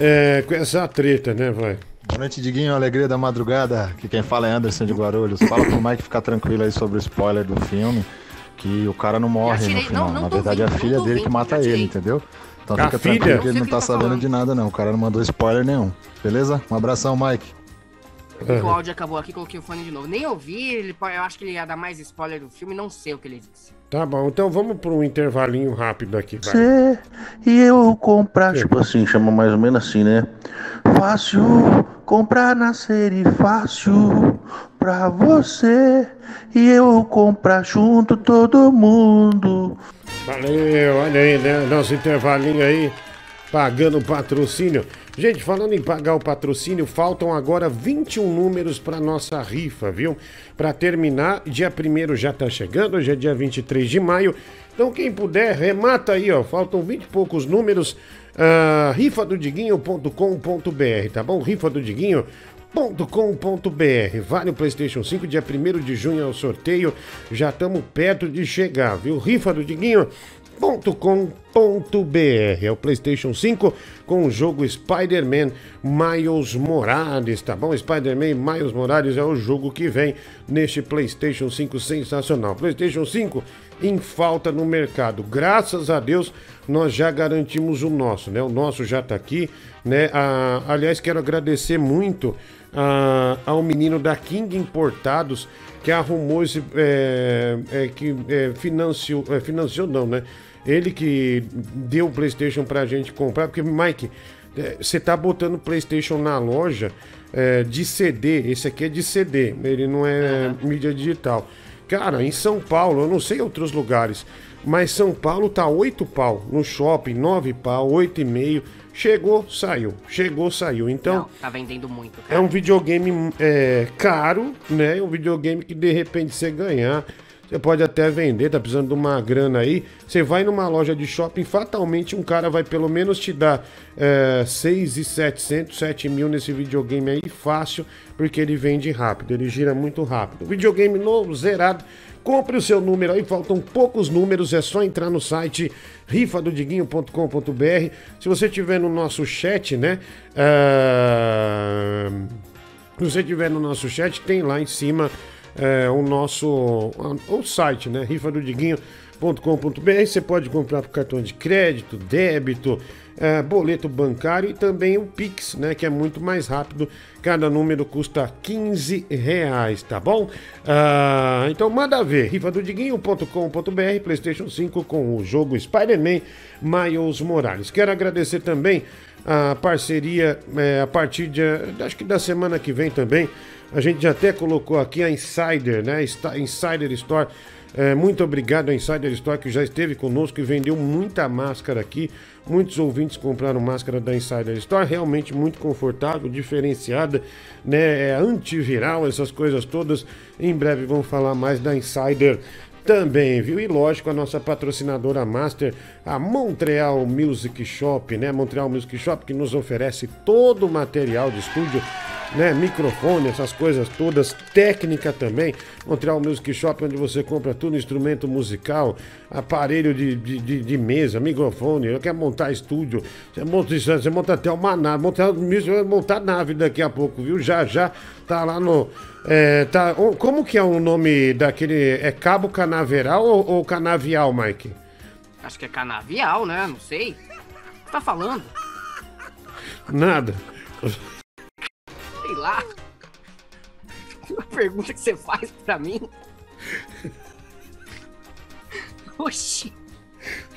é, com essa treta, né, vai? Boa noite, Diguinho. Alegria da madrugada. Aqui quem fala é Anderson de Guarulhos. Fala pro Mike ficar tranquilo aí sobre o spoiler do filme. Que o cara não morre tirei- no final. não, não Na verdade, é a filha dele que mata ele, entendeu? Então A fica filha? tranquilo que ele não tá tá sabendo de nada, não. O cara não mandou spoiler nenhum. Beleza? Um abração, Mike. O áudio acabou aqui, coloquei o fone de novo. Nem ouvi, ele, eu acho que ele ia dar mais spoiler do filme, não sei o que ele disse. Tá bom, então vamos para um intervalinho rápido aqui, vai. Você e eu comprar, tipo assim, chama mais ou menos assim, né? Fácil comprar na série fácil pra você e eu comprar junto todo mundo. Valeu, olha aí, né? Nosso intervalinho aí, pagando patrocínio. Gente, falando em pagar o patrocínio, faltam agora 21 números para nossa rifa, viu? Para terminar, dia 1 já tá chegando, hoje é dia 23 de maio. Então, quem puder, remata aí, ó. Faltam 20 e poucos números. Uh, rifadodiguinho.com.br, tá bom? Rifa do. .com.br Vale o PlayStation 5, dia 1 de junho é o sorteio. Já estamos perto de chegar, viu? Rifa do Diguinho. .com.br é o PlayStation 5 com o jogo Spider-Man Miles Morales, tá bom? Spider-Man Miles Morales é o jogo que vem neste PlayStation 5 sensacional. PlayStation 5 em falta no mercado. Graças a Deus nós já garantimos o nosso, né? O nosso já tá aqui, né? Ah, aliás, quero agradecer muito ah, ao menino da King Importados que arrumou esse. É, é, que é, financiou. Financiou não, né? Ele que deu o PlayStation pra gente comprar, porque, Mike, é, você tá botando PlayStation na loja é, de CD. Esse aqui é de CD, ele não é mídia digital. Cara, em São Paulo, eu não sei outros lugares, mas São Paulo tá 8 pau. No shopping, 9 pau, 8,5. Chegou, saiu. Chegou, saiu. Então. Não, tá vendendo muito. É um videogame é, caro, né? É um videogame que de repente você ganhar, você pode até vender, tá precisando de uma grana aí. Você vai numa loja de shopping, fatalmente um cara vai pelo menos te dar é, 6,700, 7 mil nesse videogame aí, fácil, porque ele vende rápido, ele gira muito rápido. Videogame novo, zerado. Compre o seu número aí, faltam poucos números, é só entrar no site rifadodiguinho.com.br. Se você tiver no nosso chat, né? ah, se você tiver no nosso chat, tem lá em cima é, o nosso o site, né? rifadodiguinho.com.br. Você pode comprar por cartão de crédito, débito, é, boleto bancário e também o Pix, né? Que é muito mais rápido. Cada número custa 15 reais, tá bom? Ah, então manda ver, rifadodiguinho.com.br, PlayStation 5 com o jogo Spider-Man Miles Morales. Quero agradecer também a parceria é, a partir de acho que da semana que vem também. A gente já até colocou aqui a Insider, né? Insider Store. É, muito obrigado a Insider Store que já esteve conosco e vendeu muita máscara aqui. Muitos ouvintes compraram máscara da Insider Store, realmente muito confortável, diferenciada, né? É antiviral, essas coisas todas. Em breve vamos falar mais da Insider também, viu? E lógico, a nossa patrocinadora master, a Montreal Music Shop, né? Montreal Music Shop que nos oferece todo o material de estúdio, né? Microfone, essas coisas todas, técnica também. Montreal Music Shop, onde você compra tudo, instrumento musical, aparelho de, de, de- de mesa, microfone, quer montar estúdio, você monta, você monta até uma nave, montar, vai montar nave daqui a pouco, viu? Já já tá lá no. é, tá, como que é o nome daquele. É Cabo Canaveral ou, ou Canavial, Mike? Acho que é canavial, né? Não sei. O que você tá falando? Nada. Sei lá. Uma pergunta que você faz pra mim. Oxi.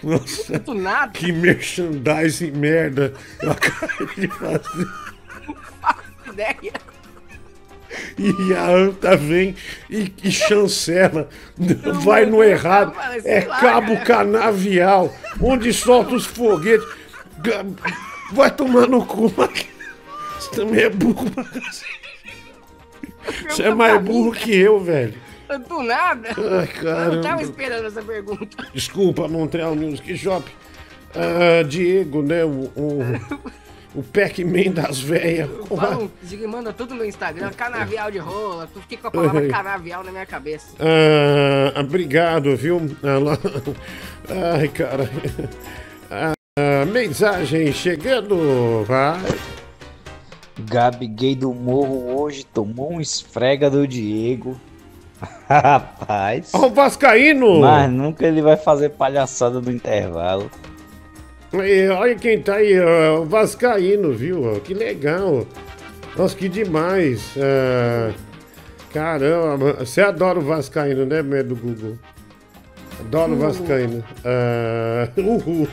Nossa, Do nada. que merchandising merda eu acabei de fazer. Ideia. E a Anta vem e, e chancela. Vai no errado. mas É Cabo cara. Canavial, onde solta os foguetes. Vai tomar no cu, Mike. Você também é burro cacete. Você é mais burro que eu, velho. Do nada. Ai, Eu não tava esperando essa pergunta. Desculpa, Montreal Music Shop. Ah, Diego, né? O, o, o Pac-Man das velhas. Diga, manda tudo no Instagram, canavial de rola. Tu fiquei com a palavra canavial na minha cabeça. Ah, obrigado, viu? Ela- Ai, cara. Ah, mensagem chegando, vai. Gabi gay do morro hoje tomou um esfrega do Diego. Rapaz. Ó, o Vascaíno! Mas nunca ele vai fazer palhaçada no intervalo. E olha quem tá aí, ó, o Vascaíno, viu? Que legal. Nossa, que demais. Ah, caramba, você adora o Vascaíno, né, meu do Google? Adoro o. Vascaíno. Ah, uhul.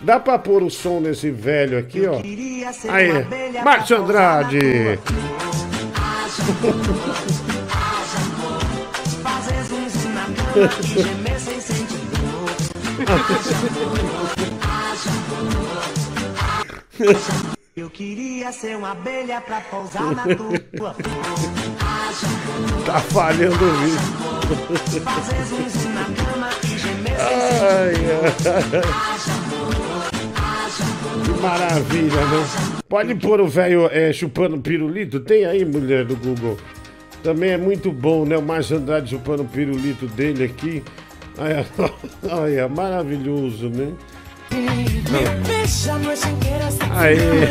Dá pra pôr o som nesse velho aqui, ó. Aí, Márcio Andrade. Eu queria ser uma abelha pra pousar na tua Tá falhando o vídeo. Ai. Que maravilha, né? Pode pôr o velho é, chupando pirulito? Tem aí, mulher do Google. Também é muito bom, né? O Márcio Andrade chupando pirulito dele aqui. Olha, olha maravilhoso, né? Me deixa a noite inteira sem Aê.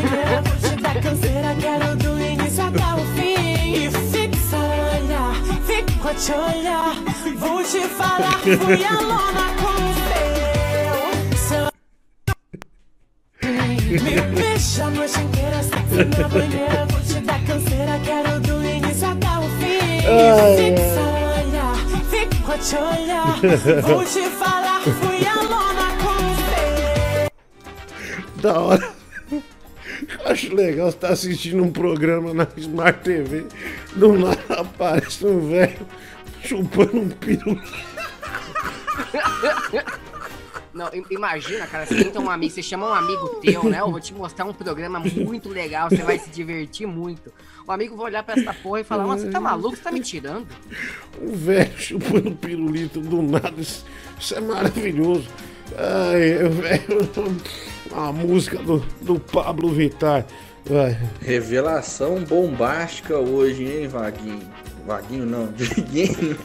banheira Vou te falar, fui a lona com seu Me deixa a noite inteira sem na banheira Vou te dar canseira, quero do início até o fim fixa a olhar, fico a te olhar Vou te falar, fui a lona com o Da hora. Acho legal você tá assistindo um programa na Smart TV. Do nada aparece um velho chupando um pirulito. Não, im- imagina, cara, você entra um amigo, você chama um amigo teu, né? Eu vou te mostrar um programa muito legal, você vai se divertir muito. O amigo vai olhar pra essa porra e falar, você tá maluco? Você tá me tirando? Um velho chupando pirulito do nada. Isso, isso é maravilhoso. Ai, velho. A música do, do Pablo Vittar. Vai. Revelação bombástica hoje, hein, Vaguinho? Vaguinho não, Diguinho.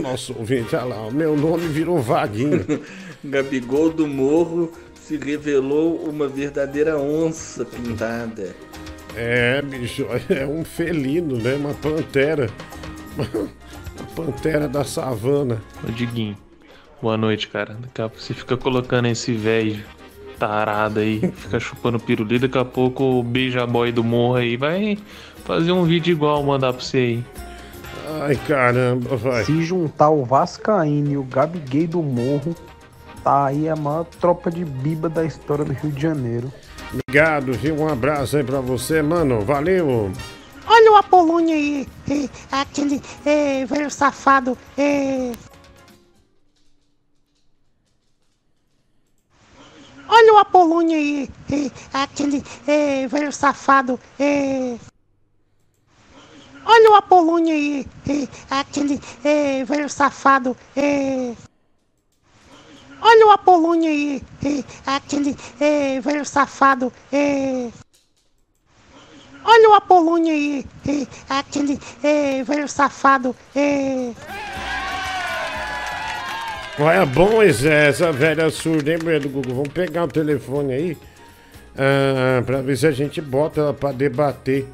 Nosso ouvinte, olha lá, o meu nome virou Vaguinho. Gabigol do Morro se revelou uma verdadeira onça pintada. É, bicho, é um felino, né? Uma pantera. Uma pantera da savana. Ô Diguinho, boa noite, cara. Daqui a pouco você fica colocando esse velho tarado aí, fica chupando pirulito, daqui a pouco o beija-boy do morro aí vai fazer um vídeo igual, mandar pra você aí. Ai, caramba, vai. Se juntar o Vascaíno e o Gabi Gay do Morro, tá aí a maior tropa de biba da história do Rio de Janeiro. Obrigado, viu? Um abraço aí pra você, mano. Valeu. Olha o Apolônio aí, é, aquele é, velho safado. É... Olha o Apolônio aí, é, aquele é, velho safado. É... Olha o Apolônio aí, é, aquele é, velho safado. É... Olha o Apolônio aí, é, aquele é, velho safado. É... Olha o Apolônio aí, é, aquele é, velho safado. É... Olha, bom esse- essa velha surda, hein, do Google? Vamos pegar o telefone aí ah, pra ver se a gente bota ela pra debater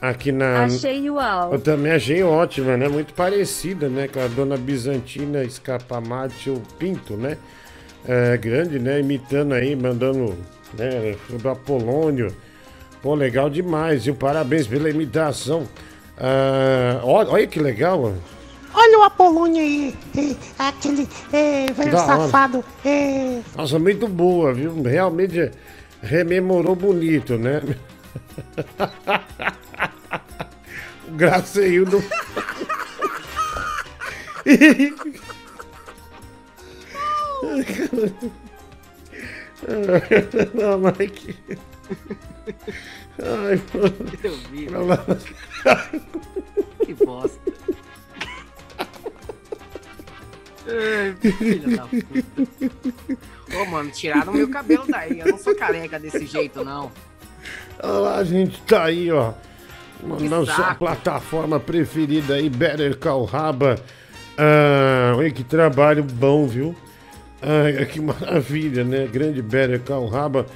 aqui na. Achei o Eu também achei ótima, né? Muito parecida, né? Com a dona Bizantina Escapamátio Pinto, né? É, grande, né? Imitando aí, mandando né? do Apolônio. Pô, legal demais, viu? Parabéns pela imitação. Ah, olha, olha que legal, mano. Olha o Apolônio aí, é, aquele é, velho Da safado. É... Nossa, muito boa, viu? Realmente rememorou bonito, né? o Graceio do. Não, Mike. Ai, mano. Eu vi. Que bosta. Filho da puta. Ô, mano, tiraram meu cabelo daí. Eu não sou careca desse jeito, não. Olha lá, a gente tá aí, ó. Que Na sua saco. plataforma preferida aí, Better Call Raba. Ah, olha que trabalho bom, viu? Ai, que maravilha, né? Grande Better Call Raba.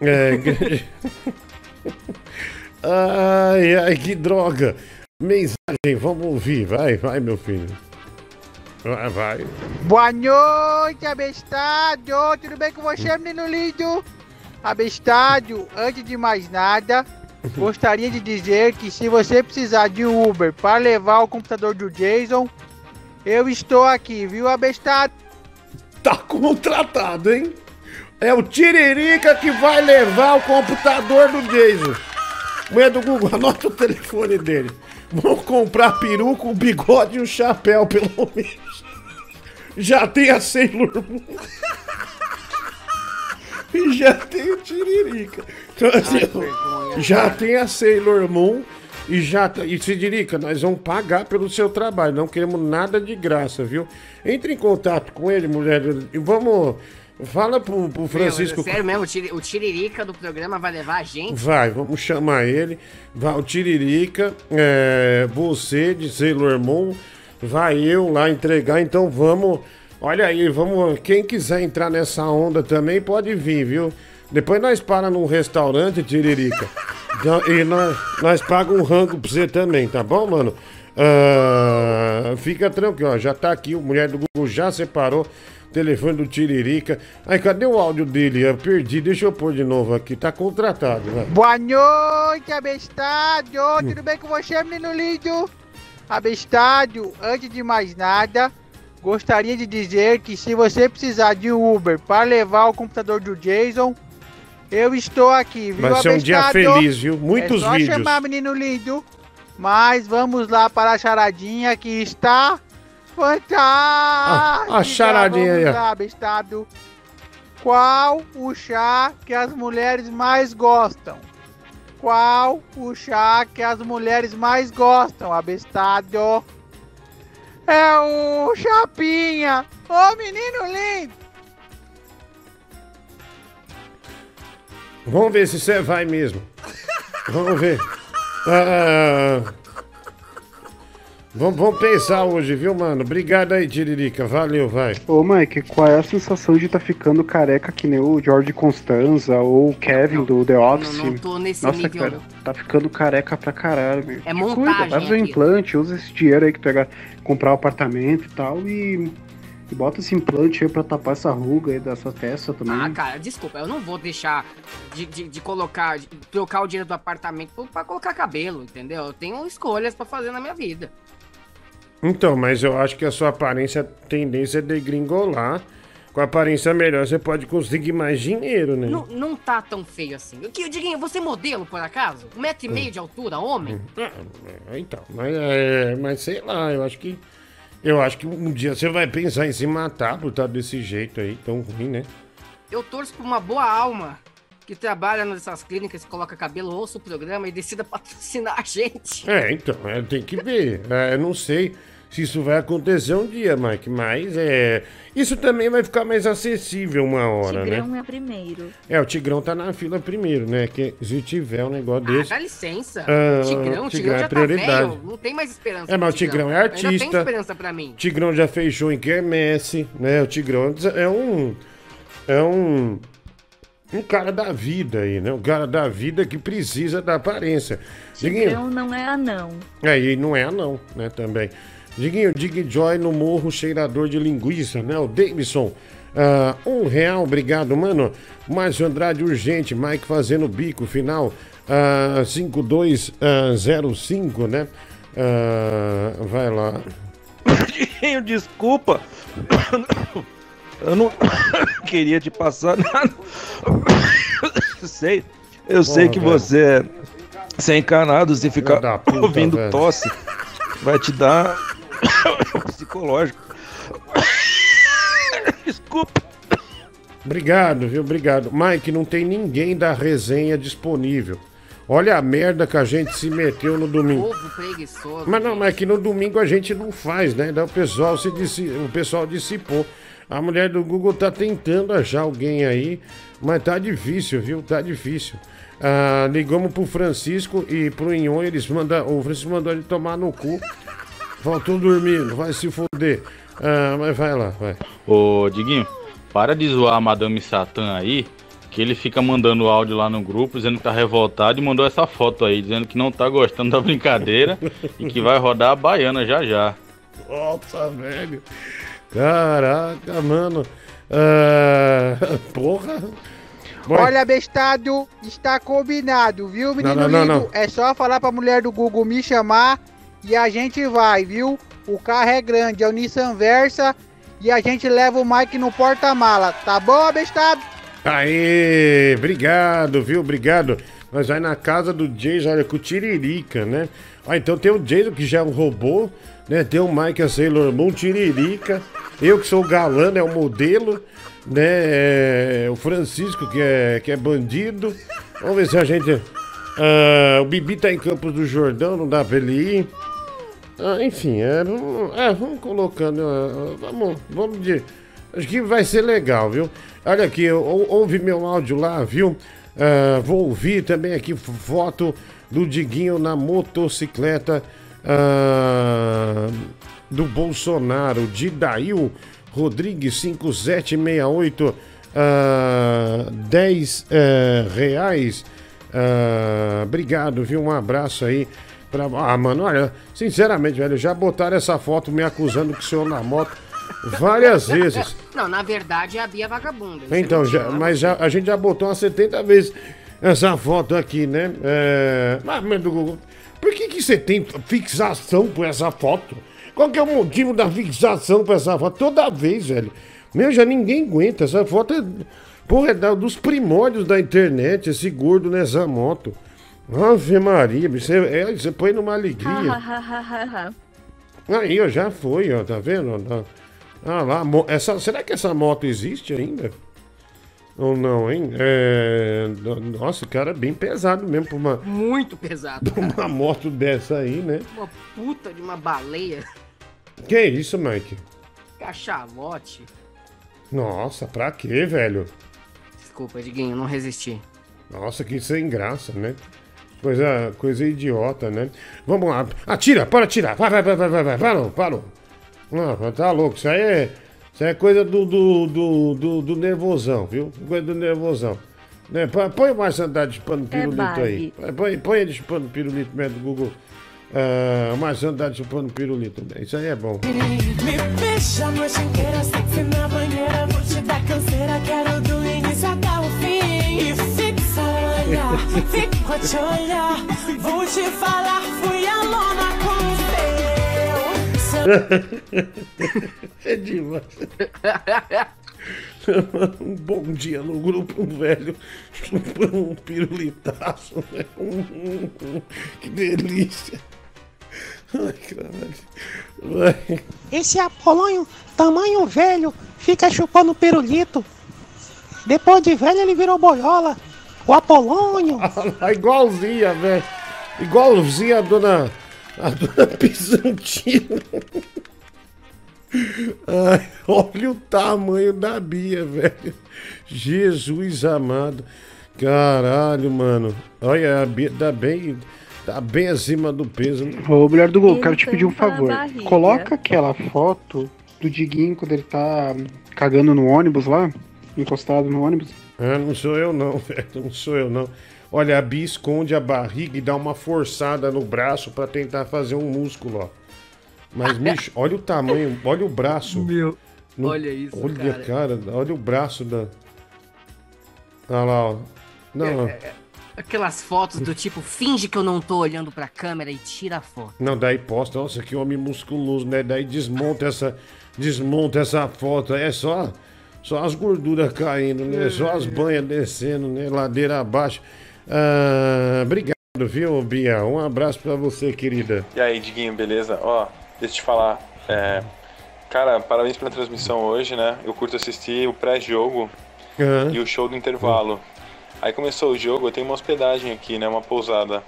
É, grande... ai, ai, que droga. Mensagem, vamos ouvir. Vai, vai, meu filho. Vai, vai. Boa noite, abestádio! Tudo bem com você, menino lindo? Abestádio, antes de mais nada, gostaria de dizer que se você precisar de Uber para levar o computador do Jason, eu estou aqui, viu, abestádio? Tá contratado, hein? É o Tiririca que vai levar o computador do Jason. Mulher do Google, anota o telefone dele. Vamos comprar peruca, um bigode e um chapéu, pelo menos. Já tem a Sailor Moon. E já tem o Tiririca. Então, assim, já tem a Sailor Moon e já tá. E Tiririca, nós vamos pagar pelo seu trabalho. Não queremos nada de graça, viu? Entre em contato com ele, mulher. E vamos. Fala pro, pro Francisco. Meu, sério mesmo, o tiririca do programa vai levar a gente? Vai, vamos chamar ele. Vai o Tiririca, é, você de Sailor Moon, vai eu lá entregar. Então vamos. Olha aí, vamos. Quem quiser entrar nessa onda também pode vir, viu? Depois nós para num restaurante, Tiririca. Então, e nós, nós pagamos um rango pra você também, tá bom, mano? Ah, fica tranquilo, ó, já tá aqui, o mulher do Google já separou o telefone do Tiririca. Aí, cadê o áudio dele? Eu perdi, deixa eu pôr de novo aqui, tá contratado, vai. Boa noite, abestádio! Tudo bem com você, menino lindo? Abestádio, antes de mais nada, gostaria de dizer que se você precisar de um Uber para levar o computador do Jason, eu estou aqui, viu, Vai ser um dia feliz, viu? Muitos é só vídeos. chamar, menino lindo. Mas vamos lá para a charadinha que está fantástica. Ah, a charadinha aí, lá, abestado. Qual o chá que as mulheres mais gostam? Qual o chá que as mulheres mais gostam, abestado? É o Chapinha. Ô, menino lindo. Vamos ver se você vai mesmo. Vamos ver. Ah, vamos, vamos pensar hoje, viu, mano? Obrigado aí, Tiririca. Valeu, vai. Ô Mike, qual é a sensação de estar ficando careca que nem o George Constanza ou o Kevin do The Office? não tô nesse Nossa, nível, cara, tá ficando careca pra caralho, meu. É montagem Cuida, fazer um implante, usa esse dinheiro aí que tu comprar um apartamento e tal e, e bota esse implante aí pra tapar essa ruga aí dessa testa também. Ah, cara, desculpa, eu não vou deixar de, de, de colocar, de trocar o dinheiro do apartamento pra- pra colocar cabelo, entendeu? Eu tenho escolhas pra fazer na minha vida. Então, mas eu acho que a sua aparência, a tendência é degringolar. Com a aparência melhor, você pode conseguir mais dinheiro, né? Não, não tá tão feio assim. O que, Diguinho, você é modelo, por acaso? Um metro e meio de altura, homem? É, Então, mas, é, mas sei lá, eu acho que. Eu acho que um dia você vai pensar em se matar por estar desse jeito aí, tão ruim, né? Eu torço por uma boa alma que trabalha nessas clínicas, coloca cabelo, ouça o programa e decida patrocinar a gente. É, então, é, tem que ver. É, eu não sei se isso vai acontecer um dia, Mike, mas é. Isso também vai ficar mais acessível uma hora, né? Tigrão é primeiro. É, o Tigrão tá na fila primeiro, né? Que se tiver um negócio Ah, desse. dá licença. Ah, Tigrão, Tigrão Tigrão é já prioridade. tá velho. Não tem mais esperança. É, mas o Tigrão é Ainda tem artista. esperança pra mim. Tigrão já fez show em Quermesse, né? O Tigrão é um. É um. Um cara da vida aí, né? Um cara da vida que precisa da aparência. Diguinho. Tigrão não é anão. É, e não é não, né? Também. Diguinho, Dig Joy no morro cheirador de linguiça, né? O Davidson. ah, um real, obrigado, mano. Márcio Andrade urgente, Mike fazendo bico, final ah, 5205, né? Ah, vai lá. Diguinho, desculpa. Eu não queria te passar nada. sei, eu sei que velho. você é sem encanado, se ficar puta, ouvindo velho. tosse, vai te dar psicológico. Desculpa. Obrigado, viu? Obrigado. Mike, não tem ninguém da resenha disponível. Olha a merda que a gente se meteu no domingo. Preguiçoso. Mas não, mas é que no domingo a gente não faz, né? Daí o pessoal se dissi- o pessoal dissipou. A mulher do Google tá tentando achar alguém aí, mas tá difícil, viu? Tá difícil. Ah, ligamos pro Francisco e pro Inhon, eles mandam. O Francisco mandou ele tomar no cu. Faltou dormindo, vai se foder. Ah, mas vai lá, vai. Ô, Diguinho, para de zoar a Madame Satã aí, que ele fica mandando áudio lá no grupo, dizendo que tá revoltado e mandou essa foto aí, dizendo que não tá gostando da brincadeira e que vai rodar a baiana já já. Nossa, velho. Caraca, mano. Ah, porra. Bom, Olha, bestado, está combinado, viu, menino Não, não, não. É só falar pra mulher do Google me chamar e a gente vai, viu? O carro é grande, é o Nissan Versa e a gente leva o Mike no porta-mala, tá bom, bestado? Aê, obrigado, viu? Obrigado. Nós vai na casa do Jason, olha, com o Tiririca, né? Ah, então tem o Jason, que já é um robô, né? Tem o Mike, a Sailor Moon, Tiririca. Eu, que sou o galã, é o modelo, né? É, o Francisco, que é, que é bandido. Vamos ver se a gente... Ah, o Bibi tá em Campos do Jordão, não dá pra ele ir. Ah, enfim, é, é, vamos colocando. ah, vamos, vamos de. Acho que vai ser legal, viu? Olha aqui, ou- ouve meu áudio lá, viu? Ah, vou ouvir também aqui foto do Diguinho na motocicleta ah, do Bolsonaro, de Dail Rodrigues 5768, ah, 10 eh, reais. Ah, obrigado, viu? Um abraço aí. Pra... Ah, mano, olha, sinceramente, velho, já botaram essa foto me acusando que o senhor na moto várias vezes. Não, na verdade é a Bia Vagabunda. Então, já, mas já, a gente já botou umas 70 vezes essa foto aqui, né? É... Mas, mas, do Google, por que, que você tem fixação por essa foto? Qual que é o motivo da fixação por essa foto? Toda vez, velho. Meu, já ninguém aguenta. Essa foto é, porra, é dos primórdios da internet, esse gordo nessa moto. Ave Maria, você, é, você põe numa alegria. Aí, ó, já foi, ó, tá vendo? ó, Ah lá, essa, será que essa moto existe ainda? Ou não, hein? É, no- nossa, o cara é bem pesado mesmo pra uma, Muito pesado. pra uma moto dessa aí, né? Uma puta de uma baleia. Que isso, Mike? Cachalote. Nossa, pra quê, velho? Desculpa, Diguinho, não resisti. Nossa, que sem graça, né? Coisa, coisa idiota, né? Vamos lá. Atira, para atirar. Vai, vai, vai, vai, vai, vai. Parou, parou. Não, tá louco. Isso aí é, isso aí é coisa do, do, do, do, do nervosão, viu? Coisa do nervosão. Né? Põe- Põe o Márcio Andrade chupando pirulito aí. Põe, põe ele chupando pirulito mesmo do Google. Ah, o Márcio Andrade chupando pirulito. Isso aí é bom. Me beija a noite inteira, sexy na banheira. Vou te dar canseira, quero do olhar, fico a te olhar. Vou te falar, fui alona com o seu. é demais. um bom dia no grupo, um velho chupando um pirulitaço. né? que delícia. Ai, caralho. Vai. Esse Apolônio, tamanho velho, fica chupando pirulito. Depois de velho ele virou boiola. O Apolônio. Igualzinha, velho. Igualzinha a dona. A dona Pisantina. Ai, olha o tamanho da Bia, velho. Jesus amado. Caralho, mano. Olha, a Bia tá bem. Tá bem acima do peso. né? Ô, mulher do Google, quero te pedir um favor. Coloca aquela foto do Diguinho quando ele tá cagando no ônibus lá, encostado no ônibus. Ah, não sou eu não, velho. Não sou eu não. Olha, a Bia esconde a barriga e dá uma forçada no braço pra tentar fazer um músculo, ó. Mas, bicho, olha o tamanho, olha o braço. Meu, No- olha isso, Olha, cara. cara. olha o braço da. Olha lá, ó. Não, É, Aquelas fotos do tipo, finge que eu não tô olhando pra câmera e tira a foto. não, daí posta, nossa, que homem musculoso, né? Daí desmonta essa, desmonta essa foto. É só, só as gorduras caindo, né? Só as banhas descendo, né? Ladeira abaixo. Ah, obrigado, viu, Bia? Um abraço pra você, querida. E aí, Diguinho, beleza? Ó, deixa eu te falar. é, Cara, parabéns pela transmissão hoje, né? Eu curto assistir o pré-jogo Aham. e o show do intervalo. Aí começou o jogo, eu tenho uma hospedagem aqui, né? Uma pousada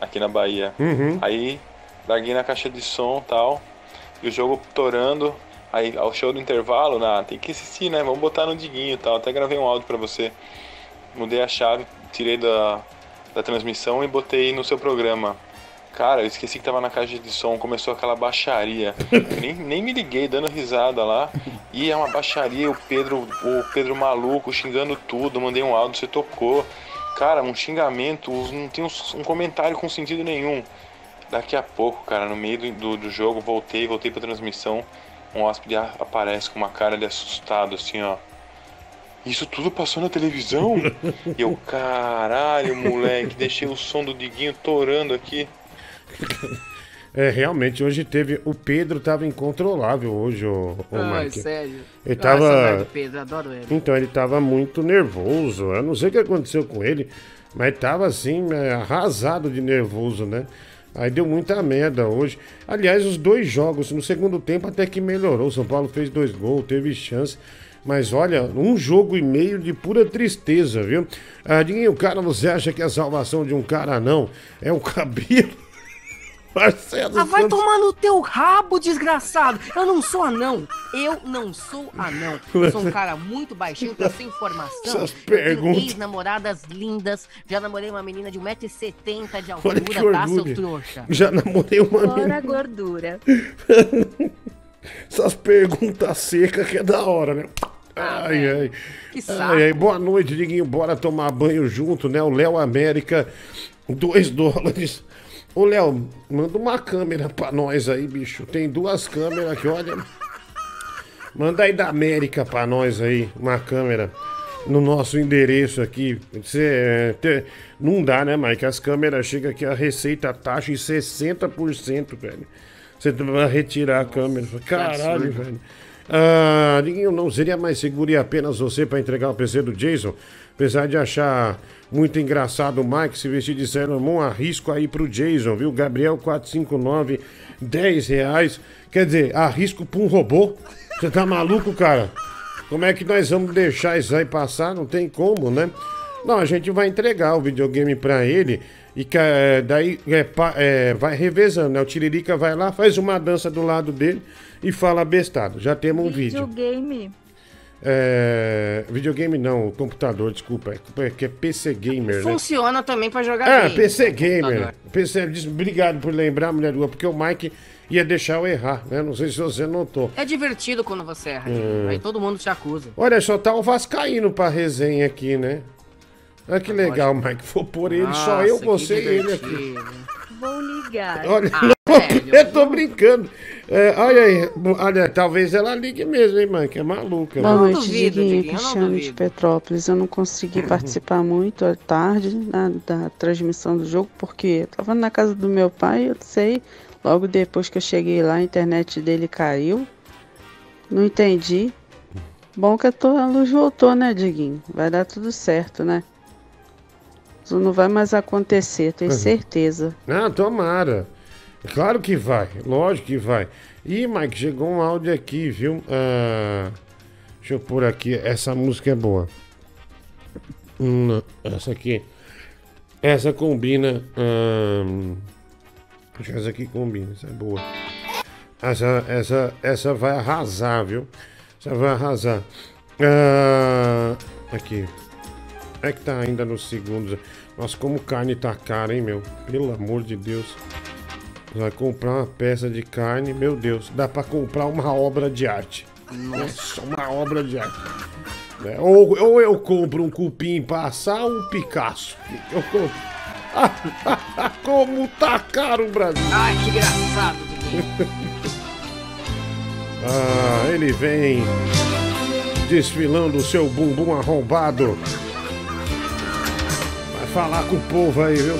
aqui na Bahia. Uhum. Aí larguei na caixa de som e tal. E o jogo torando. Aí ao show do intervalo, na, tem que assistir, né? Vamos botar no diguinho e tal. Até gravei um áudio pra você. Mudei a chave, tirei da, da transmissão e botei no seu programa. Cara, eu esqueci que tava na caixa de som, começou aquela baixaria. Nem, nem me liguei, dando risada lá. E é uma baixaria, o Pedro, o Pedro maluco, xingando tudo, mandei um áudio, você tocou. Cara, um xingamento, não tem um, um comentário com sentido nenhum. Daqui a pouco, cara, no meio do, do, do jogo, voltei, voltei pra transmissão. Um hóspede aparece com uma cara de assustado, assim, ó. Isso tudo passou na televisão? E eu, caralho, moleque, deixei o som do Diguinho torando aqui. É, realmente, hoje teve. O Pedro tava incontrolável hoje, o, o Ai, Mike. sério. Ele Ah, tava. do Pedro, adoro ele. Então, ele tava muito nervoso. Eu não sei o que aconteceu com ele, mas tava assim, é, arrasado de nervoso, né? Aí deu muita merda hoje. Aliás, os dois jogos, no segundo tempo até que melhorou. O São Paulo fez dois gols, teve chance. Mas olha, um jogo e meio de pura tristeza, viu? Ah, Diguinho, cara, você acha que a salvação de um cara não é o cabelo? Marcelo Ah, vai Santos- tomar no teu rabo, desgraçado! Eu não sou anão! Eu não sou anão! Eu sou um cara muito baixinho, com sem formação. Essas Eu tenho perguntas. ex-namoradas lindas. Já namorei uma menina de 1,70m de altura, tá, seu trouxa? Já namorei uma Fora a menina. gordura. Essas perguntas secas que é da hora, né? Ai, ai. Que saco. Ai, ai. Boa noite, Diguinho. Bora tomar banho junto, né? O Léo América, 2 dólares. Ô, Léo, manda uma câmera pra nós aí, bicho. Tem duas câmeras aqui, olha. Manda aí da América pra nós aí, uma câmera. No nosso endereço aqui. Você, é, te- não dá, né, Mike? As câmeras chegam aqui, a receita taxa em 60%, velho. Você vai retirar a câmera. Caralho, velho. Ah, não seria mais seguro ir apenas você para entregar o PC do Jason? Apesar de achar muito engraçado o Mike se vestir de Sailor Moon, arrisco aí pro Jason, viu? Gabriel 459, 10 reais. Quer dizer, arrisco pra um robô? Você tá maluco, cara? Como é que nós vamos deixar isso aí passar? Não tem como, né? Não, a gente vai entregar o videogame pra ele e que, é, daí é, é, vai revezando, né? O Tiririca vai lá, faz uma dança do lado dele e fala bestado. Já temos um vídeo. Videogame. É, videogame não, computador, desculpa. É, que é PC Gamer, né? Funciona também pra jogar Ah, game. PC Gamer. Computador. PC, obrigado por lembrar, mulher rua, porque o Mike ia deixar eu errar, né? Não sei se você notou. É divertido quando você erra, Hum. aí todo mundo te acusa. Olha, só tá o Vascaíno pra resenha aqui, né? Olha que legal, Mike. Vou pôr ele, só eu, Nossa, você e ele aqui. Vou ligar. Olha, Ah, não, velho. eu tô brincando. É, olha aí, olha, talvez ela ligue mesmo, hein, Mike? É maluca. Boa né? noite, duvido, Diguinho, Cristiano de. Petrópolis. Eu não consegui participar muito à tarde da, da transmissão do jogo, porque eu tava na casa do meu pai, eu sei. Logo depois que eu cheguei lá, a internet dele caiu. Não entendi. Bom que a, tua- luz voltou, né, Diguinho? Vai dar tudo certo, né? Isso não vai mais acontecer, tenho Uhum. certeza. Ah, tomara. Claro que vai, lógico que vai. Ih, Mike, chegou um áudio aqui, viu? Ah, deixa eu pôr aqui, essa música é boa. Hum, essa aqui. Essa combina. que essa aqui combina, essa é boa. Essa, essa, essa vai arrasar, viu? Essa vai arrasar. Ah, aqui. É que tá ainda nos segundos. Nossa, como carne tá cara, hein, meu? Pelo amor de Deus. Vai comprar uma peça de carne, meu Deus, dá pra comprar uma obra de arte. Nossa, uma obra de arte. É, ou, ou eu compro um cupim pra assar ou um Picasso. Eu compro. Como tá caro o Brasil. Ai, que engraçado. Ah, ele vem desfilando o seu bumbum arrombado. Vai falar com o povo aí, viu?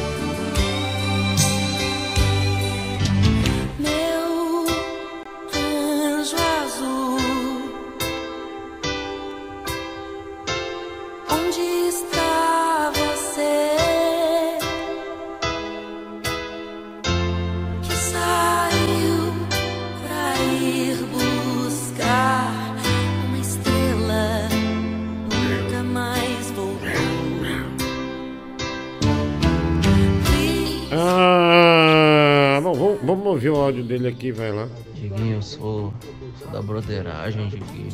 Áudio dele aqui, vai lá. Diguinho, eu sou, sou da broderagem, Diguinho.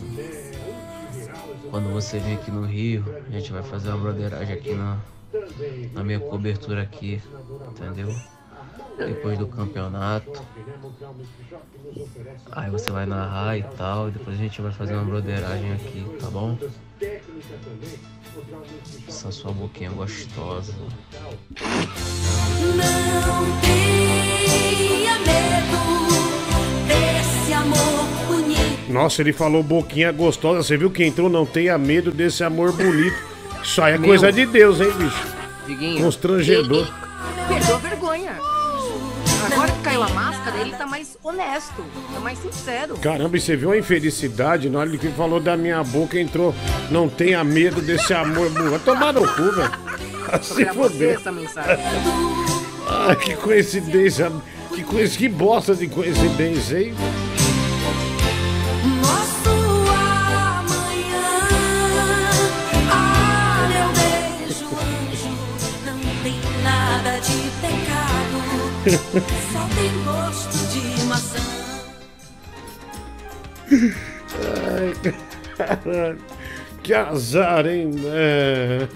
Quando você vem aqui no Rio, a gente vai fazer uma broderagem aqui na, na minha cobertura aqui, entendeu? Depois do campeonato. Aí você vai narrar e tal, e depois a gente vai fazer uma broderagem aqui, tá bom? Essa sua boquinha gostosa. Não tenha Nossa, ele falou boquinha gostosa. Você viu que entrou? Não tenha medo desse amor bonito. Isso aí é Meu. coisa de Deus, hein, bicho? Diguinho. Constrangedor. Perdeu a vergonha. Agora que caiu a máscara, ele tá mais honesto, tá mais sincero. Caramba, e você viu a infelicidade? Na hora que ele falou da minha boca, entrou. Não tenha medo desse amor bonito. Vai tomar no cu, velho. Se fuder. essa mensagem. Ah, que coincidência. Que, coisa, que bosta de coincidência, hein? Nosso amanhã. Ah, meu beijo, anjo. Não tem nada de pecado. Só tem gosto de maçã. Ai, caralho. Que azar, hein? É,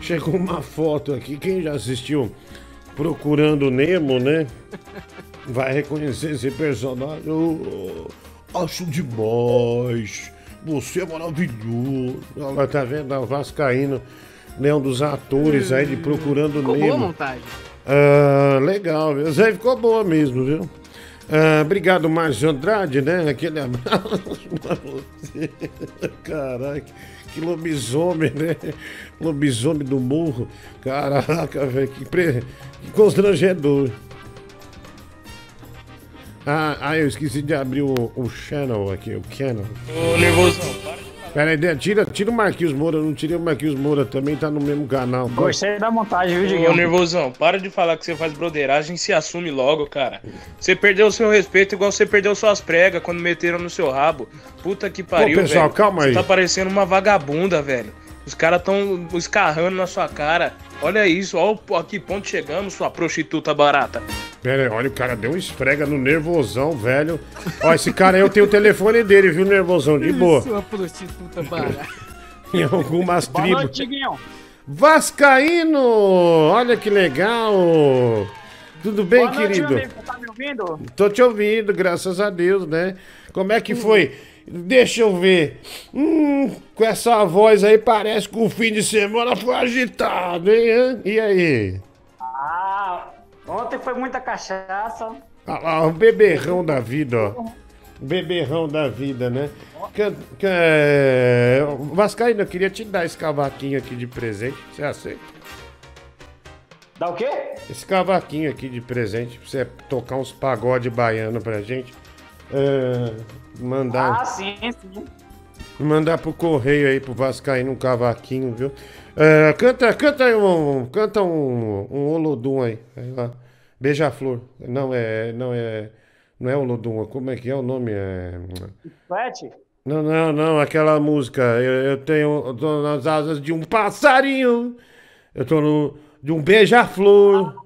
Chegou uma foto aqui. Quem já assistiu Procurando Nemo, né? Vai reconhecer esse personagem. Eu acho demais. Você é maravilhoso. Ela tá vendo? O Vascaíno, né? Um dos atores aí de Procurando Ficou Nemo. boa a montagem. Ah, legal, viu? Zé ficou boa mesmo, viu? Ah, obrigado, Márcio Andrade, né? Aquele abraço pra você. Caraca, que lobisomem, né? Lobisomem do morro. Caraca, velho, que, pre... que constrangedor. Ah, ah, eu esqueci de abrir o, o channel aqui, o channel. Ô, nervosão, para. Pera aí, tira, tira o Marquinhos Moura, não tirei o Marquinhos Moura, também tá no mesmo canal. Gostei da montagem, viu, Ô, Diguinho? nervosão, para de falar que você faz broderagem e se assume logo, cara. Você perdeu o seu respeito igual você perdeu suas pregas quando meteram no seu rabo. Puta que pariu, pessoal, velho. calma aí. Você tá parecendo uma vagabunda, velho. Os caras tão escarrando na sua cara. Olha isso, olha a que ponto chegamos, sua prostituta barata. Pera aí, olha, o cara deu um esfrega no nervosão, velho. Ó, esse cara aí eu tenho o telefone dele, viu, nervosão? De boa. Sua prostituta barata. Em algumas Boa tribos. noite. Vascaíno! Olha que legal! Tudo bem, Boa noite, querido? meu amigo. Tá me ouvindo? Tô te ouvindo, graças a Deus, né? Como é que foi? Deixa eu ver. Hum, com essa voz aí parece que o fim de semana foi agitado, hein? E aí? Ah, ontem foi muita cachaça. Ah lá, o beberrão da vida, ó. O beberrão da vida, né? Que, que, é... Vascaíno, eu queria te dar esse cavaquinho aqui de presente. Você aceita? Dá o quê? Esse cavaquinho aqui de presente, pra você tocar uns pagode baiano pra gente. É, mandar, Ah, sim, sim. mandar pro correio aí pro Vascaíno um cavaquinho, viu? É, canta, canta aí um, canta um, um Olodum aí. Aí lá. Beija-flor. Não é, não é, não é Olodum. Como é que é o nome? É... Flet? Não, não, não, aquela música. Eu, eu tenho. Eu tô nas asas de um passarinho. Eu tô no. De um beija-flor.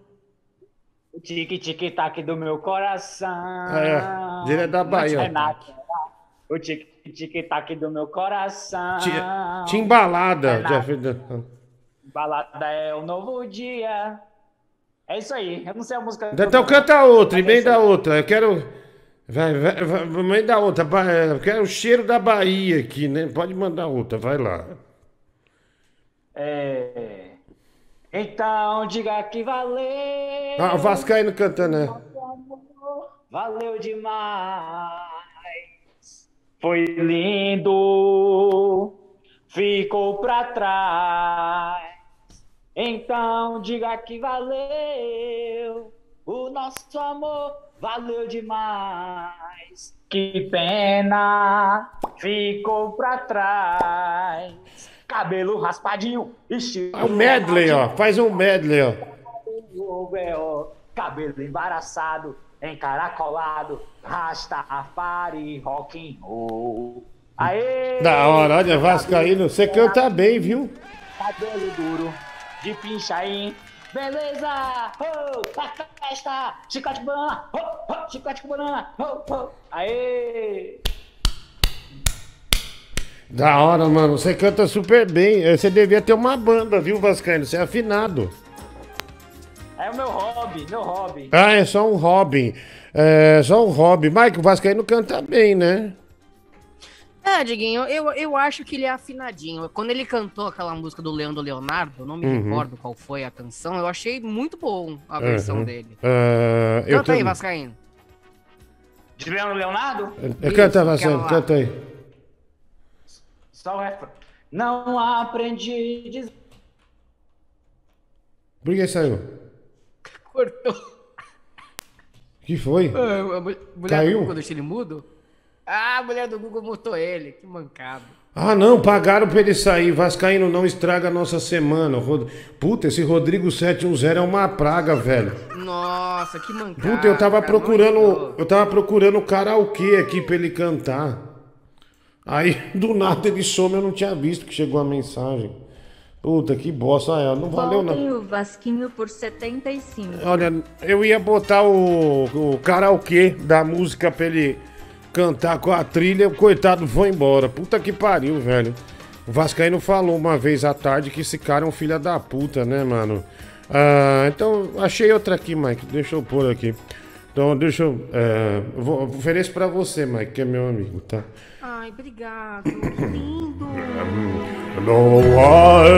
O tique-tique-tac do meu coração. É, direto da Bahia. Renato. O tique-tique-tac do meu coração. Tinha embalada. Renato. Já fez- Balada é o novo dia. É isso aí. Eu não sei a música. Então canta outra, emenda outra. Eu quero. Vai, vai, vai, emenda outra. Eu quero o cheiro da Bahia aqui, né? Pode mandar outra, vai lá. É... Então diga que valeu. Ah, o Vascaíno cantando, né? Valeu demais. Foi lindo. Ficou pra trás. Então diga que valeu. O nosso amor valeu demais. Que pena. Ficou pra trás. Cabelo raspadinho. Estilo É o medley, ó. Faz um medley, ó, cabelo embaraçado, encaracolado, Rastafari, rock and roll. Aê! Da hora, olha, Vascaíno, você canta bem, viu? Cabelo duro, de pinchain, beleza! Oh, a festa, chicote bom, oh, oh, chiclete com banana. Ho, ho. Aê! Da hora, mano. Você canta super bem. Eh, Você devia ter uma banda, viu, Vascaíno? Você é afinado. É o meu hobby, meu hobby. Ah, é só um hobby. É só um hobby. Mike, o Vascaíno canta bem, né? É, Diguinho, eu, eu acho que ele é afinadinho. Quando ele cantou aquela música do Leandro Leonardo, não me Uhum. recordo qual foi a canção, eu achei muito bom a versão Uhum. dele. Eu Canta aí, tam- Vascaíno. De Leandro Leonardo? Eh, Canta, Isso, Vascaíno, canta aí. Só o refrão. Não aprendi dizer. Por que saiu? Cortou. O que foi? Ah, a mu- mulher Caiu? do Google deixou ele mudo? Ah, a mulher do Google mutou ele. Que mancado. Ah, não, pagaram pra ele sair. Vascaíno não estraga a nossa semana. Rod- Puta, esse Rodrigo 710 é uma praga, velho. Nossa, que mancado. Puta, eu tava cara, procurando. Eu tava procurando karaokê aqui pra ele cantar. Aí, do nada, ele some, eu não tinha visto que chegou a mensagem. Puta, que bosta. Ah, não valeu Voltem não. o Vasquinho por 75. Olha, eu ia botar o, o karaokê da música pra ele cantar com a trilha, o coitado foi embora. Puta que pariu, velho. O Vascaíno falou uma vez à tarde que esse cara é um filho da puta, né, mano? Ah, então, achei outra aqui, Mike. Deixa eu pôr aqui. Então, deixa eu. é, eu vou, ofereço pra você, Mike, que é meu amigo, tá? Ai, obrigado. Que lindo. No, I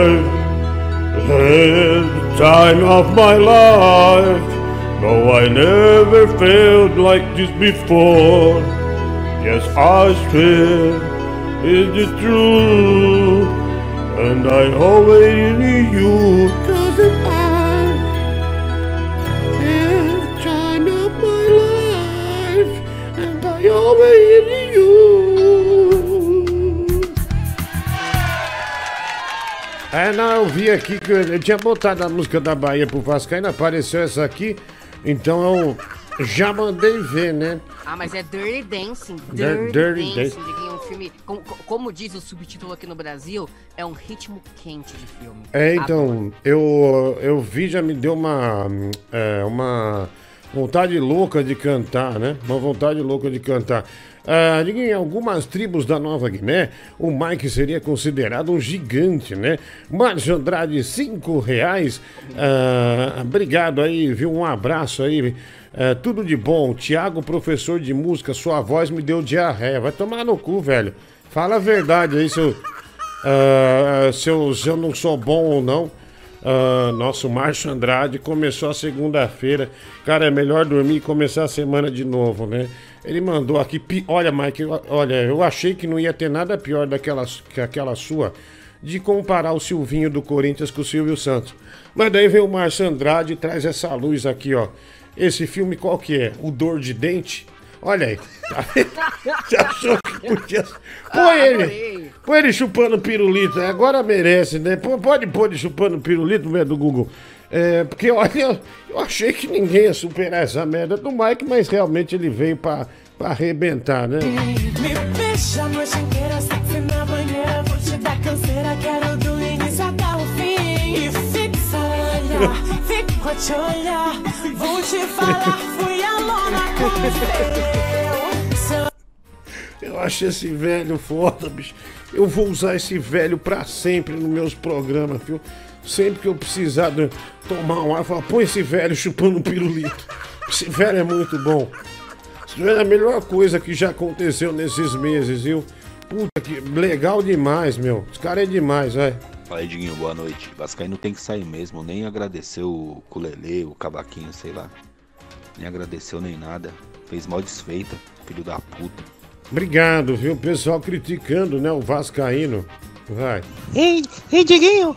had the time of my life. No, I never felt like this before. Yes, I swear it's the truth. And I always need you. Cause I had the time of my life. And I always need you. É, não, eu vi aqui que eu, eu tinha botado a música da Bahia pro Vascaíno, apareceu essa aqui, então eu já mandei ver, né? Ah, mas é Dirty Dancing. Dir- Dirty, Dirty Dancing, Dancing. Diguinho, um filme. com- co- como diz o subtítulo aqui no Brasil, é um ritmo quente de filme. É, então, eu, eu vi, já me deu uma, é, uma vontade louca de cantar, né? Uma vontade louca de cantar. Ah, em algumas tribos da Nova Guiné, o Mike seria considerado um gigante, né? Márcio Andrade, cinco reais. Ah, obrigado aí, viu? Um abraço aí. Ah, tudo de bom. Tiago, professor de música, sua voz me deu diarreia. Vai tomar no cu, velho. Fala a verdade aí. Ah, se, eu, se eu não sou bom ou não. Ah, nosso Márcio Andrade começou a segunda-feira. Cara, é melhor dormir e começar a semana de novo, né? Ele mandou aqui. Olha, Mike, olha, eu achei que não ia ter nada pior daquela, que aquela sua de comparar o Silvinho do Corinthians com o Silvio Santos. Mas daí vem o Márcio Andrade e traz essa luz aqui, ó. Esse filme qual que é? O Dor de Dente? Olha aí. Você achou que podia. Põe Ah, ele. Põe ele chupando pirulito. Agora merece, né? Pô, Pode pôr ele chupando pirulito no meio do Google. É, porque olha, eu achei que ninguém ia superar essa merda do Mike, mas realmente ele veio pra, pra arrebentar, né? Me beija a a te olhar. Vou te falar, fui a lona com seu. Eu acho esse velho foda, bicho. Eu vou usar esse velho pra sempre nos meus programas, viu? Sempre que eu precisar de tomar um ar, fala, põe esse velho chupando um pirulito. Esse velho é muito bom. Esse velho é a melhor coisa que já aconteceu nesses meses, viu? Puta que legal demais, meu. Esse cara é demais, vai. Fala aí, Diguinho, boa noite. Vascaíno tem que sair mesmo, nem agradeceu o Culelê, o Cavaquinho, sei lá. Nem agradeceu nem nada. Fez mal desfeita, filho da puta. Obrigado, viu? O pessoal criticando, né? O Vascaíno. Vai. Ei, ei, Diguinho,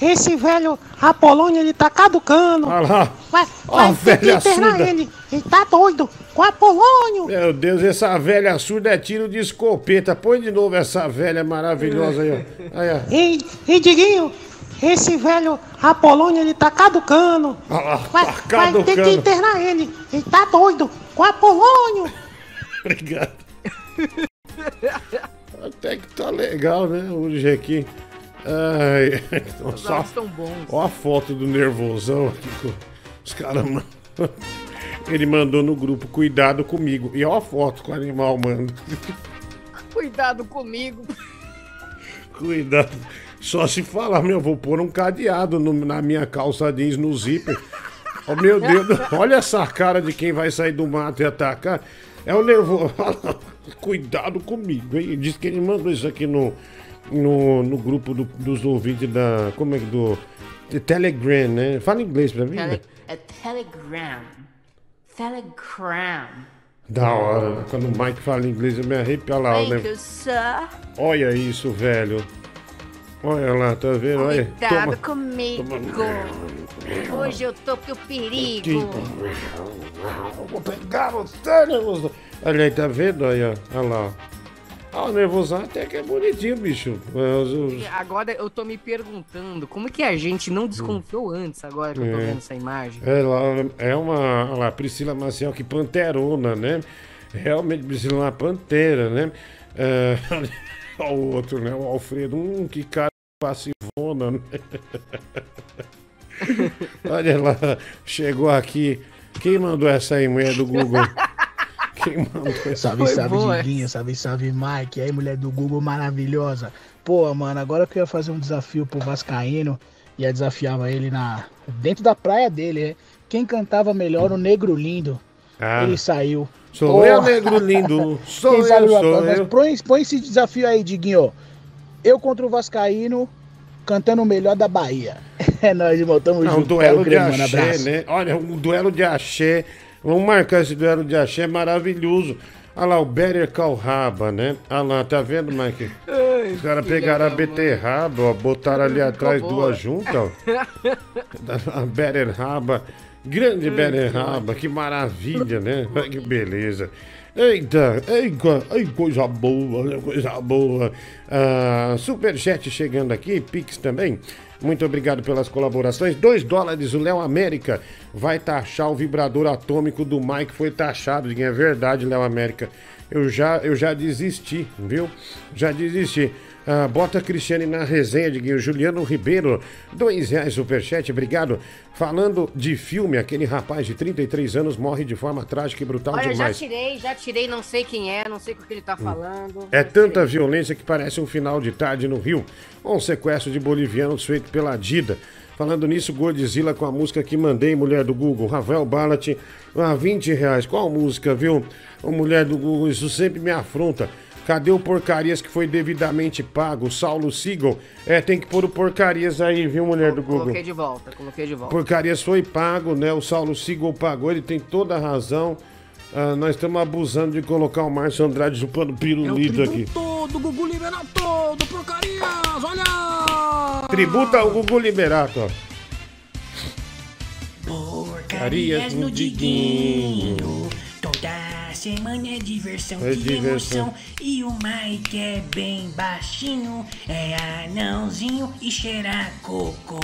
esse velho Apolônio, ele tá caducando. Olha lá. Vai, vai ter que internar surda. ele. Ele tá doido com Apolônio. Meu Deus, essa velha surda é tiro de escopeta. Põe de novo essa velha maravilhosa aí, ó. Aí, ó. Ei, ei, Diguinho, esse velho Apolônio, ele tá caducando. Olha lá, Vai, tá vai ter que caducando. internar ele. Ele tá doido com Apolônio. Obrigado. Até que tá legal, né? Hoje aqui. Ai, Os só, áudios tão bons. ó a foto do nervosão aqui. Os caras. Ele mandou no grupo, cuidado comigo. E ó a foto com o animal, mano. Cuidado comigo. Cuidado. Só se falar, meu, vou pôr um cadeado no- na minha calça jeans no zíper. Oh, meu Deus, olha essa cara de quem vai sair do mato e atacar. É o nervoso. Cuidado comigo, hein? Diz que ele mandou isso aqui no, no, no grupo do- dos ouvintes da. Como é que do. Telegram, né? Fala inglês pra mim. né? Tele é Telegram. Telegram. Da hora. né? Quando o Mike fala inglês, eu me arrepio lá, Thank né? you, sir. Olha isso, velho. Olha lá, tá vendo? Olha. Cuidado Toma. comigo. Hoje eu tô pro perigo. Vou pegar você, nervoso. Olha aí, tá vendo? Olha, olha lá. Ah, o nervosão até que é bonitinho, bicho. É, Agora eu tô me perguntando como que a gente não desconfiou antes, agora que eu tô É. vendo essa imagem. Ela é uma. Olha lá, Priscila Maciel, que panterona, né? Realmente, Priscila é uma pantera, né? É, olha o outro, né? O Alfredo. Hum, que cara passivona, né? olha lá, chegou aqui. Quem mandou essa aí, mulher do Google? Quem mandou Salve, salve, Diguinho, salve, salve, Mike. E aí, mulher do Google maravilhosa. Pô, mano, agora que eu ia fazer um desafio pro Vascaíno, ia desafiar ele na dentro da praia dele, né? Quem cantava melhor, o Negro Lindo. Ah. Ele saiu. Sou eu, Negro Lindo. Sou Quem eu, sou mas eu. Põe, põe esse desafio aí, Diguinho. Eu contra o Vascaíno, cantando o melhor da Bahia. É nóis, irmão. Tamo É um junto. duelo Paulo de axé, abraço. né? Olha, um duelo de axé. Vamos marcar esse duelo de axé maravilhoso. Olha lá, o Better Calraba, né? Olha lá, tá vendo, Mike? Os caras pegaram a beterraba, ó, botaram ali atrás boa. duas juntas, ó. A Better Raba. Grande Better Raba, que maravilha, né? Que beleza. Eita, eita, ei, coisa boa, né? coisa boa. Ah, Superchat chegando aqui, Pix também. Muito obrigado pelas colaborações. 2 dólares, o Léo América vai taxar o vibrador atômico do Mike. Foi taxado, é verdade, Léo América. Eu já, eu já desisti, viu? Já desisti. Ah, bota a Cristiane na resenha, Diguinho. Juliano Ribeiro, dois reais superchat, obrigado. Falando de filme, aquele rapaz de 33 anos morre de forma trágica e brutal Olha, já demais. tirei, já tirei, não sei quem é, não sei o que ele tá falando. É tanta violência que parece um final de tarde no Rio. Um sequestro de bolivianos feito pela Dida. Falando nisso, Godzilla com a música que mandei, mulher do Google, Rafael Ballat, a 20 reais. Qual música, viu? Mulher do Google, isso sempre me afronta. Cadê o porcarias que foi devidamente pago? O Saulo Siegel. É, tem que pôr o porcarias aí, viu, mulher do Google? Coloquei de volta, coloquei de volta. Porcarias foi pago, né? O Saulo Siegel pagou, ele tem toda a razão. Ah, nós estamos abusando de colocar o Márcio Andrade chupando pirulito aqui. Todo, Gugu libera todo, porcarias, olha! Tributa o Gugu Liberato, ó. Porcarias no Diguinho. Semana é diversão É e diversão. emoção. E o Mike é bem baixinho. É anãozinho e cheira cocô.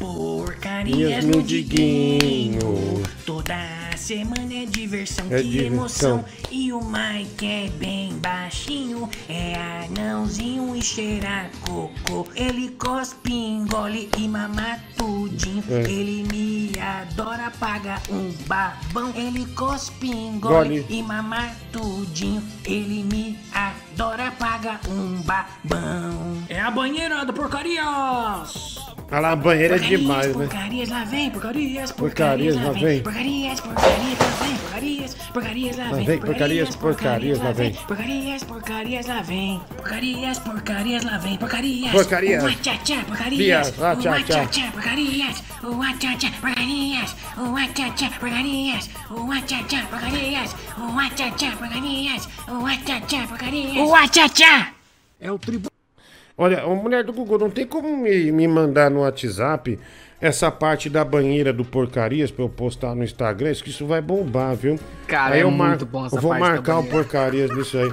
Porcarias no Diguinho. Toda semana é diversão É e diversão. emoção. E o Mike é bem baixinho. É anãozinho e cheira cocô. Ele cospe, engole e mama tudinho. É. Ele me adora, paga um babão. Ele cospe, engole Gole. e mama tudinho. Ele me adora, paga um babão. É a banheira do porcarias! Olha lá, a banheira é Porcarias, demais, né? Porcarias, lá vem, porcarias, Porcarias, lá vem. Porcarias, porcarias, lá vem, porcarias, porcarias, lá Lá vem. vem, porcarias, porcarias, lá vem. Porcarias, porcarias, lá vem. Porcarias, porcarias, lá vem. Porcarias. Porcarias. Ua, tchá, porcarias. Ah, tchá, porcarias. Ua, tchá, porcarias. Ua, tchá, porcarias. Ua, tchá, porcarias. Ua, tchá, porcarias. Ua, tchá, porcarias. Ua, tchá. É o tributo. Olha, ô, mulher do Google, não tem como me, me mandar no WhatsApp essa parte da banheira do porcarias pra eu postar no Instagram? Isso que isso vai bombar, viu? Cara, aí é eu muito marco, bom essa eu vou marcar o porcarias nisso aí.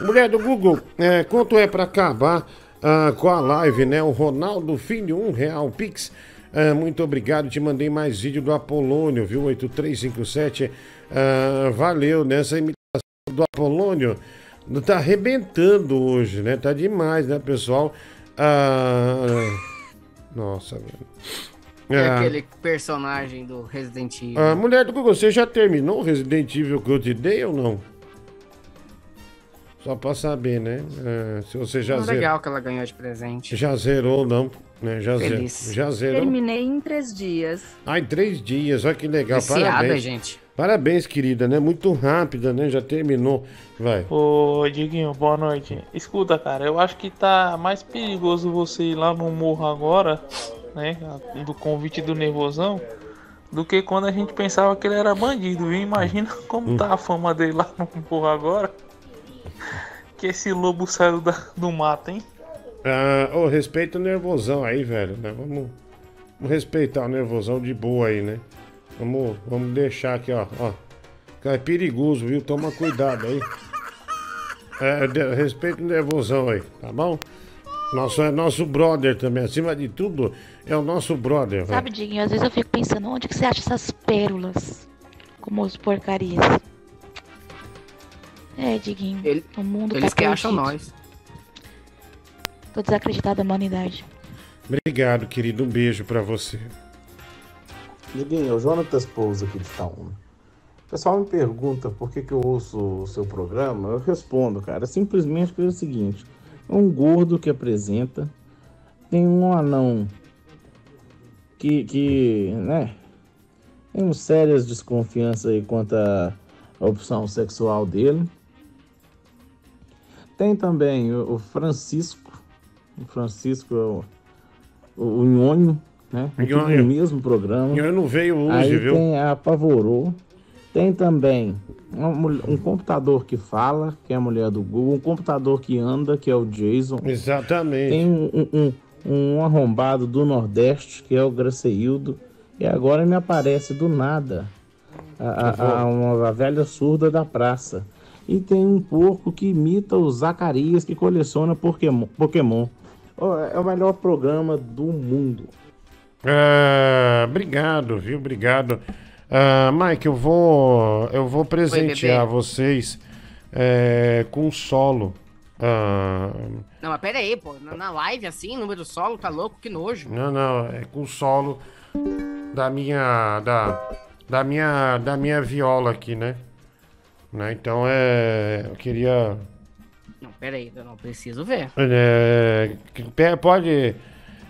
Mulher do Google, é, quanto é pra acabar ah, com a live, né? O Ronaldo Filho, um real Pix. Ah, muito obrigado, te mandei mais vídeo do Apolônio, viu? 8357. Ah, valeu nessa imitação do Apolônio. Tá arrebentando hoje, né? Tá demais, né, pessoal? Ah, nossa, velho. É É. aquele personagem do Resident Evil. Ah, mulher do Google, você já terminou o Resident Evil que eu te dei ou não? Só pra saber, né? É, se você já Ah, zerou. legal que ela ganhou de presente. Já zerou ou não? Né? Já, zerou. Feliz. já zerou. Terminei em três dias. Ah, em três dias, olha que legal. Viciada, Parabéns. gente. Parabéns, querida, né? Muito rápida, né? Já terminou. Vai. Ô, Diguinho, boa noite. Escuta, cara, eu acho que tá mais perigoso você ir lá no morro agora, né? Do convite do nervosão, do que quando a gente pensava que ele era bandido, viu? Imagina como tá a fama dele lá no morro agora. Que esse lobo saiu da- do mato, hein? Ah, ô, respeita o nervosão aí, velho, né? Vamos, vamos respeitar o nervosão de boa aí, né? Vamos, vamos deixar aqui, ó, ó. É perigoso, viu? Toma cuidado aí. É, de- respeita o nervosão aí, tá bom? Nosso, é nosso brother também, acima de tudo, é o nosso brother, velho. Sabe, Diguinho, às vezes eu fico pensando, onde que você acha essas pérolas? Como as porcarias. É, Diguinho, o mundo Eles tá que acham nós. Tô desacreditada da humanidade. Obrigado, querido. Um beijo pra você. Diguinho, é o Jonatas Pouso aqui de Itaúna. O pessoal me pergunta por que, que eu ouço o seu programa, eu respondo, cara, simplesmente pelo seguinte: é um gordo que apresenta, tem um anão que, que né, tem sérias desconfianças aí quanto à opção sexual dele. Tem também o, o Francisco, o Francisco é o, o, o Nhonho, né? Nhonho. no mesmo programa. Nhonho não veio hoje, Aí viu? tem a Pavorou. Tem também mul- um computador que fala, que é a mulher do Google. Um computador que anda, que é o Jason. Exatamente. Tem um, um, um- um arrombado do Nordeste, que é o Graceildo. E agora me aparece do nada a, a- a- uma velha surda da praça. E tem um porco que imita o Zacarias, que coleciona Pokémon. Pokémon. Ó, É o melhor programa do mundo. Ah, obrigado, viu? Obrigado. Ah, Mike, eu vou, eu vou presentear bebê. vocês é, com solo. Ah, Não, mas pera aí, pô. Na, live assim, número solo, tá louco? Que nojo. não, não, é com solo da minha, da, da minha, da minha viola aqui, né? Né, Então é, eu queria, Não, pera aí, eu não preciso ver. é, pode,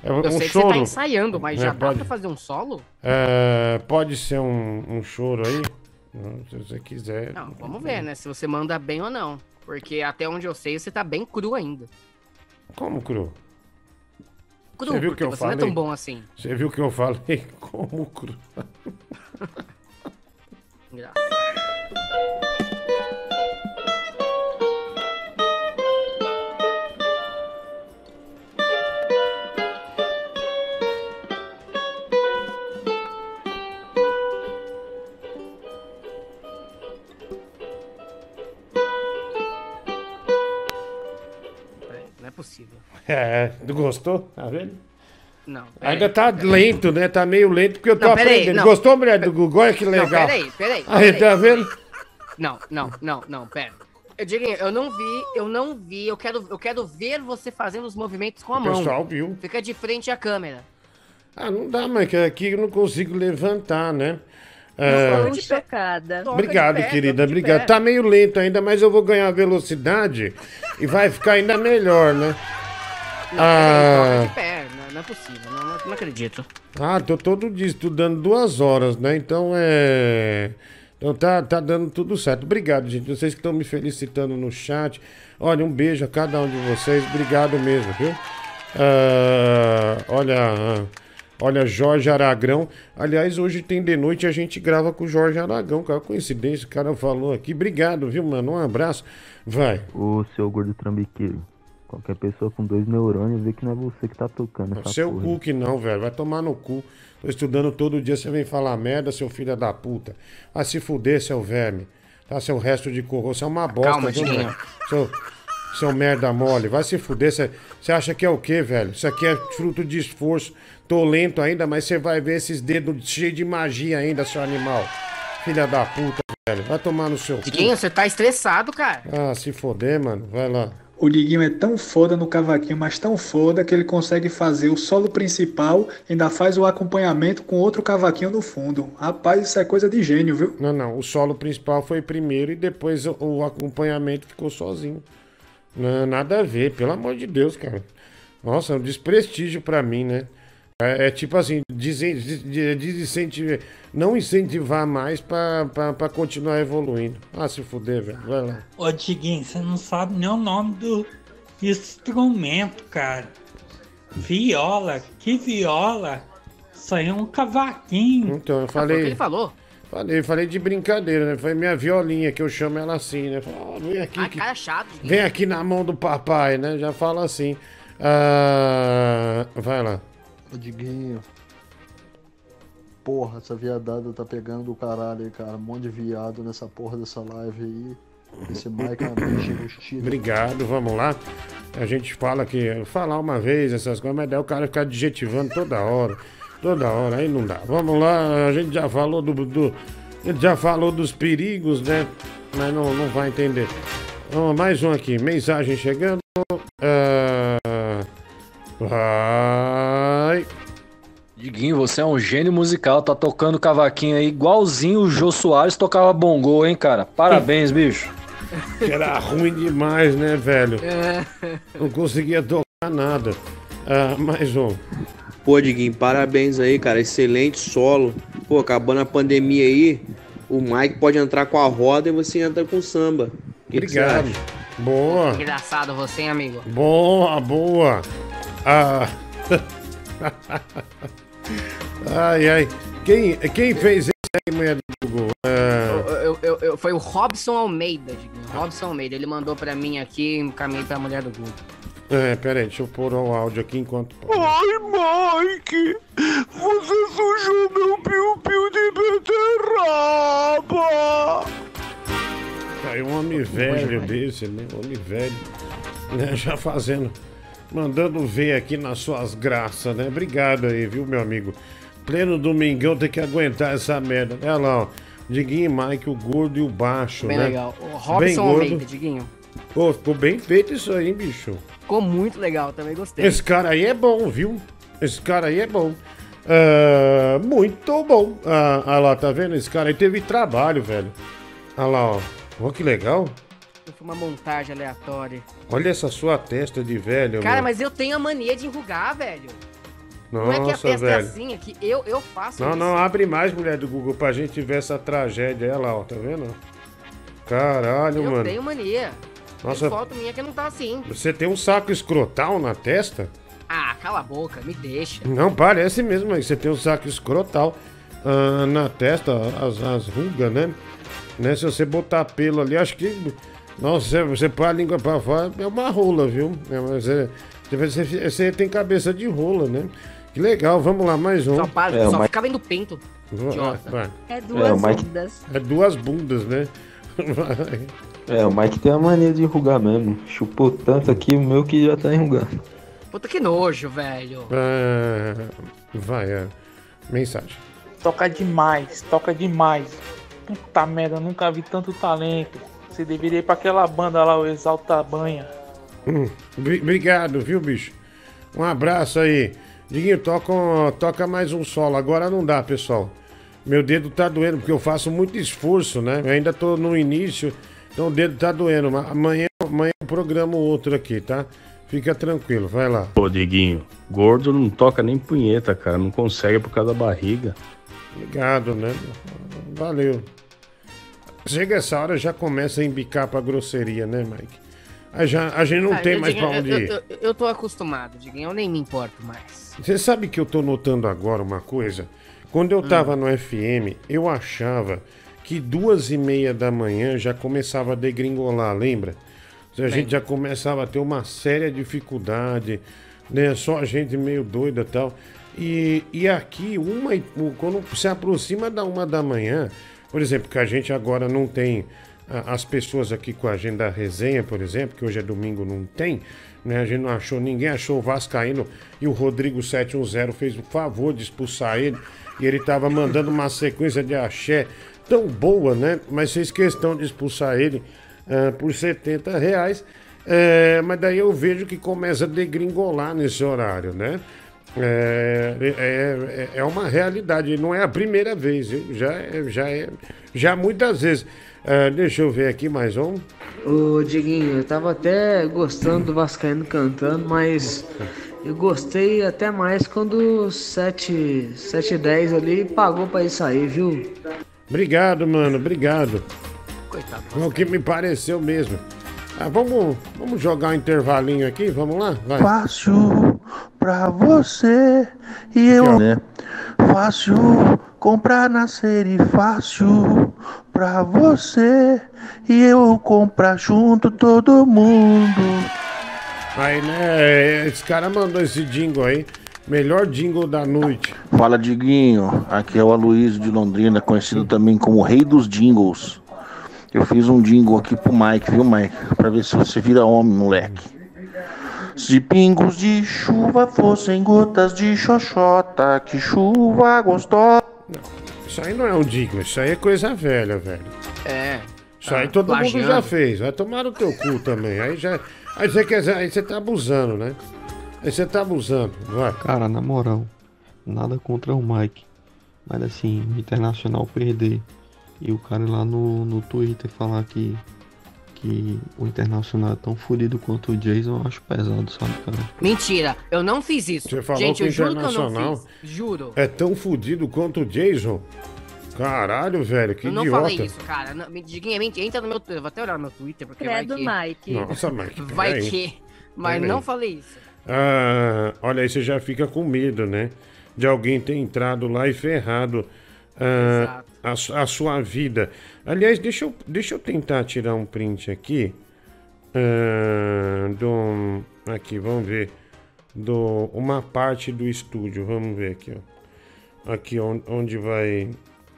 é, Eu um sei que você choro. tá ensaiando, mas É, já dá pode. pra fazer um solo? É, pode ser um, um choro aí, se você quiser. Não, vamos ver, né? Se você manda bem ou não. Porque até onde eu sei, você tá bem cru ainda. Como cru? Cru, Você viu que eu você não é falei? tão bom assim. Você viu que eu falei como cru? Não É, gostou? Tá vendo? Não, Ainda aí. tá lento, né? Tá meio lento porque eu tô Não, aí, aprendendo. não. Gostou, mulher do Google? Olha que Não, legal. peraí, peraí, Aí, peraí. tá vendo? Não, não, não, não, pera. Eu digo, eu não vi, eu não vi, eu quero, eu quero ver você fazendo os movimentos com a O mão. pessoal viu. Fica de frente à câmera. Ah, não dá, mas que aqui eu não consigo levantar, né? Estou É, chocada. Obrigado, querida. Obrigado. Tá meio lento ainda, mas eu vou ganhar velocidade e vai ficar ainda melhor, né? Não, peraí, Ah, toca de pé, não, não é possível, não, não, acredito. ah, tô todo dia estudando duas horas, né? Então é. Então tá, tá dando tudo certo. Obrigado, gente. Vocês que estão me felicitando no chat. Olha, um beijo a cada um de vocês. Obrigado mesmo, viu? Ah, olha, ah, olha, Jorge Aragrão. Aliás, hoje tem de noite a gente grava com o Jorge Aragão. Cara, coincidência, o cara falou aqui. Obrigado, viu, mano? Um abraço. Vai. Ô, seu gordo trambiqueiro. Qualquer pessoa com dois neurônios vê que não é você que tá tocando essa Seu porra. cu que não, velho. Vai tomar no cu. Tô estudando todo dia, você vem falar merda, seu filho da puta. Vai se fuder, seu verme. Tá, seu resto de corro. Você é uma bosta, Calma, viu, velho? Seu, seu merda mole. Vai se fuder. Você você acha que é o quê, velho? Isso aqui é fruto de esforço. Tô lento ainda, mas você vai ver esses dedos cheios de magia ainda, seu animal. Filha da puta, velho. Vai tomar no seu cu. Diguinho, você tá estressado, cara. Ah, se foder, mano. Vai lá. O Diguinho é tão foda no cavaquinho, mas tão foda que ele consegue fazer o solo principal, ainda faz o acompanhamento com outro cavaquinho no fundo. Rapaz, isso é coisa de gênio, viu? Não, não. O solo principal foi primeiro e depois o, acompanhamento ficou sozinho. Não, nada a ver, pelo amor de Deus, cara. Nossa, é um desprestígio pra mim, né? É, é tipo assim, desen- des- de- desincentivar, não incentivar mais pra, pra, pra continuar evoluindo. Ah, se fuder, velho. Vai lá. Ô Diguinho, você não sabe nem o nome do instrumento, cara. Viola, que viola? Isso aí é um cavaquinho. Então, eu falei. ele falou. Falei, falei de brincadeira, né? Foi minha violinha que eu chamo ela assim, né? Falei, ó, vem aqui. Ai, que- cara chato. Vem aqui na mão do papai, né? Já fala assim. Ah, vai lá. Diguinho. Porra, essa viadada tá pegando do caralho aí, cara. Um monte de viado nessa porra dessa live aí. Esse Mike é. Obrigado, vamos lá. A gente fala que falar uma vez essas coisas, mas daí o cara fica adjetivando toda hora. Toda hora, aí não dá. Vamos lá, a gente já falou do. do já falou dos perigos, né? Mas não, não vai entender. Vamos, mais um aqui. Mensagem chegando. Ah, você é um gênio musical, tá tocando cavaquinho aí igualzinho o Jô Soares tocava bongô, hein, cara? Parabéns, bicho. Era ruim demais, né, velho? É. Não conseguia tocar nada. Ah, mais um. Pô, Diguinho, parabéns aí, cara. Excelente solo. Pô, acabando a pandemia aí, o Mike pode entrar com a roda e você entra com o samba. Que Obrigado. Boa. Engraçado você, hein, amigo? Boa, boa. Ah. ai, ai. Quem, quem fez isso aí, mulher do Google? Ah, Eu, eu- eu- foi o Robson Almeida, Diguinho. Robson Almeida. Ele mandou pra mim aqui e encaminhei pra mulher do Google. é, peraí, deixa eu pôr o áudio aqui enquanto. Ai, Mike, você sujou meu piu-piu de beterraba. Aí um homem velho desse, né? Um homem velho. Né? Já fazendo. Mandando ver aqui nas suas graças, né? Obrigado aí, viu, meu amigo? Pleno domingão tem que aguentar essa merda. Olha lá, ó. Diguinho e Mike, o gordo e o baixo, Bem né? legal. O Bem Robson gordo. Almeida, Diguinho. Pô, ficou bem feito isso aí, hein, bicho? Ficou muito legal, também gostei. Esse cara aí é bom, viu? Esse cara aí é bom. Ah, muito bom. Ah, ah lá, tá vendo? Esse cara aí teve trabalho, velho. Ah lá, ó. Olha que legal. Foi uma montagem aleatória. Olha essa sua testa de velho, Cara, meu. mas eu tenho a mania de enrugar, velho. Não é que a Nossa, festa é velho. assim, é que eu, eu faço Não, isso. não, abre mais, mulher do Google, pra gente ver essa tragédia. Olha lá, ó, tá vendo? Caralho, Eu mano. tenho mania. Nossa. Tem foto minha que não tá assim. Você tem um saco escrotal na testa? Ah, cala a boca, me deixa. Não, parece mesmo, mas você tem um saco escrotal ah, na testa, as, as rugas, né? né? Se você botar pelo ali, acho que. Nossa, você, põe a língua pra fora, é uma rola, viu? É, mas é- você, você- você tem cabeça de rola, né? Que legal, vamos lá, mais um. Só, para, É, só Mike- fica vendo pinto. Idiota. vai. É duas É, Mike- bundas. É duas bundas, né? É, o Mike tem a mania de enrugar mesmo. Chupou tanto aqui o meu que já tá enrugando. Puta que nojo, velho. Ah, vai, é. Mensagem. Toca demais, toca demais. Puta merda, eu nunca vi tanto talento. Você deveria ir pra aquela banda lá, o Exalta Banha. Hum, bri- obrigado, viu, bicho? Um abraço aí. Diguinho, toca, toca mais um solo. Agora não dá, pessoal. Meu dedo tá doendo, porque eu faço muito esforço, né? Eu ainda tô no início, então o dedo tá doendo. Mas amanhã, amanhã eu programo outro aqui, tá? Fica tranquilo, vai lá. Pô, Diguinho, gordo não toca nem punheta, cara. Não consegue por causa da barriga. Obrigado, né? Valeu. Chega essa hora já começa a embicar pra grosseria, né, Mike? A, já, a gente não Ah, tem mais digo, pra onde eu, ir. eu, eu tô acostumado, Diguinho, eu nem me importo mais. Você sabe que eu tô notando agora uma coisa? Quando eu tava no FM, eu achava que duas e meia da manhã já começava a degringolar, lembra? A gente já começava a ter uma séria dificuldade, né? Só a gente meio doida e tal. E, e aqui, uma, e- quando se aproxima da uma da manhã, por exemplo, que a gente agora não tem as pessoas aqui com a gente da resenha, por exemplo, que hoje é domingo, não tem, né? A gente não achou, ninguém achou o Vascaíno e o Rodrigo 710 fez o favor de expulsar ele e ele tava mandando uma sequência de axé tão boa, né? Mas fez questão de expulsar ele ah, por 70 reais. É, mas daí eu vejo que começa a degringolar nesse horário, né? É, é, é, é uma realidade, não é a primeira vez, já é, já é, já muitas vezes. É, deixa eu ver aqui mais um. Ô Diguinho, eu tava até gostando do Vascaíno cantando, mas eu gostei até mais quando o 7, 710 ali pagou pra isso aí, viu? Obrigado, mano, obrigado. Coitado. É o que me pareceu mesmo. Ah, vamos, vamos jogar um intervalinho aqui, vamos lá? Vai. Fácil pra você e eu. Né? Fácil comprar na série, fácil pra você e eu comprar junto todo mundo. Aí, né, esse cara mandou esse jingle aí. Melhor jingle da noite. Fala, Diguinho. Aqui é o Aloysio de Londrina, conhecido também como Rei dos Jingles. Eu fiz um jingle aqui pro Mike, viu, Mike? Pra ver se você vira homem, moleque. Se pingos de chuva fossem gotas de xoxota, que chuva gostosa. Isso aí não é um jingle, isso aí é coisa velha, velho. É. Isso aí Ah, todo mundo plagiando. já fez. Vai tomar no teu cu também. Aí já. Aí você quer dizer, aí você tá abusando, né? Aí você tá abusando. Vai. Cara, na moral, nada contra o Mike. Mas assim, o Internacional perder e o cara lá no, no Twitter falar que, que o Internacional é tão fodido quanto o Jason, eu acho pesado, sabe, cara? Mentira, eu não fiz isso. Você falou Gente, que o eu juro que eu não Internacional fiz. Juro. É tão fudido quanto o Jason? Caralho, velho, que eu não idiota. falei isso, cara. Não, me-. Entra no meu. Eu vou até olhar no meu Twitter, porque Credo, vai que. Mike. Nossa, Mike, Vai peraí. que. Mas não falei isso. Ah, olha aí, você já fica com medo, né? De alguém ter entrado lá e ferrado ah, a, a sua vida. Aliás, deixa eu, deixa eu tentar tirar um print aqui. ah, do, aqui, vamos ver. Do, uma parte do estúdio. Vamos ver aqui, ó. Aqui on- onde vai.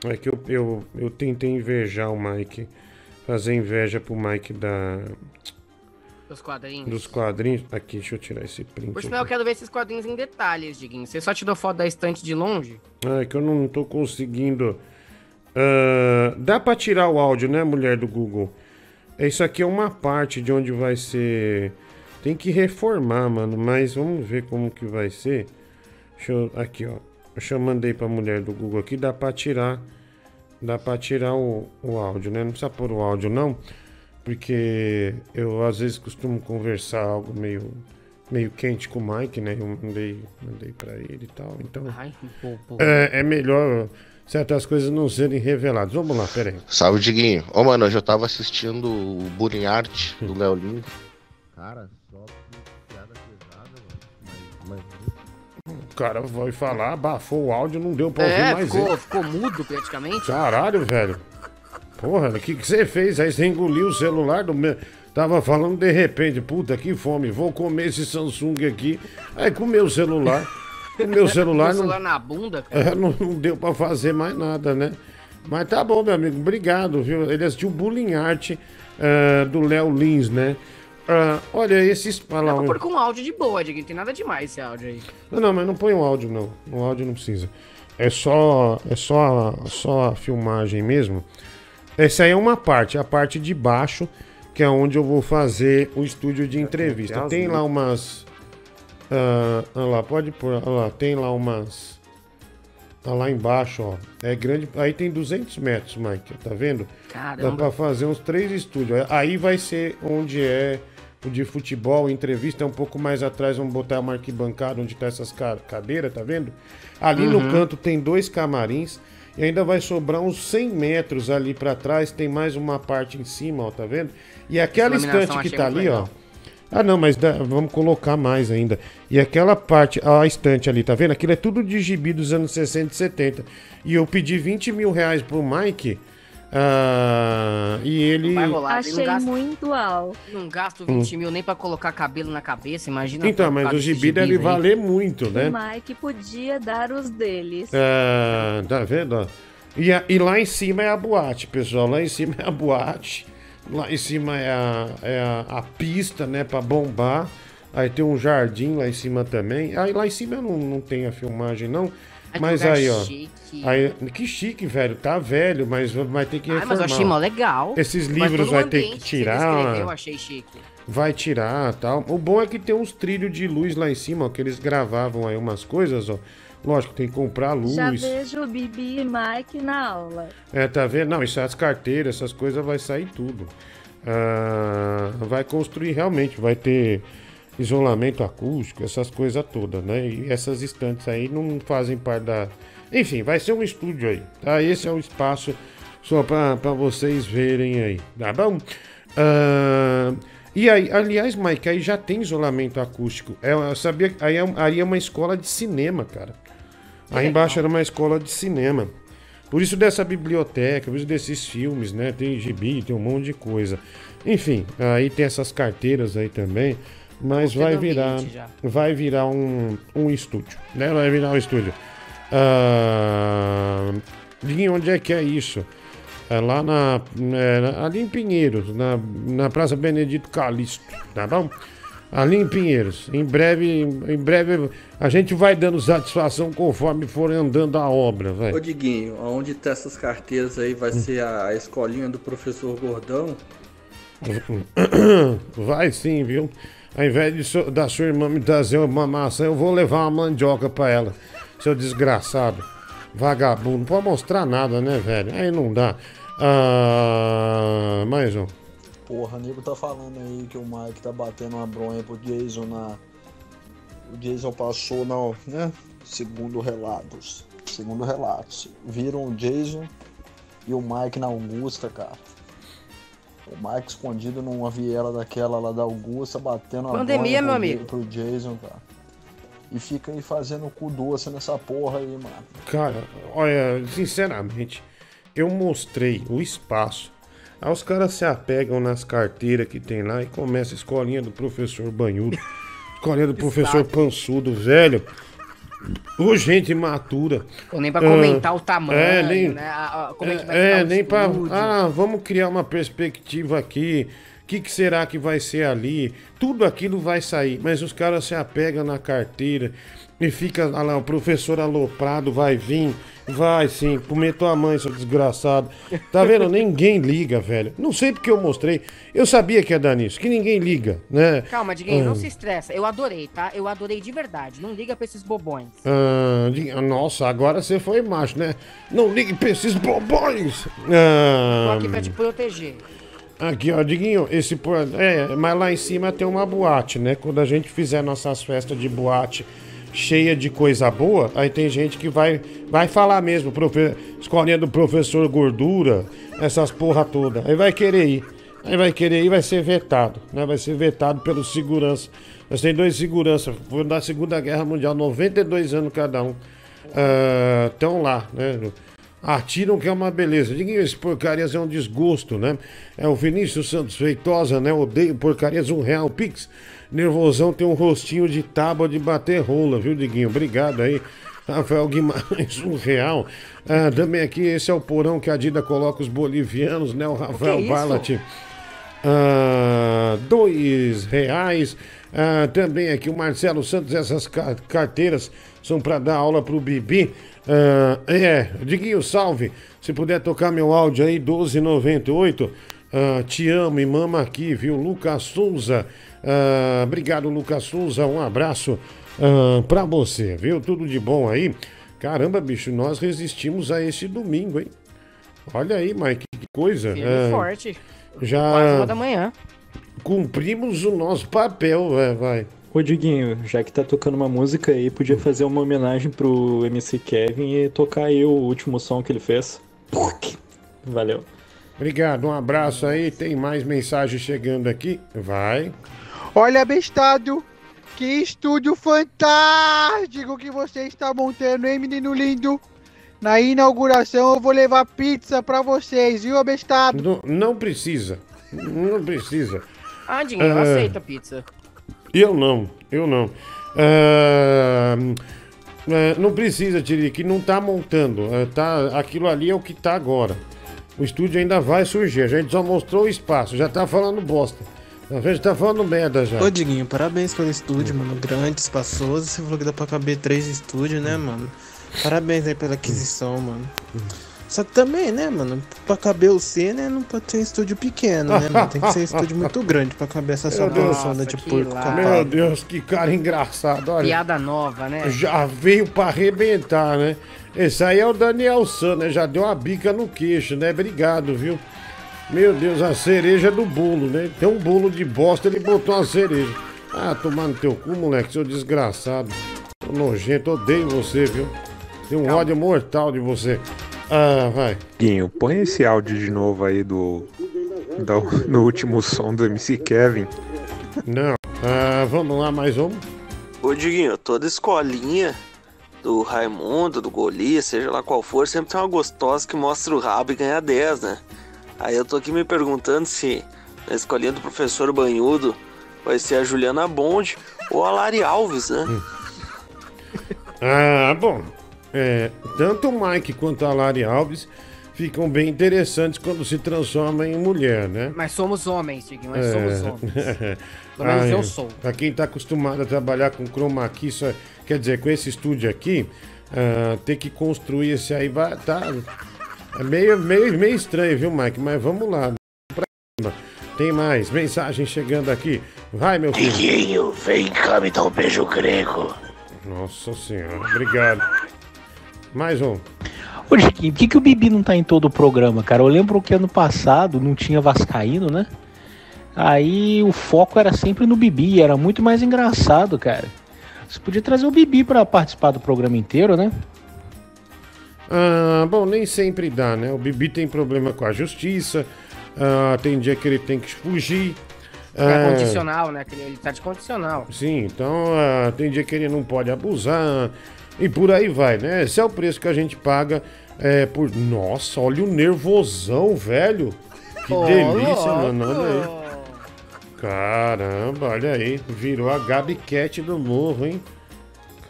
É que eu, eu, eu tentei invejar o Mike. Fazer inveja pro Mike da, Os quadrinhos. dos quadrinhos. Aqui, deixa eu tirar esse print. Por sinal, eu quero ver esses quadrinhos em detalhes, Diguinho. Você só tirou foto da estante de longe? Ah, é que eu não tô conseguindo. Ah, dá pra tirar o áudio, né, mulher do Google? Isso aqui é uma parte de onde vai ser. Tem que reformar, mano. Mas vamos ver como que vai ser. Deixa eu. Aqui, ó. Eu mandei pra mulher do Google aqui. Dá pra tirar. Dá pra tirar o, o áudio, né? Não precisa pôr o áudio, não. Porque eu às vezes costumo conversar algo meio. Meio quente com o Mike, né? Eu mandei, mandei pra ele e tal. Então. Ai, pô, pô. É, é melhor certas coisas não serem reveladas. Vamos lá, peraí. Salve, Diguinho. Ô, mano, hoje eu tava assistindo o Bullying Art do Léo Lins. Cara, só piada pesada, mano. Mas, O cara vai falar, abafou o áudio, não deu pra ouvir É, mais ficou, ele. ficou mudo praticamente. Caralho, velho. Porra, o que, que você fez? Aí você engoliu o celular do meu. Tava falando de repente, puta que fome, vou comer esse Samsung aqui. Aí comeu o celular. Comeu o celular, Meu não, celular na bunda, cara. é, não, não deu pra fazer mais nada, né? Mas tá bom, meu amigo, obrigado, viu? Ele assistiu Bullying Art eh, do Léo Lins, né? Ah, olha, esses. Olha lá, Dá pra um- pôr com áudio de boa, Diguinho. Tem nada demais esse áudio aí. Não, não, mas não põe o áudio, não. O áudio não precisa. É só, é só, só a filmagem mesmo. Essa aí é uma parte, a parte de baixo, que é onde eu vou fazer o estúdio de entrevista. Tem lá umas. Ah, olha lá, pode pôr. Olha lá, tem lá umas. Olha lá embaixo, ó. É grande. Aí tem 200 metros, Mike, tá vendo? Caramba. Dá pra fazer uns três estúdios. Aí vai ser onde é o de futebol, entrevista, é um pouco mais atrás, vamos botar uma arquibancada onde tá essas ca- cadeiras, tá vendo? Ali no Uhum. canto tem dois camarins e ainda vai sobrar uns 100 metros ali pra trás, tem mais uma parte em cima, ó, tá vendo? E aquela estante que tá ali, ó. Ah, não, mas dá- vamos colocar mais ainda. E aquela parte, a estante ali, tá vendo? Aquilo é tudo de gibi dos anos 60 e 70. E eu pedi 20 mil reais pro Mike. ah, e ele. Vai rolar. ele Achei não gasta, muito alto. não gasto 20 mil nem pra colocar cabelo na cabeça, imagina. Então, mas o esses gibi deve valer muito, né? O Mike podia dar os deles. Ah, tá vendo? E, a- e lá em cima é a boate, pessoal. Lá em cima é a boate. Lá em cima é a, é a, a pista, né? Pra bombar. Aí tem um jardim lá em cima também. Aí lá em cima não, não tem a filmagem, não. Ai, Mas que aí, ó. chique. Aí, que chique, velho. Tá velho, mas vai ter que Ai, reformar. mas eu achei mó legal. Esses livros vai ter que tirar. descreveu, Eu achei chique. Vai tirar tal. O bom é que tem uns trilhos de luz lá em cima, ó, que eles gravavam aí umas coisas, ó. Lógico, tem que comprar luz. Já vejo o Bibi e Mike na aula. É, tá vendo? Não, isso é as carteiras, essas coisas vai sair tudo. Ah, vai construir realmente, vai ter isolamento acústico, essas coisas todas, né? E essas estantes aí não fazem parte da. Enfim, vai ser um estúdio aí, tá? Esse é o espaço só pra, pra vocês verem aí, tá bom? Ah, e aí, aliás, Mike, aí já tem isolamento acústico. É, eu sabia que aí é, aí é uma escola de cinema, cara. Aí embaixo era uma escola de cinema. Por isso dessa biblioteca, por isso desses filmes, né? Tem gibi, tem um monte de coisa. Enfim, aí tem essas carteiras aí também. Mas vai virar, vai virar um, um estúdio, né? Vai virar um estúdio. Ah, Diguinho, onde é que é isso? É lá na, é, ali em Pinheiros, na, na Praça Benedito Calixto, tá bom? Ali em Pinheiros. Em breve, em breve a gente vai dando satisfação conforme for andando a obra, Ô velho. Diguinho, onde tá essas carteiras aí vai ser a, a escolinha do professor Gordão? Vai sim, viu? Ao invés de so- da sua irmã me trazer uma maçã, eu vou levar uma mandioca pra ela. Seu desgraçado. Vagabundo. Não pode mostrar nada, né, velho? Aí não dá. Ah, mais um. Porra, o nego tá falando aí que o Mike tá batendo uma bronha pro Jason na. O Jason passou na. né? Segundo relatos. Segundo relatos. Viram o Jason e o Mike na Augusta, cara. O Mike escondido numa viela daquela lá da Augusta, batendo uma Pandemia, bronha meu pro, amigo. pro Jason, cara. E fica aí fazendo cu doce nessa porra aí, mano. Cara, olha, sinceramente, eu mostrei o espaço. Aí os caras se apegam nas carteiras que tem lá e começa a escolinha do professor banhudo, escolinha do professor pançudo, velho. Ô, gente imatura. Ou nem pra Ah, comentar o tamanho, é, nem, né? como é que vai é, o nem pra. Ah, vamos criar uma perspectiva aqui. O que, que será que vai ser ali? Tudo aquilo vai sair, mas os caras se apegam na carteira e fica ah lá, o professor aloprado vai vir, vai sim, comer tua mãe, seu desgraçado. Tá vendo? Ninguém liga, velho. Não sei porque eu mostrei. Eu sabia que ia dar nisso, que ninguém liga, né? Calma, Diguinho, Ah. não se estressa. Eu adorei, tá? Eu adorei de verdade. Não liga pra esses bobões. Ah, nossa, agora você foi macho, né? Não ligue pra esses bobões! Ah, Tô aqui pra te proteger. Aqui, ó, Diguinho, esse. É, mas lá em cima tem uma boate, né? Quando a gente fizer nossas festas de boate cheia de coisa boa, aí tem gente que vai, vai falar mesmo, profe... escolinha do professor gordura, essas porra toda. Aí vai querer ir. Aí vai querer ir, vai ser vetado, né? Vai ser vetado pelo segurança. Nós tem dois seguranças, foram da Segunda Guerra Mundial, 92 anos cada um. Estão lá, né? Atiram que é uma beleza. Diguinho, esse porcarias é um desgosto, né? É o Vinícius Santos Feitosa, né? Odeio porcarias, um real pix. Nervosão tem um rostinho de tábua de bater rola, viu, Diguinho? Obrigado aí. Rafael Guimarães, um real. Ah, também aqui, esse é o porão que a Dida coloca os bolivianos, né? O Rafael isso? Ballat. Ah, dois reais. Ah, também aqui o Marcelo Santos, essas ca- carteiras são para dar aula pro Bibi. Ah, é, Diguinho, salve. Se puder tocar meu áudio aí, 1298. Ah, te amo e mama aqui, viu? Lucas Souza. Ah, obrigado, Lucas Souza. Um abraço ah, pra você, viu? Tudo de bom aí. Caramba, bicho, nós resistimos a esse domingo, hein? Olha aí, Mike, que coisa. Firme Ah, forte. Já Quase uma da manhã. cumprimos o nosso papel, é, vai. Ô Diguinho, já que tá tocando uma música aí, podia fazer uma homenagem pro MC Kevin e tocar aí o último som que ele fez. Valeu. Obrigado, um abraço aí. Tem mais mensagens chegando aqui. Vai. Olha, bestado, que estúdio fantástico que você está montando, hein, menino lindo? Na inauguração eu vou levar pizza pra vocês, viu, abestado? Não, não precisa. Não precisa. Ah, Dinho, eu Ah. aceito a pizza. Eu não, eu não. Ah, ah, não precisa, que não tá montando. Ah, tá, aquilo ali é o que tá agora. O estúdio ainda vai surgir. A gente só mostrou o espaço. Já tá falando bosta. A gente tá falando merda já. Ô Diguinho, parabéns pelo estúdio, mano. Grande, espaçoso. Você falou que dá pra caber três estúdios, né, mano? Parabéns aí pela aquisição, mano. Só que também, né, mano? Pra caber o C, né? Não pode ser estúdio pequeno, né, mano? Tem que ser estúdio muito grande pra caber essa sua persona de porco lá. Meu Deus, que cara engraçado, olha. Piada nova, né? Já veio pra arrebentar, né? Esse aí é o Daniel San, né? Já deu uma bica no queixo, né? Obrigado, viu? Meu Deus, a cereja do bolo, né? Tem um bolo de bosta, ele botou uma cereja. Ah, tomar no teu cu, moleque, seu desgraçado. Tô nojento, odeio você, viu? Tenho um ódio mortal de você. Ah, vai. Guinho, põe esse áudio de novo aí do, do, do último som do MC Kevin. Não. Ah, vamos lá, mais um. Ô Diguinho, toda escolinha do Raimundo, do Golias, seja lá qual for, sempre tem uma gostosa que mostra o rabo e ganha 10, né? Aí eu tô aqui me perguntando se na escolinha do professor Banhudo vai ser a Juliana Bond ou a Lari Alves, né? Ah, bom. É, tanto o Mike quanto a Lari Alves ficam bem interessantes quando se transformam em mulher, né? Mas somos homens, Diguinho, mas É. somos homens. Pelo menos eu sou. Pra quem tá acostumado a trabalhar com chroma key, isso é- quer dizer, com esse estúdio aqui, ah, ter que construir esse aí vai tá é meio, meio, meio estranho, viu, Mike? Mas vamos lá. Tem mais mensagem chegando aqui. Vai, meu filho. Diguinho, vem cá me dar um beijo grego. Nossa senhora, obrigado. Mais um. Ô, Chiquinho, por que, que o Bibi não tá em todo o programa, cara? Eu lembro que ano passado não tinha Vascaíno, né? Aí o foco era sempre no Bibi, era muito mais engraçado, cara. Você podia trazer o Bibi pra participar do programa inteiro, né? Ah, bom, nem sempre dá, né? O Bibi tem problema com a justiça, ah, tem dia que ele tem que fugir. É ah, condicional, né? Ele tá de condicional. Sim, então ah, tem dia que ele não pode abusar e por aí vai, né? Esse é o preço que a gente paga é, por. Nossa, olha o nervosão, velho. Que Ô, delícia, louco. mano. Olha aí. Caramba, olha aí. Virou a Gabi Cat do morro, hein?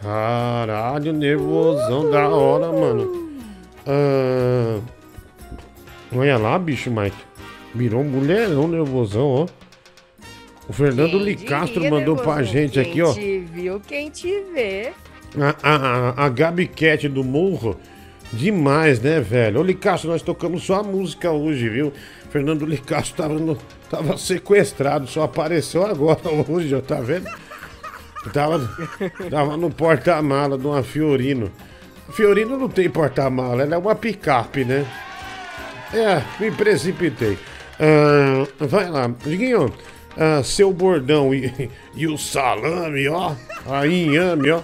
Caralho, nervosão da hora, mano. Ah, olha lá, bicho, Mike. Virou um mulherão nervosão, ó. O Fernando Licastro mandou pra gente aqui, ó. Quem te viu, quem te vê. A, a, a, a Gabi Cat do Morro. Demais, né, velho? Ô, Licastro, nós tocamos só a música hoje, viu? Fernando Licastro tava, no- tava sequestrado, só apareceu agora hoje, ó, tá vendo? Tava, tava no porta-mala de uma Fiorino. Fiorino não tem porta-mala, ela é uma picape, né? É, me precipitei. Ah, vai lá, Diguinho, ah, seu bordão e, e o salame, ó, a inhame, ó.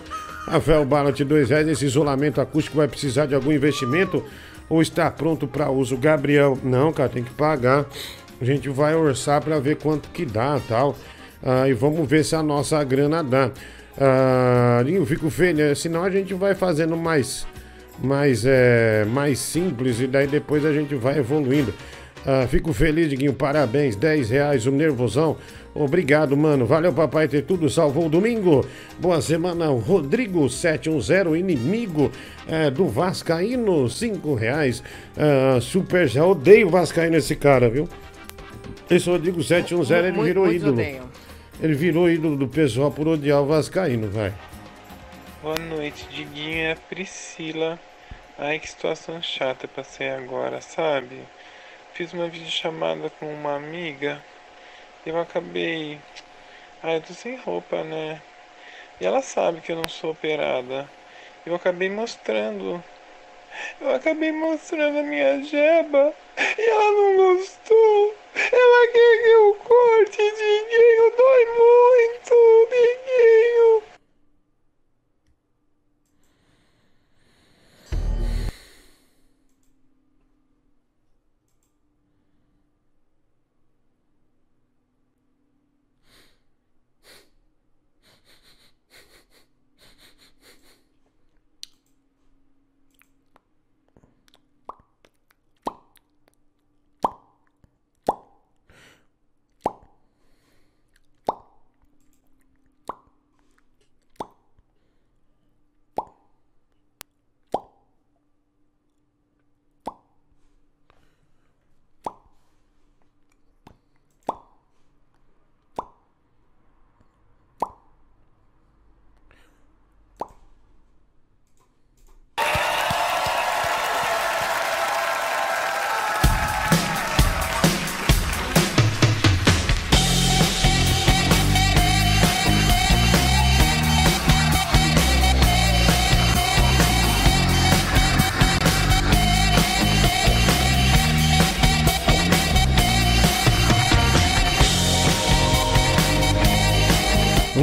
Rafael Ballant, dois reais. Esse isolamento acústico vai precisar de algum investimento ou está pronto para uso? Gabriel, não, cara, tem que pagar. A gente vai orçar para ver quanto que dá tal. Ah, e vamos ver se a nossa grana dá. Ah, eu fico feliz, senão a gente vai fazendo mais, mais, é, mais simples e daí depois a gente vai evoluindo. Ah, fico feliz, Diguinho. Parabéns. 10 reais o nervosão. Obrigado, mano. Valeu, papai, ter tudo. Salvou o domingo. Boa semana. Rodrigo 710, inimigo eh, do Vascaíno. 5 reais. Ah, super, já odeio o Vascaíno esse cara, viu? Esse Rodrigo 710, ele Muito- virou muitos ídolo. odeiam. Ele virou ídolo do pessoal por odiar o Vascaíno, vai. Boa noite, Diguinho é Priscila. Ai, que situação chata passei agora, sabe? Fiz uma videochamada com uma amiga e eu acabei. Ai, eu tô sem roupa, né? E ela sabe que eu não sou operada. Eu acabei mostrando. Eu acabei mostrando a minha jeba e ela não gostou. Ela quer que eu corte, Diguinho. Dói muito, Diguinho.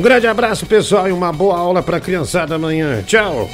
Um grande abraço, pessoal, e uma boa aula para a criançada amanhã. Tchau.